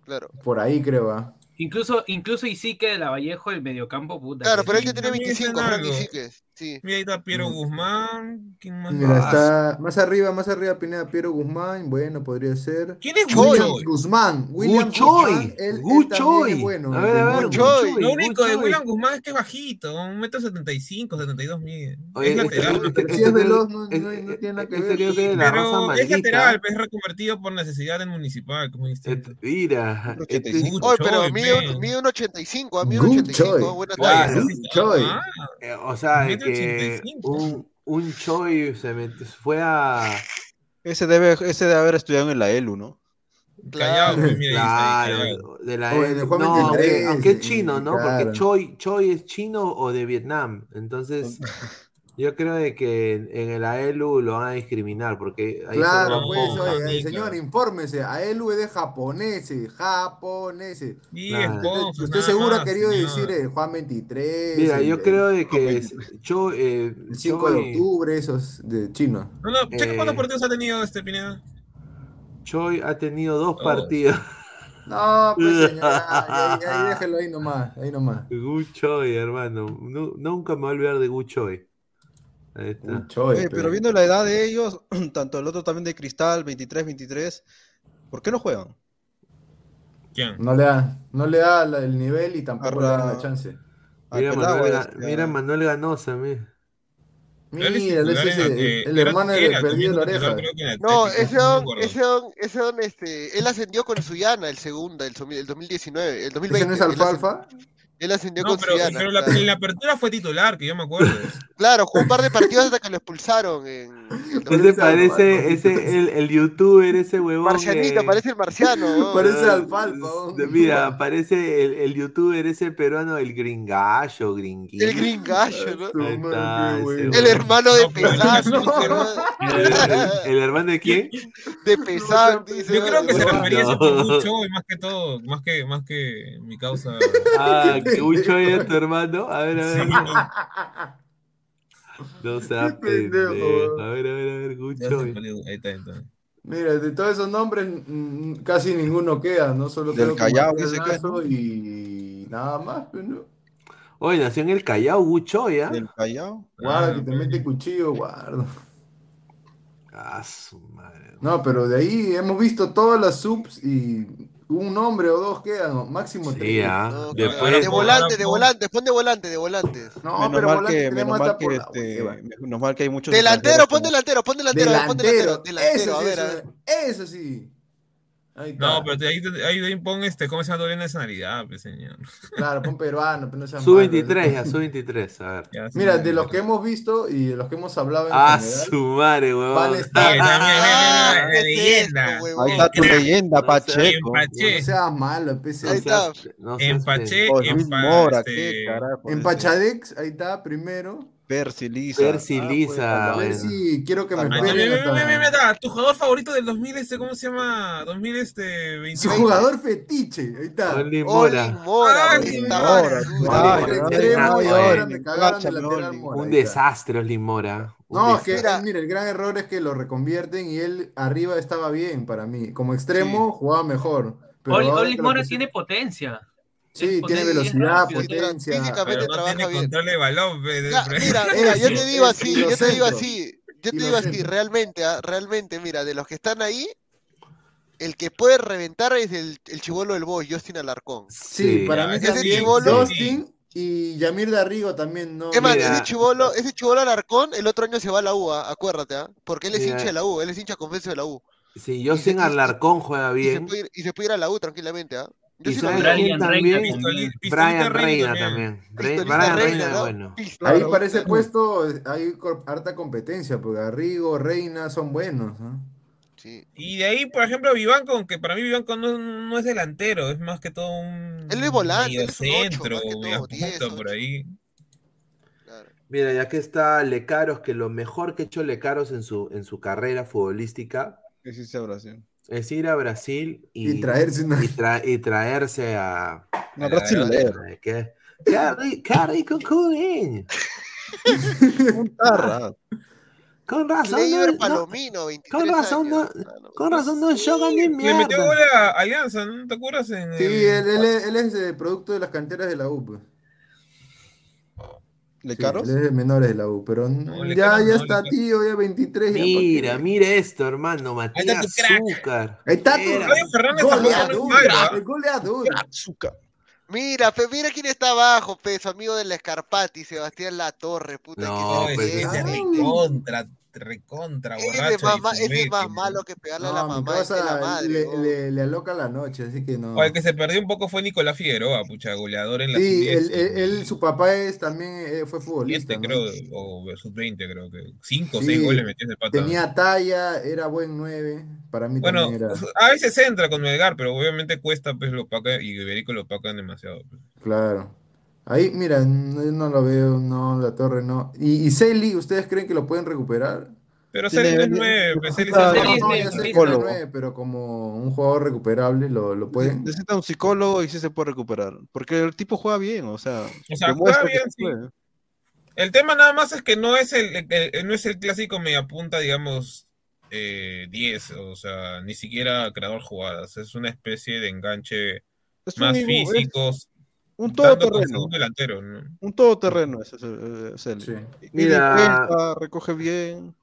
Claro. Por ahí creo, ¿ah? Incluso, incluso Isique de la Vallejo, el mediocampo, puta. Claro, que pero ya tiene También 25, está Frank largo. Sí. Mira, ahí está Piero Mm. Guzmán. ¿Quién más? Mira, Ah, está más arriba, más arriba Pineda Piero Guzmán. Bueno, podría ser. ¿Quién es William? Guzmán. William Guchoy. Guzmán. Él, él Guchoy. bueno. A ver, a ver. Guchoy. Lo único de. William Guzmán es que es bajito, un metro setenta y cinco, setenta y dos mide. Oye, Es lateral. si es creo- veloz, no- este- no- no tiene nada que este ver. Pero es lateral, es reconvertido por necesidad del municipal, como distinto. Mira, este- 85. Oye, pero mide, un- mide un 85, a mide un Guchoy. 85. Buena talla. eh, o sea, que 85. un, un Choi se metió- fue a. Ese debe, ese debe haber estudiado en la ELU, ¿no? Claro. pues. Claro, de la Oye, Juan no, 23, aunque, aunque es chino, ¿no? claro. Porque Choi, Choi es chino o de Vietnam. Entonces, yo creo de que en, en el AELU lo van a discriminar porque ahí Claro, pues, oye, señor, infórmese. A él es de japoneses, japoneses. Claro. Usted seguro ha querido señor. decir el Juan 23. Mira, el- yo creo de que es- Choi, eh, El 5 de Choi- octubre, esos de chino. No, no, checa Eh, cuántos partidos ha tenido este Pineda. Choi ha tenido dos Oh. partidos. No, pues [laughs] señor, ya, déjelo ahí nomás, ahí nomás. Gu Choi, hermano. Nu- nunca me voy a olvidar de Gu Choi. Ahí está. Un choy, Oye, pero viendo la edad de ellos, [clears throat] tanto el otro también de Cristal, 23, 23, ¿por qué no juegan? ¿Quién? No le da, no le da la- el nivel y tampoco le Arra- dan la chance. Mira, Pelado, Manuel, Ga- este, mira Manuel Ganosa, mira. Mira, es ese es el, hermano era del perdido la oreja. No, ese don, ese don, ese don, este, él ascendió con Suyana, el segundo, el, el 2019, el 2020. ¿Ese no es ascendió- alfalfa? Él ascendió No, con pero, pero la- claro. en la apertura fue titular, que yo me acuerdo. [laughs] Claro, jugó un par de partidos hasta que lo expulsaron en el Ese 2020. parece, ese, el, el youtuber, ese huevón. Marcianito, eh, parece el marciano. ¿no? [laughs] Parece ah, alfalfa. Mira, parece el, el youtuber ese peruano, el gringallo, gringuito. El gringallo, ¿no? Está. El hermano de No. [laughs] ¿El, el- el hermano de quién? De Pesán, dice. Yo creo que se refería a ese más que todo, más que, más que mi causa. Ah, que [laughs] un Choi es tu hermano. A ver, a ver. Sí, No seas pendejo. A ver, a ver, a ver, Gucho. Ahí está, entonces. Mira, de todos esos nombres, mm, casi ninguno queda, ¿no? Solo Del Callao, que es, Lazo y nada más, pues, ¿no? Oye, nació en el Callao, Gucho, ¿ya? Del Callao. Guarda, Ah, que te mete cuchillo, guarda. Ah, su madre. No, pero de ahí hemos visto todas las subs y un nombre o dos quedan, máximo Sí, tres. ah. No, Después, de volantes, de volantes, pon de volantes, de volantes. No, menos pero mal volante que, tenemos menos hasta mal que, por la este, hueva. menos mal que hay muchos Delantero, pon delantero, pon delantero, pon delantero. Delantero, Delantero, eso a ver, a eso, ver. eso sí. Ahí está. No, pero ahí, de ahí, ahí pon este, ¿cómo se llama doble nacionalidad, pues, señor? Claro, pon peruano, pero no seas Su malo. 23, ya, [laughs] su 23, a ver. Ya, sí, Mira, de los que hemos visto y de los que hemos hablado en Ah, general, su madre, van a huevón. estar. Mira, mira, mira, Ah, mira, mira, ¿qué es leyenda. esto, huevón? Ahí está tu Crack. leyenda, No Pacheco. Empaché, No seas malo, PC. Ahí No está. seas- no seas empaché, Luis empa- Mora, qué carajo. En Pachadex, ahí está, primero. Percy Lisa. Percy Ah, pues, Lisa, A ver bueno. si quiero que me Ah, Mira, esperen mira, mira, mira, tu jugador favorito del 2000, este, ¿cómo se llama? Su 2021. jugador fetiche, ahí está. Oli Mora. Ah, Oli Mora, ah, Un desastre, Oli Mora. No, es que. Mira. el gran error es que lo reconvierten y él arriba estaba bien para mí. Como extremo jugaba mejor. Oli, Mora tiene potencia. Sí, Es tiene es velocidad, potencia. Físicamente Pero no trabaja tiene bien. control de balón, mira, [laughs] mira, yo te digo así, yo te digo así, yo te digo así, realmente, ah, realmente, mira, de los que están ahí, el que puede reventar es el, el chivolo del boy, Justin Alarcón. Sí, para mí también. chibolo- Justin y Yamir Darrigo también, ¿no? Es más, ese chivolo, ese chivolo Alarcón, el otro año se va a la U, ah, acuérdate, ah, porque él es Mira. hincha de la U, él es hincha confeso de la U. Sí, y- Alarcón juega Y se, bien. puede ir, y se puede ir a la U tranquilamente, ¿ah? Yo Y sí sabes quién también. Pistoli- Brian Reina también. Brian Reina, ¿no? bueno. Ahí para ese puesto hay harta competencia, porque Garrigo, Reina son buenos. ¿no? Sí. Y de ahí, por ejemplo, Vivanco, aunque para mí Vivanco no, no es delantero, es más que todo un Él es volante, él es un centro, más que todo, media diez, punta por ocho. ahí. Claro. Mira, ya que está Lecaros, que lo mejor que ha hecho Lecaros en su, en su carrera futbolística Que sí sea Brasil. Es ir a Brasil y, Y traerse una- y, tra- y traerse a. No, brasilero. ¿Qué? ¡Qué ri- qué rico cudín! [laughs] Un tarra. Con razón, Leiber no, no- Palomino, 23 con razón, no, años. Ah, con razón no juegan ni Le metió mierda. gol a Alianza, ¿no te acuerdas? En Sí, el- él, él es, él es eh, producto de las canteras de la U. pues. ¿Le Sí, él es de menores de la U, pero No, ya, Lecaros ya no, está, Lecaros. tío, ya 23. ya, ¿pa' Mira, qué? mira esto, hermano. está Matías tu crack. Azúcar. Ahí está tu. Mira, pe, mira quién está abajo, pe, su amigo del Escarpati, Sebastián Latorre, puta. No, que se pues. Recontra, recontra borracho. es más, es más malo que pegarle a la mi mamá de la madre. le, ¿no? le, le aloca la noche, así que no. O el que se perdió un poco fue Nicolás Figueroa, pucha, goleador en la Sí, sub-10, él, él- él- su papá es también eh, fue futbolista. siete, ¿no? creo, o sub-20, creo que. Cinco o Sí, seis goles metió ese pata. Tenía talla, era buen 9. Para mí Bueno, también era. a veces entra con Melgar, pero obviamente cuesta, pues lo paca y Iberico lo pacan demasiado. pues. Claro. Ahí, mira, no, lo veo, no, la torre no. ¿Y, y Celi, ustedes creen que lo pueden recuperar? Pero Celi no es tiene- nueve, pues, Celi es no, de- ya sé que no es psicólogo. nueve, pero como un jugador recuperable, lo, lo pueden. Necesita un psicólogo y sí se puede recuperar. Porque el tipo juega bien, o sea. O sea, juega bien, puede. El tema nada más es que no es el, el- el- no es el clásico media punta, digamos, eh, 10, o sea, ni siquiera creador jugadas. Es una especie de enganche Es más es físicos, un todoterreno. delantero, ¿no? Un todoterreno ese es el- es él. Sí. Mira. Recoge bien.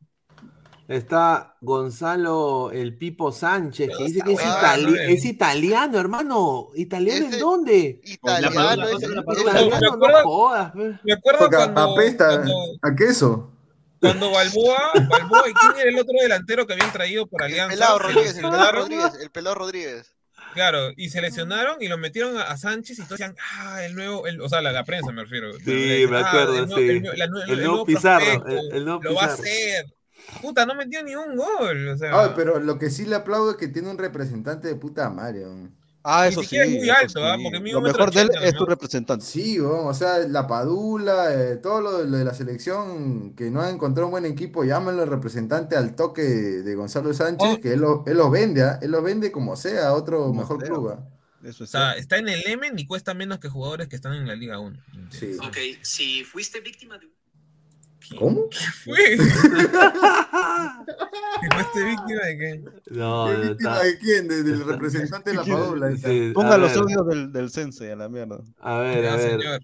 Está Gonzalo el Pipo Sánchez, que dice que es, itali- eh. es italiano, hermano. ¿Italiano en dónde? Italiano, me Italiano, no acuerdo- jodas. pe. Me acuerdo Porque cuando, apesta cuando, a queso. cuando Balboa, Balboa, ¿y quién era el otro delantero que habían traído por el Alianza? pelado Se Rodríguez, el [laughs] pelado Rodríguez, el pelado Rodríguez. Claro, y se lesionaron y lo metieron a, a Sánchez y todos decían, ah, el nuevo, el, o sea, la, la prensa me refiero. Sí, me acuerdo, el nuevo- sí. el nuevo- la nue- El nuevo Pizarro, prospecto, el- el nuevo lo va a hacer. Puta, no metió ni un gol, o sea, Ay, pero lo que sí le aplaudo es que tiene un representante de puta madre. Ah, Ni eso sí. es muy alto, ¿ah? sí. Porque Lo un mejor de él es tu representante. Sí, o sea, la Padula, eh, todo lo, lo de la selección que no ha encontrado un buen equipo, llámenlo el representante al toque de Gonzalo Sánchez, Oh. que él lo, él los vende, ¿ah? él los vende como sea, a otro Como mejor sea. club. ¿ah? Eso o sea, cierto. está en el Emen y cuesta menos que jugadores que están en la Liga 1. Sí. Ok, si fuiste víctima de... ¿Cómo? ¿Qué fue? [laughs] ¿Fuiste víctima de qué? No, ¿Qué no víctima está. de quién? De- del representante de la [laughs] Paola. Sí, Ponga los audios del, del Sensei a la mierda. A ver, a ver. señor.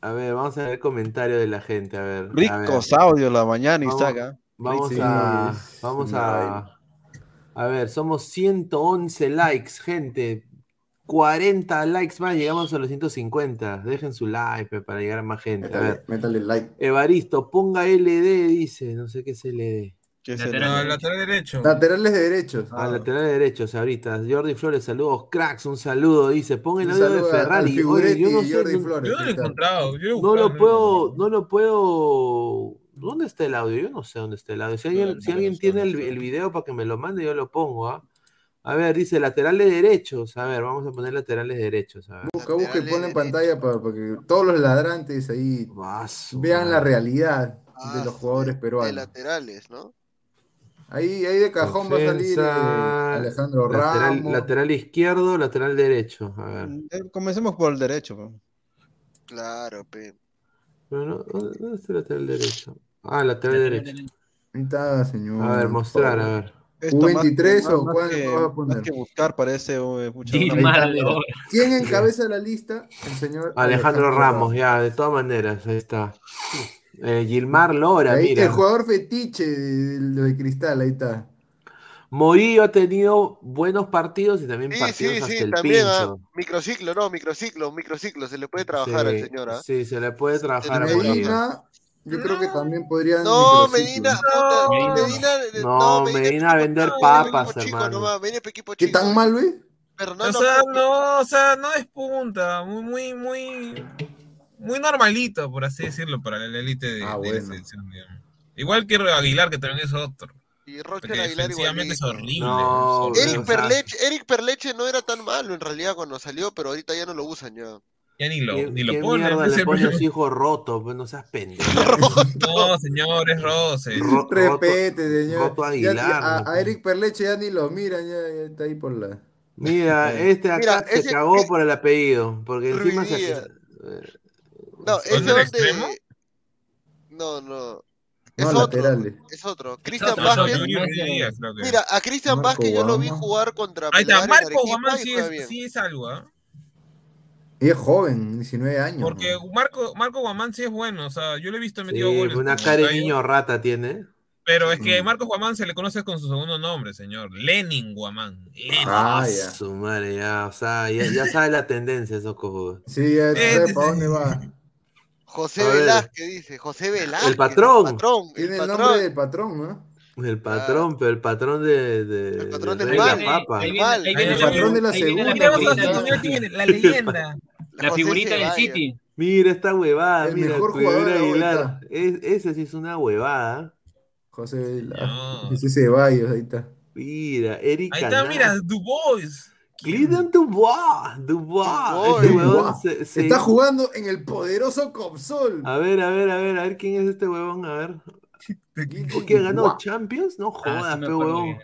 A ver, vamos a ver el comentario de la gente. A ver. Ricos audios la mañana y Vamos- saca. Vamos Sí, a. Vamos a. A ver, somos 111 likes, gente. 40 likes más, llegamos a los 150. Dejen su like para llegar a más gente. A ver, métale like. Evaristo, ponga LD, dice. No sé qué es LD. ¿Qué es Lateral el- No, derecho. lateral derecho. Laterales derechos. Ah, lateral derechos ahorita. Jordi Flores, saludos, cracks, un saludo, dice. Ponga el audio de Ferrari. Oye, yo no sé, Jordi no- Flores. Yo no lo he encontrado. Yo lo he No lo puedo, no lo puedo. ¿Dónde está el audio? Yo no sé dónde está el audio. Si alguien, No, si no, alguien no, tiene no, el, no. el video para que me lo mande, yo lo pongo, ¿ah? A ver, dice laterales derechos. A ver, vamos a poner laterales derechos. A ver. Busca, busca y ponle en pantalla para, para que todos los ladrantes ahí Ah, vean la realidad Ah, de los jugadores De peruanos. laterales, ¿no? Ahí, ahí de cajón va a salir eh, Defensa, Alejandro lateral, Ramos. lateral izquierdo, lateral derecho. A ver. Eh, Comencemos por el derecho. pe. Claro, pe. Pero no, ¿dónde está el lateral derecho? Ah, lateral derecho. Ahí está, señor. A ver, mostrar, a ver. Esto más que- ¿U23 o más cuál que- vas a más poner? que buscar parece eh, Lora. ¿Quién encabeza la lista? El señor Alejandro Ramos, ya, de todas maneras, ahí está. Eh, Gilmar Lora, Ahí, mira. el jugador fetiche de, de- de Cristal, ahí está. Morillo ha tenido buenos partidos y también Sí, partidos sí, hasta sí, el también, ah, pincho. microciclo, no, microciclo, microciclo, se le puede trabajar al Sí, señor, ¿ah? sí, se le puede trabajar a. Medina, yo creo que también podrían. No. Medina, puta, Medina. Medina, No, Medina, Medina a equipo- vender no, papas, hermano. ¿Qué chico. tan mal, güey? O sea, no, o sea, no despunta, muy, muy, muy, muy normalito, por así decirlo, para la élite de, Ah, de la bueno. selección, digamos. Igual que Aguilar, que también es otro. y Roger Porque Aguilar defensivamente es horrible. No, es horrible. Eric Perleche, Eric Perleche no era tan malo en realidad cuando salió, pero ahorita ya no lo usan ya. Ya ni lo, ¿Qué, ni lo qué ponen. mierda ese le pone a problema. su hijo roto? Pues no seas [laughs] pendejo. [laughs] No, señor, es Rose. Ro- roto- Repete, señor. Roto Aguilar. ya a, ¿no? a Eric Perleche ya ni lo miran, ya, ya está ahí por la. Mira, [laughs] este acá Mira, se ese- cagó ese- por el apellido, porque encima se... Ruidía. eh, No, ese ¿Dónde el extremo? donde. No, no. Es No, otro. laterales. Es otro. Cristian No, es no, Vázquez. Mira, a Cristian Vázquez yo lo vi jugar contra Ahí está, Marco Guamán sí es, sí es algo, ¿ah? Y es joven, 19 años. Porque ¿no? Marco, Marco Guamán sí es bueno, o sea, yo lo he visto metido sí, goles. una cara de niño rata tiene. Pero es que Mm. Marco Guamán se le conoce con su segundo nombre, señor. Lenin Guamán. Lenin. Ah, Ah, ya. su madre, ya, o sea, ya, ya sabe la tendencia esos cojudos. Sí, ya Eh, sabe para dónde va. José. Velázquez dice, José Velázquez. patrón. El patrón. Tiene el el patrón. nombre del patrón, ¿no? El patrón, pero el patrón de, de, El patrón de del mal. la Papa. Ahí viene, ahí viene El la patrón de la [laughs] segunda, la pues, leyenda. la José figurita del. City. Mira esta huevada, El mira, mejor jugador de Aguilar. Es, ese sí es una huevada. José Vela. No. Ese Ceballos, ahí está. Mira, Eric Ahí está, Canal. mira, Dubois, Dubois. Dubois. Este Dubois. se- se- Está jugando en el poderoso Copsol. A ver, a ver, a ver, a ver quién es este huevón, a ver. Gigi ¿Por qué ganó. Champions? No Ah, jodas, sí bien.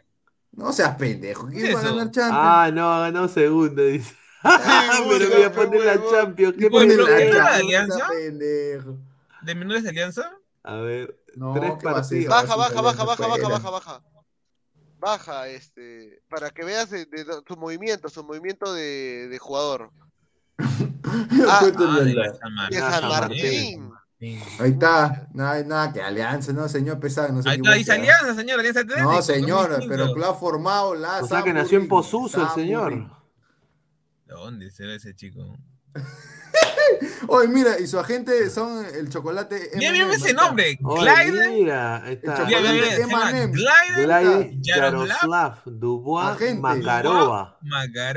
No seas pendejo. ¿Quién ¿Qué es va a ganar Champions? Ah, no, ganó segunda, dice. [laughs] Pero voy a poner la. Champions. ¿Qué poner la? Alianza? Pendejo. ¿De menores de alianza? A ver, No, tres partidos. Baja, baja, baja, baja, baja, baja, baja. Baja, este, para que veas de, de- de- su movimiento, su movimiento de, de jugador. [laughs] Ah, Ah, de San Martín. De Ah. Ahí está. Nada, nada, que Alianza, no, señor Pesado. No se Ahí está, dice. Alianza, señor, Alianza Atlético. No, señor, 2015. pero lo ha formado la. O sea que nació en. Posuso el señor. ¿Dónde será ese chico? [laughs] Oye, mira, y su agente son el chocolate. Mira, mira ese nombre. Oye, Glide. mira, está. M&M. Glide Glide Yaroslav Dubois. Makarova.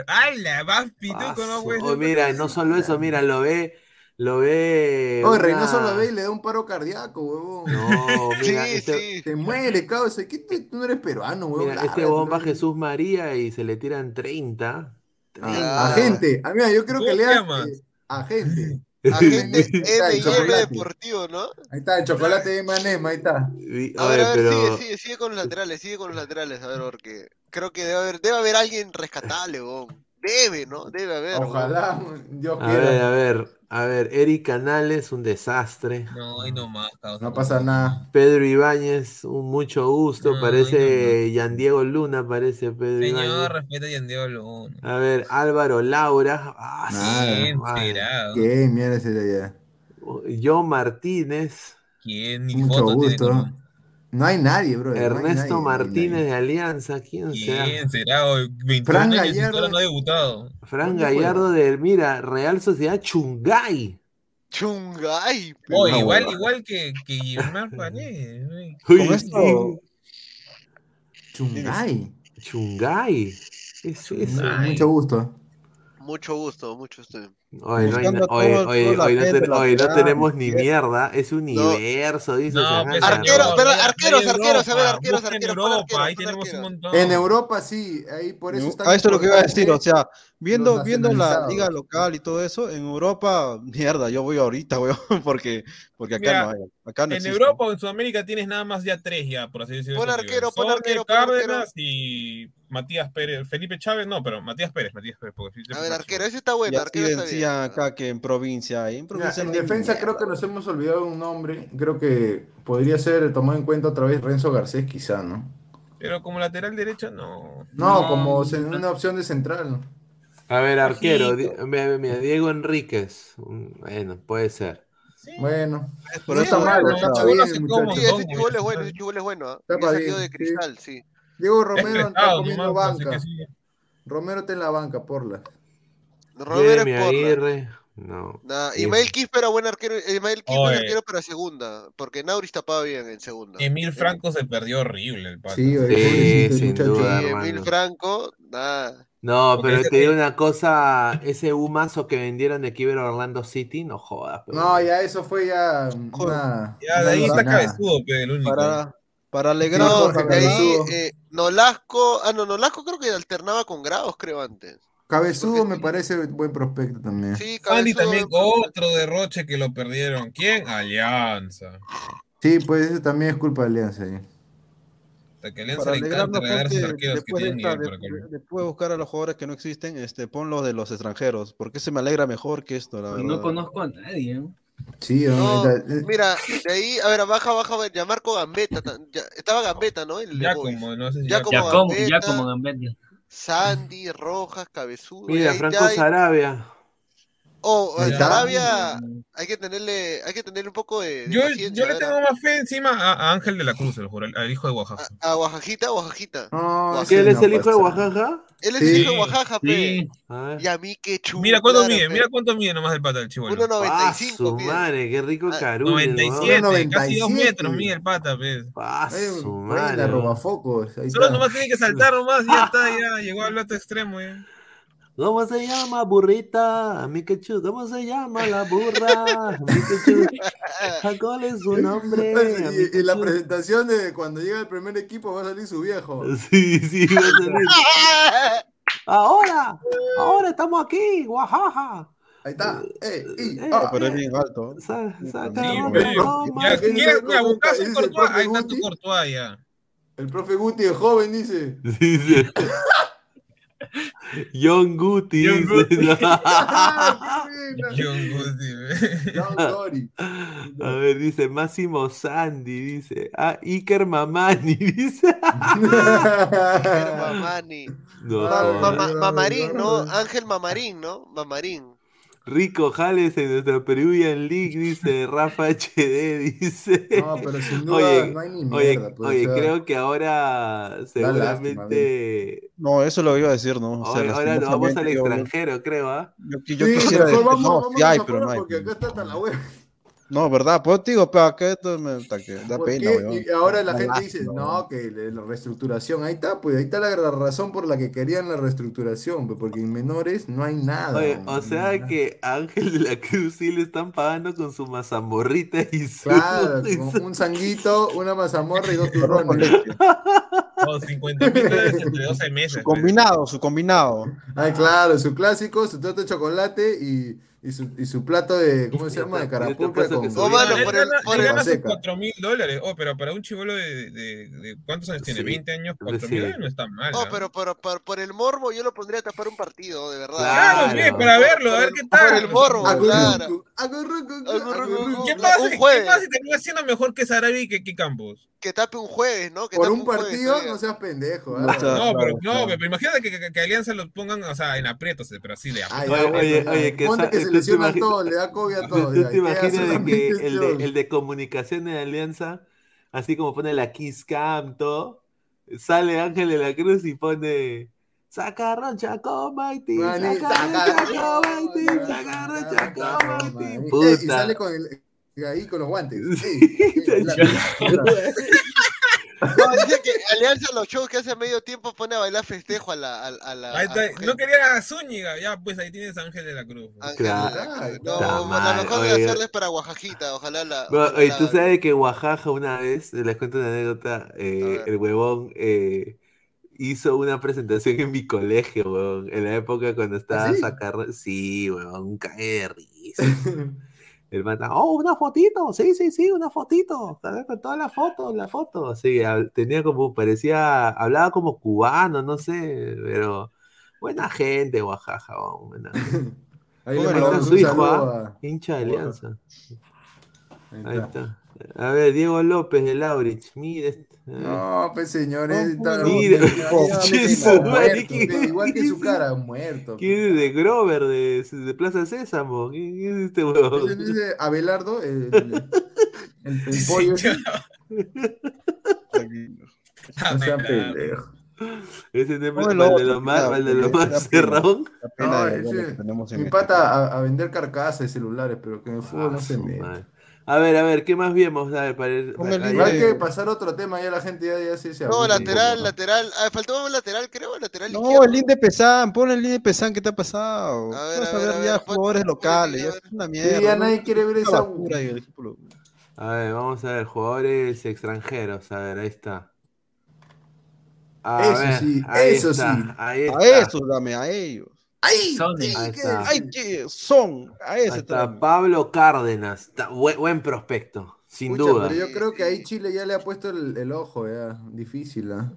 ¡Ay, la vas pituco, no, güey! Oh, mira, no solo eso, mira, lo ve, lo ve. Oye, una- Reynoso lo ve y le da un paro cardíaco, huevón. No, [laughs] mira, Sí, este, sí. Se muere, causa. ¿Qué te- tú no eres peruano, huevón? mira, este bomba ¿no? Jesús María y se le tiran 30. Ah, agente. Ah, mira, yo creo ¿Cómo que le hace. llama? Agente. Agente [laughs] M&M. Deportivo, ¿no? Ahí está, el chocolate de Manem, ahí está. A ver, a ver, pero sigue, sigue, sigue con los laterales, sigue con los laterales, a ver, porque creo que debe haber, debe haber alguien rescatable, weón. Debe ¿no? Debe haber. Ojalá, Dios A quiera. ver, a ver, a ver, Eric Canales, un desastre. No, ahí no más. No pasa nada. Pedro Ibáñez, un mucho gusto, No, parece Yan Diego Luna, parece Pedro Señor, Ibáñez. respeta a Yandiego Luna. A ver, Álvaro Laura. Ah, ¿Quién será? ¿Qué? Mira ese de allá. John Martínez. ¿Quién? Ni Mucho foto tiene gusto. con- No hay nadie, bro. no Ernesto nadie, Martínez de Alianza, ¿quién será? ¿Quién será? hoy? 21 Fran años Gallardo. no ha debutado. Fran ¿Dónde Gallardo del Mira, Real Sociedad Chungay. Chungay. Oh, igual, igual que, que Guillermo Con esto, Chungay. Chungay. ¿Qué es eso? Ay. Mucho gusto. Mucho gusto, mucho gusto. Oye, no, oye, la oye, no, tenemos ni mierda, es universo, dice. Pues, pero arqueros, arqueros, a ver, Europa, arqueros, en arqueros, pon Europa, arqueros, ahí tenemos un arqueros. montón. En Europa sí, ahí por eso está Ah, esto es lo que iba a decir, o sea, viendo, viendo la liga local y todo eso, en Europa, mierda, yo voy ahorita, [laughs] weón, porque, porque acá Mira, no hay, acá no En existe. Europa o en Sudamérica tienes nada más ya tres ya, por así decirlo. Pon arquero, pon arquero. Cárdenas y Matías Pérez. Felipe Chávez, no, pero Matías Pérez, Matías Pérez. porque A ver, arquero, ese está bueno, arquero está bien. Decían acá que en provincia, ahí en provincia en no defensa mierda. creo que nos hemos olvidado un nombre. Creo que podría ser tomado en cuenta otra vez Renzo Garcés, quizá, ¿no? Pero como lateral derecho, no. No, como una opción de central. ¿no? A ver, arquero, mira, mira, Diego Enríquez. Bueno, puede ser. Sí. Bueno, eso está mal. Sí, ese chibol es bueno, ese chibol es bueno. ¿ah? Está bien, de cristal, sí. Diego Romero está comiendo banca. Romero está en la banca, porla. Porla. Aguirre. No. Nah, Sí. Ismael Quispe era buen arquero, Ismael Quispe era arquero para segunda, porque Nauris tapaba bien en segunda. Emil Franco se perdió horrible el pato. Sí, Sí, sin duda. Y Emil. Franco, nada. No, Porque pero te digo una cosa, ese humazo que vendieron de Kiber Orlando City, no jodas. pero- No, ya eso fue ya una. Ya, de ahí está cabezudo, pe, el único. Para, para alegrar Sí, No, Jorge de ahí eh, Nolasco, ah no, Nolasco creo que alternaba con Grados, creo antes. Cabezudo me parece buen prospecto también. Sí, Cabezudo, también, otro derroche que lo perdieron. ¿Quién? Alianza. Sí, pues eso también es culpa de Alianza. ahí. Hasta que Alianza para le encanta gente, arqueros que de, tienen esta- nivel para de- colmo. después de buscar a los jugadores que no existen, este, ponlos de los extranjeros, porque se me alegra mejor que esto, la Y verdad. no conozco a nadie. ¿no? Sí, No, eh, mira, de ahí, a ver, baja, baja, a ver, ya Marco Gambetta, ya- estaba Gambetta, ¿no? El Ya como, no sé si Ya ya como Ya como, ya Gambetta. como Gambetta. Sandy, Rojas, Cabezudo. Mira, Franco Sarabia. Oh, Ahí a está. Sarabia hay que tenerle, hay que tenerle un poco de, de Yo, yo le tengo más fe encima a, a Ángel de la Cruz, se lo juro, al, al hijo de Oaxaca. a, a Oaxajita, Oaxajita. no, ¿Qué ese ¿Que él es no el hijo de. Oaxaca? Él es Sí. hijo de Oaxaca, pe. Sí, A ver. Y a mí qué chulo. Mira cuánto claro, mide, pe. mira cuánto mide nomás el pata del chivolo. 1.95 Ah, madre, qué rico Ah, carulo. 97, ¿no? casi 2 metros 97. mide el pata, pues. Ah, su madre. ¿no? robafocos. Solo nomás tiene que saltar nomás ya está, ya llegó al otro extremo. Ya. ¿Cómo se llama, burrita? Mi quechu, ¿cómo se llama la burra? Mi quechu, ¿cuál es su nombre? [laughs] Y, y la presentación de cuando llega el primer equipo va a salir su viejo. Sí, sí, va a salir. Ahora, ahora estamos aquí, Oaxaca. Ahí está. Eh, y, Eh, ah, Pero es bien alto. Sa- saca Sí, la pero toma. ya, ¿Quién ¿quieres- es el mira, profe- buscas un ese es el Courtois, profe ahí está tu Guti? Courtois ya. el profe Guti es joven, dice. Sí, sí. [laughs] John Guti. John dice. Guti. [laughs] John Guti, John. [laughs] A ver, dice Máximo Sandy, dice. Ah, Iker Mamani, [laughs] dice. Pero Mamani. No, Ma- Ay, ma- ma- ay, Mamarín, ¿no? Ángel Mamarín, ¿no? Mamarín. Rico Jales en nuestra Peruvian League, dice [laughs] Rafa HD, dice. No, pero sin duda Oye, no hay ni Oye, pues, oye, o sea, creo que ahora seguramente. No, eso lo iba a decir, ¿no? O sea, Ahora, ahora nos vamos al extranjero, creo, ¿ah? Yo, yo sí, quisiera mejor decir, vamos, no, vamos sí hay, pero no hay. porque acá está tan la web. No, ¿verdad? Pues digo, pero acá esto me que da. Y ahora la gente dice, no, que la reestructuración, ahí está, pues ahí está la, la razón por la que querían la reestructuración, pues, porque en menores no hay nada. Oye, o no sea nada. que Ángel de la Cruz sí le están pagando con su mazamorrita y su. Claro, [laughs] y con su- un sanguito, una mazamorra y dos [laughs] con turrones. Oh, 50 mil dólares entre 12 meses. Su combinado, su combinado. Ay, claro, su clásico, su torta de chocolate y, Y su, y su plato de, ¿cómo se llama? De carapulcra con... Oh, mano, por el, por el, sus 4 mil dólares. Oh, pero para un chivolo de, de, de, ¿cuántos años tiene? ¿20 años? 4 mil dólares no está mal. No, ¿eh? pero por, por, por, el morbo yo lo pondría a tapar un partido, de verdad. Claro, bien, para verlo, a ver qué tal. Por el morbo, claro. ¿Qué pasa, ¿Qué pasa si termina siendo mejor que Sarabi y que, que Campos? Que tape un jueves, ¿no? Que por un, un partido jueves, no seas pendejo. ¿eh? No, pero, no, pero imagínate que, que, que, Alianza lo pongan, o sea, en aprietos, pero así de Ay, oye, oye, que, Ponte que se lesiona todo, le da COVID a [laughs] todo. ¿Tú te imaginas que el de, el de comunicación de Alianza, así como pone la Kiss Cam, todo, sale Ángel de la Cruz y pone... Sacaron Chaco Mighty, sacaron Chaco Mighty, sacaron Chaco Mighty. Puta. Y sale con el, ahí con los guantes. [laughs] Sí, No, dice que Alianza los shows que hace medio tiempo pone a bailar festejo a la. A, a la ahí está, a no quería a Zúñiga, ya pues ahí tienes a Ángel de la Cruz. Ángel claro, Cruz. No, lo mejor de hacerles para Oaxajita, ojalá la. Bueno, ojalá... Tú sabes que Oaxaca una vez, les cuento una anécdota, eh, el huevón eh, hizo una presentación en mi colegio, huevón, en la época cuando estaba ¿Ah, sí? sacando. Sí, huevón, cae de risa. [laughs] El mata, oh, una fotito, sí, sí, sí, una fotito, con todas las fotos, la foto, sí, tenía como, parecía, hablaba como cubano, no sé, pero buena gente, Oaxaca, oh, buena [laughs] gente. Ahí Ahí está su hijo, hincha de alianza. Ahí está. Ahí está. A ver, Diego López de Laurich, mire. No, pues señores, está [laughs] mire, igual que su cara, muerto. ¿Quién es de Grover, de, de Plaza Sésamo? ¿Quién es este huevón? ¿Quién es Abelardo? El, el, el, el pollo. no sean pendejos. Ese tema es el de lo más, el de lo más cerrado. No, ese, mi pata a, a, vender carcasas de celulares, pero que en el fútbol no se mete. A ver, a ver, ¿qué más vimos? A ver, para el, para Igual que pasar otro tema, ya la gente ya, ya se, se No, lateral, lateral. Ah, faltaba un lateral, creo, lateral No, izquierdo. el link de Pesan, pon el link de Pesan, ¿qué te ha pasado? A ver, Vas a a ver, a ya ver, jugadores pon- locales, ya es una Sí, mierda. ya nadie quiere ver esa basura y el equipo lo- A ver, vamos a ver, jugadores extranjeros. A ver, ahí está. A Eso ver, sí, ahí eso está, sí. Ahí está. A esos, dame, a ellos. ¡Ay! Son- sí, Ahí ¿qué está. decir? Ay, que son, a Ahí ese está. Pablo Cárdenas. Está- buen, buen prospecto, sin Pucha, duda. Pero yo creo que ahí Chile ya le ha puesto el, el ojo, ya. Difícil, ¿ah?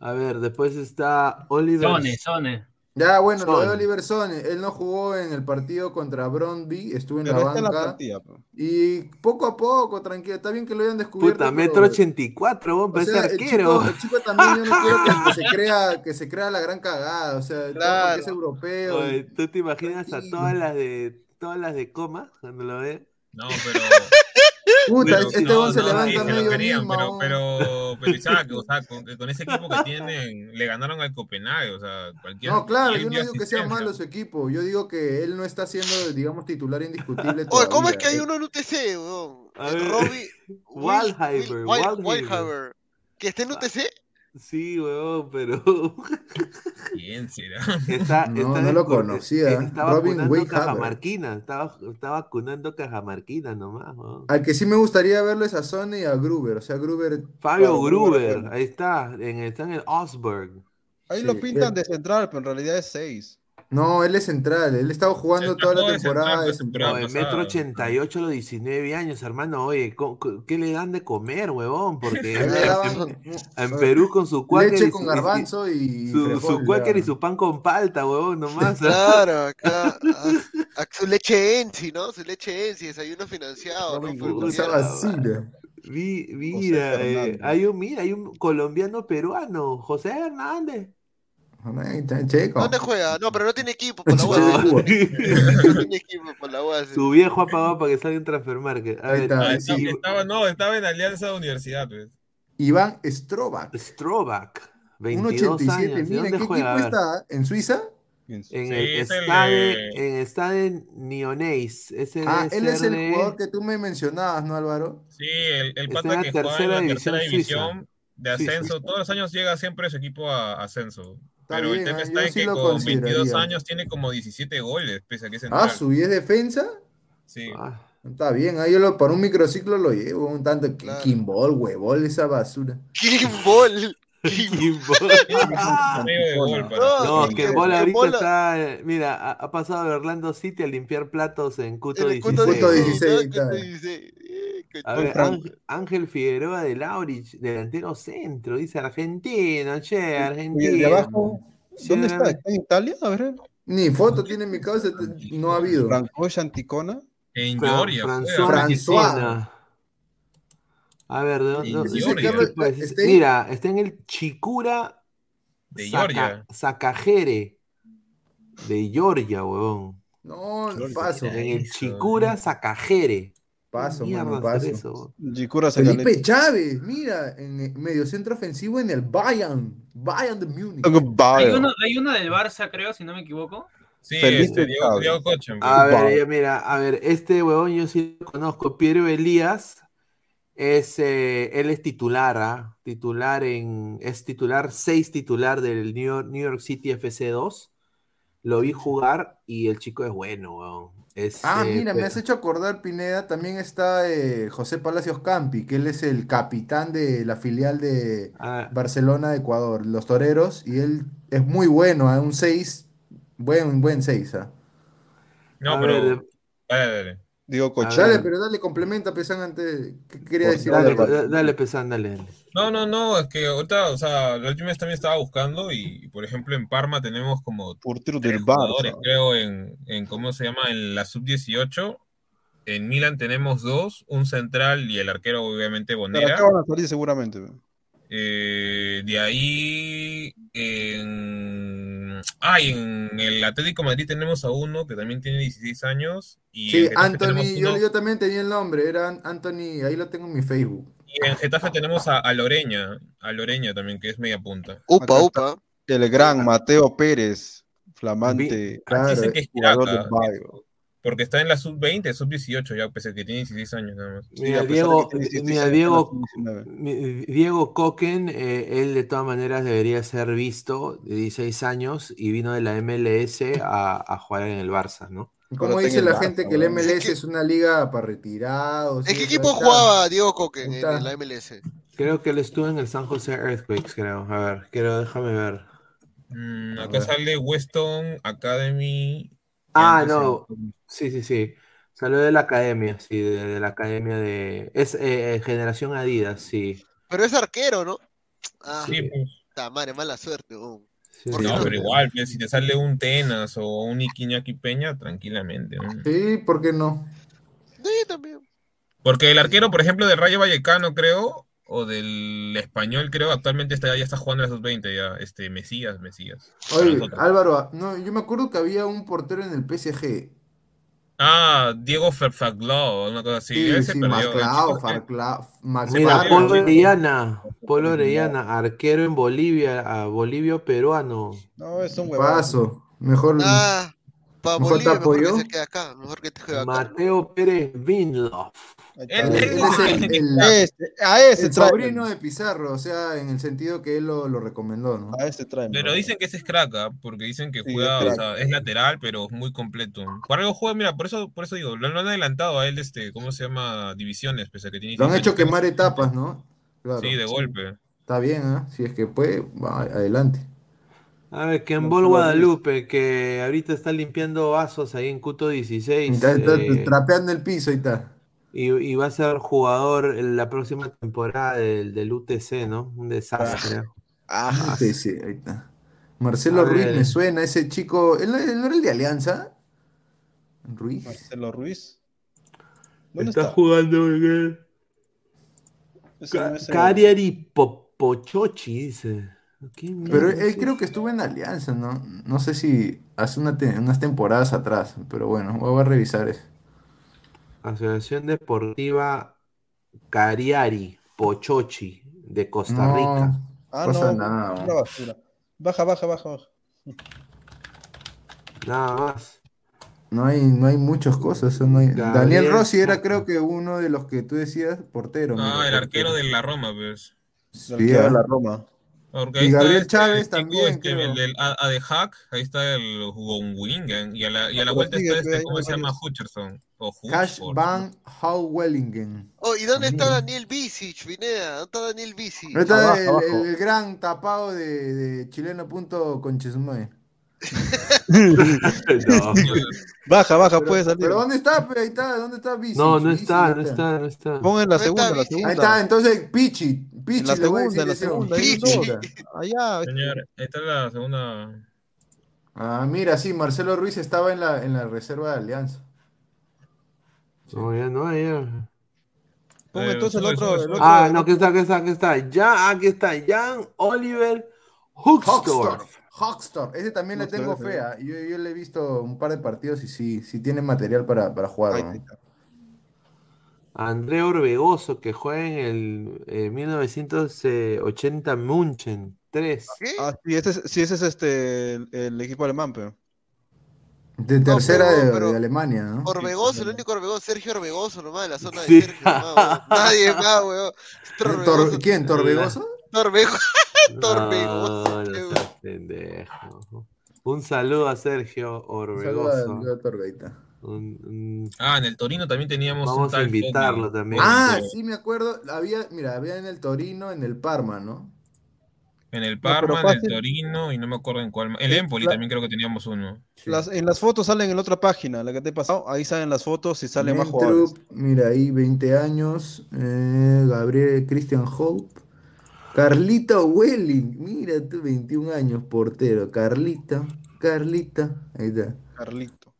A ver, después está Oliver. Sone, Sone. Ya, bueno, lo de Son. Oliver Sone, él no jugó en el partido contra Brondby, estuvo en Pero la banca. pues. y poco a poco, tranquilo, está bien que lo hayan descubierto. Puta, pero- metro 84, vos o sea, el arquero. chico, el chico también yo no [laughs] quiero que, que se crea, que se crea la gran cagada, o sea, Claro. porque es europeo. Oye, ¿Tú te imaginas a todas las de todas las de coma cuando lo ve? No, pero. Puta, pero- este no, se no, levanta sí, medio querían, Lima, pero, pero, pero Isaac, o sea, con, con ese equipo que tienen, le ganaron al Copenhague, o sea, cualquier. No, claro, ¿quién yo no digo que sea malo su equipo, yo digo que él no está siendo, digamos, titular indiscutible. [laughs] Oye, ¿cómo es que hay uno en UTC, weón? Robbie. [laughs] Waldheimer, Waldheimer. ¿Que está en UTC? Sí, weón, pero ¿Quién será? está, No, está no lo conocía. Está Robin vacunando cajamarquina, está, está vacunando cajamarquina nomás, weón. Al que sí me gustaría verlo es a Sony y a Gruber, o sea, Gruber. Fabio Gruber, ahí está, en, está en el Osberg. Ahí Sí, lo pintan de central, pero en realidad es 6. No, él es central, él estaba jugando Él toda la jugó de temporada central, de temporada central. No, en metro 88 a los 19 años, hermano, oye, ¿co- co- ¿qué le dan de comer, huevón? Porque [laughs] [laughs] en Perú con su cuáquer leche y con su- garbanzo y su, cuáquer y su pan con palta, huevón, nomás. Claro, acá. [laughs] a- a- su leche Ensi, ¿no? Su leche Ensi, desayuno financiado, ¿no? Basura. Vi- mira, eh, hay un, mira, hay un colombiano peruano, José Hernández. Checo. ¿Dónde juega? No, pero no tiene equipo por la No, UAS. [laughs] No tiene equipo por la UAS. su viejo ha pagado para que salga en transfer market. A ver, está. Ah, estaba, sí. estaba- no, estaba en Alianza de Universidad, pues. Iván Strobac, Strobac, un 22 87. años. ¿De Mira, dónde ¿en qué juega? Equipo está? ¿En Suiza? En Sí, el es Stade, de- en Stade. Ese Ah, él es el de- jugador que tú me mencionabas, ¿no, Álvaro? Sí, el, el pata que juega en la tercera división de Suiza. ascenso. Todos los años llega siempre su equipo a ascenso. Está Pero bien, el tema ah, está en sí que con 22 consideraría. años tiene como 17 goles, pese a que es Ah, central. su 10 defensa. Sí. Ah, Está bien, ahí yo lo, para un microciclo lo llevo, un tanto Claro. Kimball, huevol, esa basura. Kimball. [laughs] Kimbo. no, que Bola ahorita está. Mira, ha, ha pasado de Orlando City a limpiar platos en Cuto 16. Cuto 16, A ver, Ángel, Ángel Figueroa de Laurich, delantero centro, dice argentino, che, Y de argentino. abajo, ¿dónde está? ¿Está en Italia? A ver. Ni foto tiene en mi cabeza, te- no ha habido. Francois Anticona. En Fra- Georgia. François. A ver, ¿de dónde? En dónde- Georgia. qué equipo es? Está en- Mira, está en el Chikura De Saca- Georgia. Sakajere de Georgia, huevón. No, paso. En el Chikura Sakajere. Paso, ¿Qué mano, paso. es eso? Felipe Chávez, mira, en el medio centro ofensivo en el Bayern. Bayern de Múnich. Hay uno, hay uno del Barça, creo, si no me equivoco. Sí, este, Diego. Diego Cochen. A ver, mira, a ver, este huevón yo sí lo conozco. Piero Elías es, eh, él es titular, ¿ah? Titular en, es titular, seis titular del New York, New York City FC 2. Lo vi jugar y el chico es bueno, weón. Es, Ah, eh, mira, me has hecho acordar, Pineda, también está eh, José Palacios Campi, que él es el capitán de la filial de Ah. Barcelona de Ecuador, los Toreros, y él es muy bueno, ¿ah? un 6, buen, buen 6. No, A pero. ver, Dale, dale. Diego Cochán. Dale, pero dale, complementa, Pesan, antes. ¿Qué quería decir? Dale, da- dale, Pesan, dale. dale. No, no, no, es que ahorita, o sea, la última vez también estaba buscando y, por ejemplo, en Parma tenemos como Portero tres del jugadores, Barça. creo, en, en, ¿cómo se llama? En la sub-18. En Milan tenemos dos, un central y el arquero, obviamente, Pero Bonera. acá van a salir seguramente. Eh, de ahí, en... Ah, y en el Atlético de Madrid tenemos a uno que también tiene 16 años. Y Sí, Anthony, yo, uno- yo también tenía el nombre, era Anthony, ahí lo tengo en mi Facebook. y en Getafe tenemos a, a Loreña, a Loreña también, que es media punta. Acá está El gran Mateo Pérez, flamante Dicen que es jugador crack, del Bayern. Porque está en la sub-20, sub-18 ya, pese a que tiene 16 años nada más. Mira, Diego, mira, Diego, mi- Diego Coquen, eh, él de todas maneras debería ser visto de 16 años y vino de la MLS a, a jugar en el Barça, ¿no? ¿Cómo dice la gente que el MLS es una liga para retirados? ¿En qué equipo está? jugaba Diego Coque en, la MLS? Creo que él estuvo en el San José Earthquakes, creo. A ver, quiero, déjame ver. Mm, acá ver. sale Weston Academy. Ah, no. Sí, sí, sí. Salió de la academia, sí, de, de la academia de... Es eh, eh, generación Adidas, sí. Pero es arquero, ¿no? Ah, Sí, pues. madre, mala suerte. Sí, No, no- pero igual, pues, si te sale un Tenas o un Iquiñaki Peña, tranquilamente. ¿no? Sí, ¿por qué no? Sí, también. Porque el arquero, por ejemplo, del Rayo Vallecano, creo, o del Español, creo, actualmente está, ya está jugando en la sub-20, ya, este, Mesías, Mesías. Oye. Álvaro, no, yo me acuerdo que había un portero en el PSG. Ah, Diego Ferfaglo, una cosa así. Sí, Ese sí, Maclao, Farclao, Mira. Polo Orellana, Polo Orellana, arquero en Bolivia, a Bolivio peruano. No, es un Paso. Mejor. Ah, para ¿Mejor te Bolivia, mejor que apoyó? se quede acá. Mejor que te acá. Mateo Pérez Vinloff. Él- Él él- es el, el- Este, a ese el trae. sobrino de Pizarro, o sea, en el sentido que él lo, lo recomendó, ¿no? A ese trae. Pero dicen que ese es crack, ¿ah? porque dicen que Sí, juega, es o sea, es lateral, pero es muy completo. Por algo juega, mira, por eso, por eso digo, lo, lo han adelantado a él, este, ¿cómo se llama? Divisiones, pese a que tiene Lo han 16 hecho quemar etapas, ¿no? Claro. Sí, de golpe. Está bien, ¿ah? Si es que puede, va, adelante. A ver, que en Bol Guadalupe, que ahorita está limpiando vasos ahí en Cuto 16. Está, está eh, trapeando el piso y está. Y, y va a ser jugador en la próxima temporada del, del UTC, ¿no? Un desastre. Ah, Sí, sí, ahí está. Marcelo A Ruiz ver. me suena, ese chico. ¿Él, él no era el de Alianza? Ruiz. Marcelo Ruiz. ¿Dónde Está, está? jugando en Cariari Popochochi, dice. ¿Qué Pero él es creo que estuvo en Alianza, ¿no? No sé si hace una te- unas temporadas atrás, pero bueno, voy a revisar eso. Asociación Deportiva Cariari Pochochi de Costa No, Rica. Ah, pasa no, nada. basura. Baja, baja, baja, baja. Nada más. No hay, no hay muchas cosas. no hay- Gabriel Daniel Rossi era creo que uno de los que tú decías, portero. Ah, mira, el arquero de la Roma, pues. Sí, El arquero de ah. la Roma. Y Gabriel este Chávez también. Este, el del A, de Hack, ahí está el Wingen. Y a la, y a la vuelta está este, ¿cómo se llama? Hutcherson. O Cash Van Houwellingen. Oh, ¿y dónde está Daniel Bisic, Vinea? ¿Dónde está Daniel Bisic? Está el, el, gran tapado de, de chileno.conchesumay. [laughs] no. Baja, baja, puede salir. Pero ¿dónde está? Ahí está, ¿dónde está Bisic? No, no está, no está, no está. Pongan la segunda, la segunda. Ahí está, entonces Pichi. Pichi, la segunda, la segunda. Pichi. Allá. Señor, esta es la segunda. Ah, mira, sí, Marcelo Ruiz estaba en la, en la reserva de Alianza. No, ya no, ya. Ponga entonces el otro, el otro. Ah, no, aquí está, aquí está, aquí está. Ya, aquí está. Jan Oliver Huxdorf. Hawkstorp, ese también le tengo fea. Yo, yo, le he visto un par de partidos y sí, sí tiene material para, para jugar. ¿no? André Orbegoso, que juega en el 1980 Munchen 3. Ah, sí, ese, sí, ese es este, el, equipo alemán, pero. De tercera de, Alemania, ¿no? Orbegoso, el único Orbegoso, Sergio Orbegoso nomás, de la zona de Sergio. [laughs] Nadie más, weón. ¿Quién? ¿Torbegoso? Torbegoso. [laughs] Torbegoso. Pendejo. Un saludo a Sergio Orbegoso. Un saludo a Torbeita. Ah, en el Torino también teníamos Vamos a invitarlo también. Ah, sí, me acuerdo. Había, mira, había en el Torino, en el Parma, ¿no? En el Parma, en el Torino y no me acuerdo en cuál. El Empoli también creo que teníamos uno. Las, en las fotos salen en la otra página, la que te he pasado. Ahí salen las fotos y salen más jugadores. Mira, ahí 20 años. Eh, Gabriel Christian Hope. Carlito Welling. Mira tú, 21 años, portero. Carlita, Carlita. Ahí está. Carlito.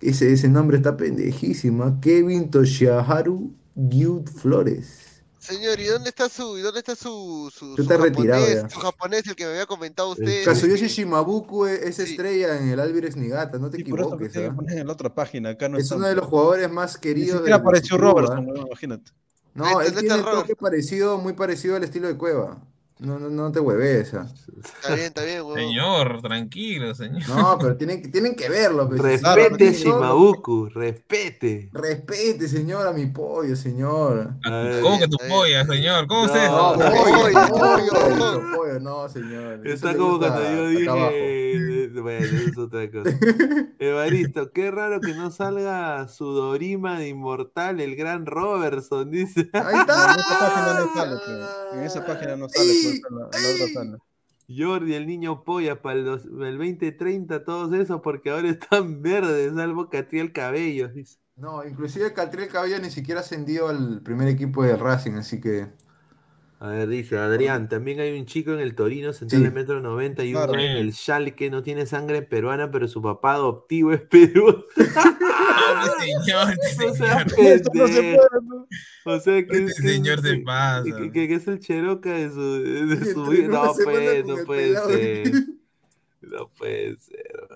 Ese, ese nombre está pendejísimo. ¿ah? Kevin Toshiharu Gyud Flores. Señor, ¿y dónde está su, y dónde está su, su, su japonés, su japonés, el que me había comentado usted? Kazuyoshi Shimabuku es estrella en el Alvarez Nigata, no te sí, equivoques. ¿eh? en la otra página, acá no es uno de los jugadores más queridos. Ni apareció Robertson, imagínate. No, él tiene un toque parecido, muy parecido al estilo de Cueva. No, no, no te hueves. Está bien, está bien, Señor, tranquilo, señor. No, pero tienen, tienen que verlo. Pues, respete, Shimabuku, respete. Respete, señor, a mi pollo, señor. ¿Cómo que tu polla, señor? ¿Cómo no, se no, pollo, pollo, no, señor. Está como cuando yo dije. Bueno, eso es otra cosa. Evaristo, qué raro que no salga su Dorima de Inmortal, el gran Robertson, dice. Ahí está. [laughs] En esa página no sale, pues. En esa página no sale. Jordi, el niño polla para el, 2030, todos esos, porque ahora están [laughs] verdes, salvo Catriel Cabello. Dice. No, inclusive Catriel Cabello ni siquiera ascendió al primer equipo de Racing, así que. A ver, dice Adrián, también hay un chico en el Torino, central de metro 90 y uno en el que no tiene sangre peruana, pero su papá adoptivo es peruano. señor, o sea, que, este señor se pasa. Que, es el Cheroca de su, de su vida. No, puede, no puede ser. No puede ser.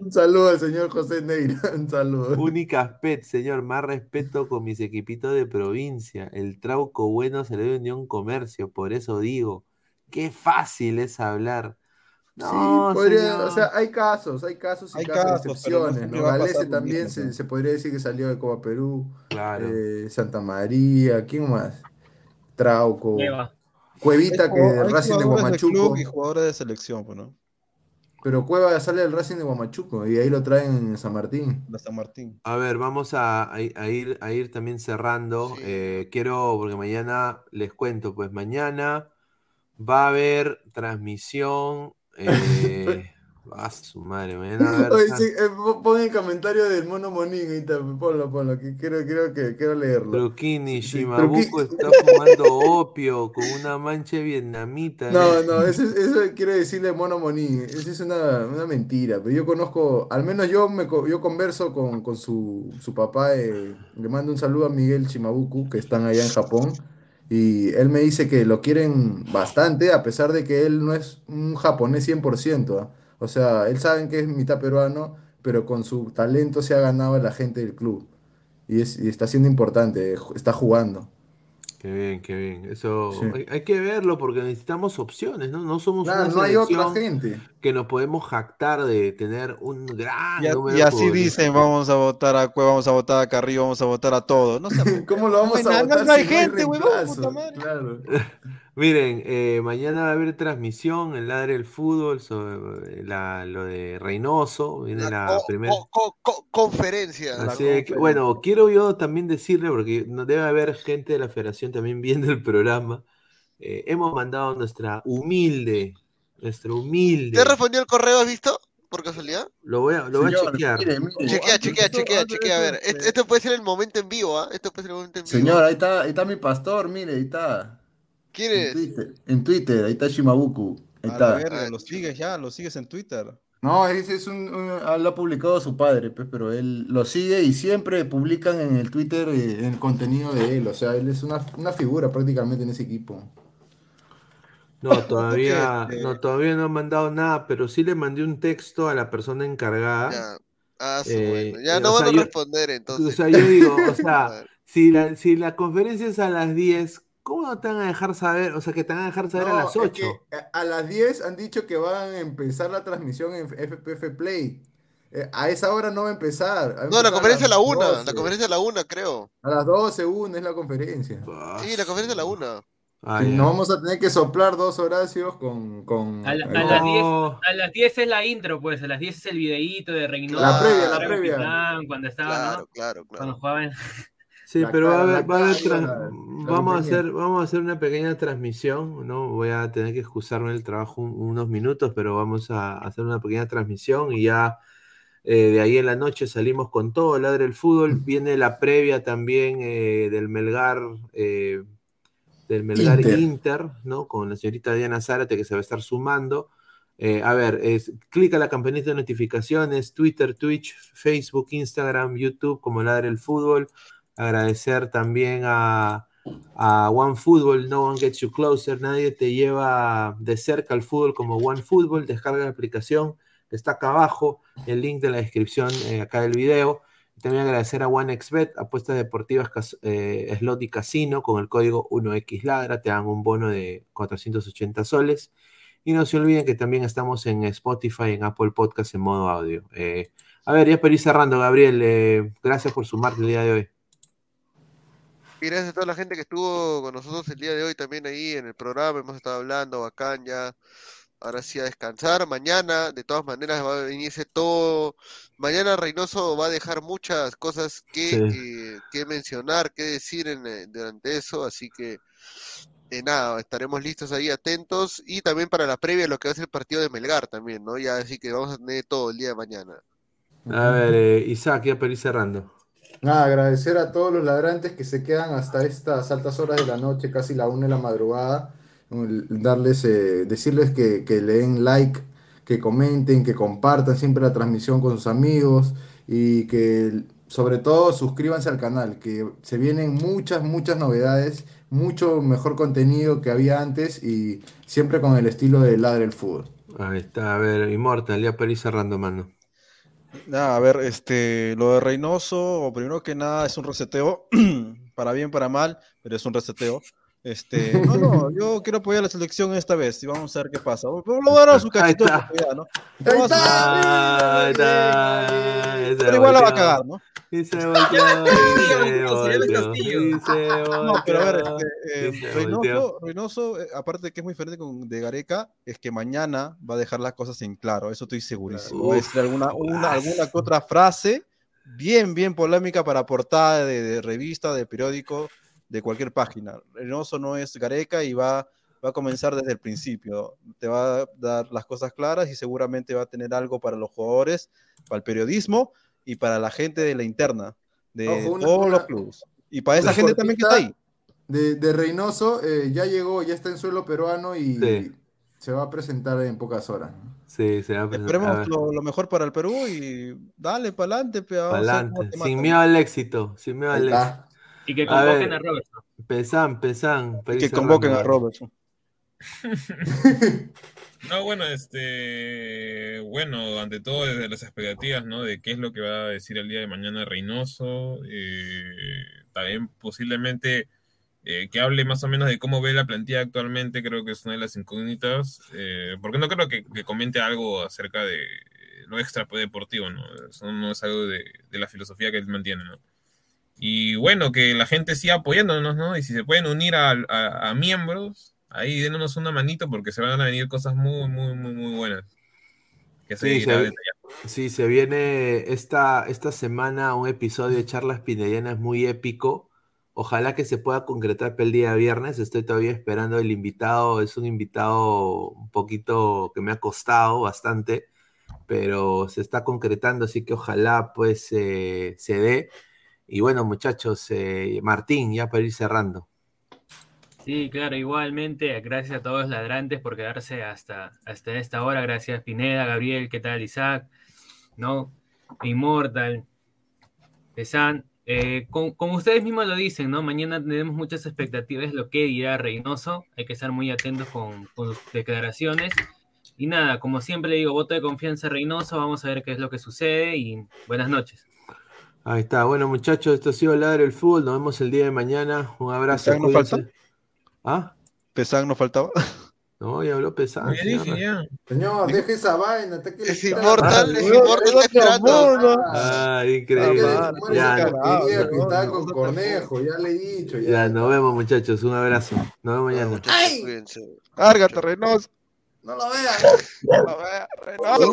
Un saludo al señor José Neira. [laughs] Un saludo. Únicas pet, señor. Más respeto con mis equipitos de provincia. El trauco bueno se le dio Unión Comercio. Por eso digo, qué fácil es hablar. No, sí, podría, o sea, hay casos, hay casos y hay casos, excepciones. No Galese también se, se, podría decir que salió de Copa Perú. Claro. Eh, Santa María, ¿quién más? Trauco. Cuevita, que de Racing de Guamachuco. y jugadores de selección, pues, ¿no? Pero Cueva sale del Racing de Guamachuco y ahí lo traen en San Martín. San Martín. A ver, vamos a, a, ir, a ir también cerrando. Eh, quiero, porque mañana les cuento, pues mañana va a haber transmisión. [laughs] Eh, a su madre, mañana [laughs] Oye, sí, eh, pon el comentario del mono Monín ahorita, ponlo, ponlo, que quiero, quiero, que, quiero leerlo. Trukini Shimabuco está [laughs] fumando opio con una mancha vietnamita. No, no, eso, eso quiero decirle mono Monín, eso es una, una, mentira, pero yo conozco, al menos yo me yo converso con, con su, su papá, eh, le mando un saludo a Miguel Shimabuku, que están allá en Japón. Y él me dice que lo quieren bastante, a pesar de que él no es un japonés 100%. O sea, él sabe que es mitad peruano, pero con su talento se ha ganado a la gente del club. Y, es, y está siendo importante, está jugando. Qué bien, qué bien. Eso hay, que verlo porque necesitamos opciones, ¿no? No somos una no hay otra gente que nos podemos jactar de tener un gran y, número y así dicen, vamos a votar a Cueva, vamos a votar a Carrillo, vamos a votar a todos. No [laughs] ¿Cómo lo vamos a votar? No, hay gente, güey, Claro. [laughs] Miren, eh, mañana va a haber transmisión en Ladre del Fútbol sobre eh, la, lo de Reynoso. Viene la, primera. conferencia. Así que, bueno, quiero yo también decirle, porque no debe haber gente de la federación también viendo el programa. Eh, hemos mandado nuestra humilde, nuestro humilde. ¿Te respondió el correo, has visto? Por casualidad. Lo voy a, lo voy a chequear. chequea, chequea, chequea, chequea. A ver, esto, puede ser el momento en vivo, ¿ah? Esto puede ser el momento en vivo. Señor, ahí está, ahí está mi pastor, mire, ahí está. ¿Quién es? En Twitter, en Twitter ahí está Shimabuku. Ahí está. lo sigues ya, lo sigues en Twitter. No, ese es un, lo ha publicado su padre, pues, pero él lo sigue y siempre publican en el Twitter eh, el contenido de él. O sea, él es una, una figura prácticamente en ese equipo. No, [laughs] todavía no, todavía no han mandado nada, pero sí le mandé un texto a la persona encargada. Ya, ah, eh, ya no van a responder entonces. O sea, yo digo, o [laughs] sea, si la, si la conferencia es a las 10, ¿Cómo no te van a dejar saber? O sea, que te van a dejar saber a las 8. a las 10 han dicho que van a empezar la transmisión en FPF Play. Eh, a esa hora no va a empezar. no, la conferencia a la 1. La conferencia a la 1, creo. A las 12, 1 es la conferencia. Sí, la conferencia a la 1. no vamos a tener que soplar dos Horacios con. con a, las 10, a, las 10, es la intro, pues. A las 10 es el videíto de Reynoso. La previa, la previa. cuando estaba, claro, ¿no? claro, claro. Cuando jugaban. [laughs] Sí, pero va a haber, va a haber vamos a hacer, vamos a hacer una pequeña transmisión, ¿no? Voy a tener que excusarme del trabajo unos minutos, pero vamos a hacer una pequeña transmisión y ya eh, de ahí en la noche salimos con todo, ladre el fútbol, viene la previa también eh, del Melgar, eh, del Melgar Inter. ¿no? Con la señorita Diana Zárate que se va a estar sumando. a ver, es, clica la campanita de notificaciones, Twitter, Twitch, Facebook, Instagram, YouTube, como Ladre el Fútbol. Agradecer también a, a OneFootball, No One Gets You Closer, nadie te lleva de cerca al fútbol como OneFootball, descarga la aplicación, está acá abajo, el link de la descripción eh, acá del video. También agradecer a OneXBet, apuestas deportivas, eh, slot y casino, con el código 1XLadra, te dan un bono de 480 soles. Y no se olviden que también estamos en Spotify, en Apple Podcast en modo audio. Eh, a ver, ya para ir cerrando, Gabriel, gracias por sumarte el día de hoy gracias a toda la gente que estuvo con nosotros el día de hoy también ahí en el programa. Hemos estado hablando, bacán ya. Ahora sí a descansar. Mañana, de todas maneras, va a venirse todo. Mañana Reynoso va a dejar muchas cosas que, que, mencionar, que decir en, eh, durante eso. Así que, eh, nada, estaremos listos ahí atentos. Y también para la previa, lo que va a ser el partido de Melgar también, ¿no? Ya así que vamos a tener todo el día de mañana. A ver, eh, Isaac, ya para ir cerrando. Nada, agradecer a todos los ladrantes que se quedan hasta estas altas horas de la noche, casi la una de la madrugada. Darles, eh, decirles que, que le den like, que comenten, que compartan siempre la transmisión con sus amigos y que sobre todo suscríbanse al canal, que se vienen muchas, muchas novedades, mucho mejor contenido que había antes y siempre con el estilo de Ladre el Fútbol. Ahí está, a ver, Immortal, ya para cerrando, mano. A ver, este, lo de Reynoso, primero que nada, es un reseteo, [clears throat] para bien, para mal, pero es un reseteo. Este, [laughs] no, no, yo quiero apoyar a la selección esta vez y vamos a ver qué pasa. Lo a su cachito ¿no? Pero igual la va a cagar, ¿no? Y se volteó, No, pero a ver, este, eh, Reynoso, Reynoso, eh, aparte de que es muy diferente con de Gareca, es que mañana va a dejar las cosas en claro, eso estoy segurísimo. Va a decir alguna, una, alguna otra frase bien, bien polémica para portada de, de revista, de periódico, de cualquier página. Reynoso no es Gareca y va, va a comenzar desde el principio. Te va a dar las cosas claras y seguramente va a tener algo para los jugadores, para el periodismo y para la gente de la interna, de todos los clubes. Y para esa gente también que está ahí. De, de Reynoso eh, ya llegó, ya está en suelo peruano y se va a presentar en pocas horas. Sí, se va a presentar. Esperemos lo, mejor para el Perú y dale para adelante. Sin miedo al éxito, sin miedo al éxito. Y que convoquen a, Robertson. Pesan, pesan. Y que convoquen a Robertson. No, bueno, este, bueno, ante todo desde las expectativas, ¿no? De qué es lo que va a decir el día de mañana Reynoso, eh, también posiblemente eh, que hable más o menos de cómo ve la plantilla actualmente, creo que es una de las incógnitas, eh, porque no creo que, comente algo acerca de lo extra deportivo, ¿no? Eso no es algo de, la filosofía que él mantiene, ¿no? Y bueno, que la gente siga apoyándonos, ¿no? Y si se pueden unir a miembros, ahí démonos una manito porque se van a venir cosas muy, muy, muy, muy buenas. Que sí, se, sí, se viene esta, esta semana un episodio de Charlas Pinedianas muy épico. Ojalá que se pueda concretar para el día viernes. Estoy todavía esperando el invitado. Es un invitado un poquito que me ha costado bastante, pero se está concretando, así que ojalá pues se dé. Y bueno, muchachos, eh, Martín, ya para ir cerrando. Sí, claro, igualmente, gracias a todos los ladrantes por quedarse hasta, hasta esta hora. Gracias Pineda, Gabriel, ¿qué tal? Isaac, ¿no? Immortal, Pesan. Eh, como ustedes mismos lo dicen, ¿no? Mañana tenemos muchas expectativas de lo que dirá Reynoso. Hay que estar muy atentos con, sus declaraciones. Y nada, como siempre le digo, voto de confianza Reynoso. Vamos a ver qué es lo que sucede y buenas noches. Ahí está. Bueno, muchachos, esto ha sido Ladre el Fútbol. Nos vemos el día de mañana. Un abrazo. ¿Pesán no falta? ¿Ah? ¿Pesán no faltaba? No, ya habló Pesán. Señor, deje esa vaina. es inmortal, es inmortal. Ah, increíble. Ya, estaba con Cornejo, ya le he dicho. Ya. ya, nos vemos, muchachos. Un abrazo. Nos vemos mañana. ¡Ay! Cárgate, Reynoso. No lo veas. No lo veas, Reynoso.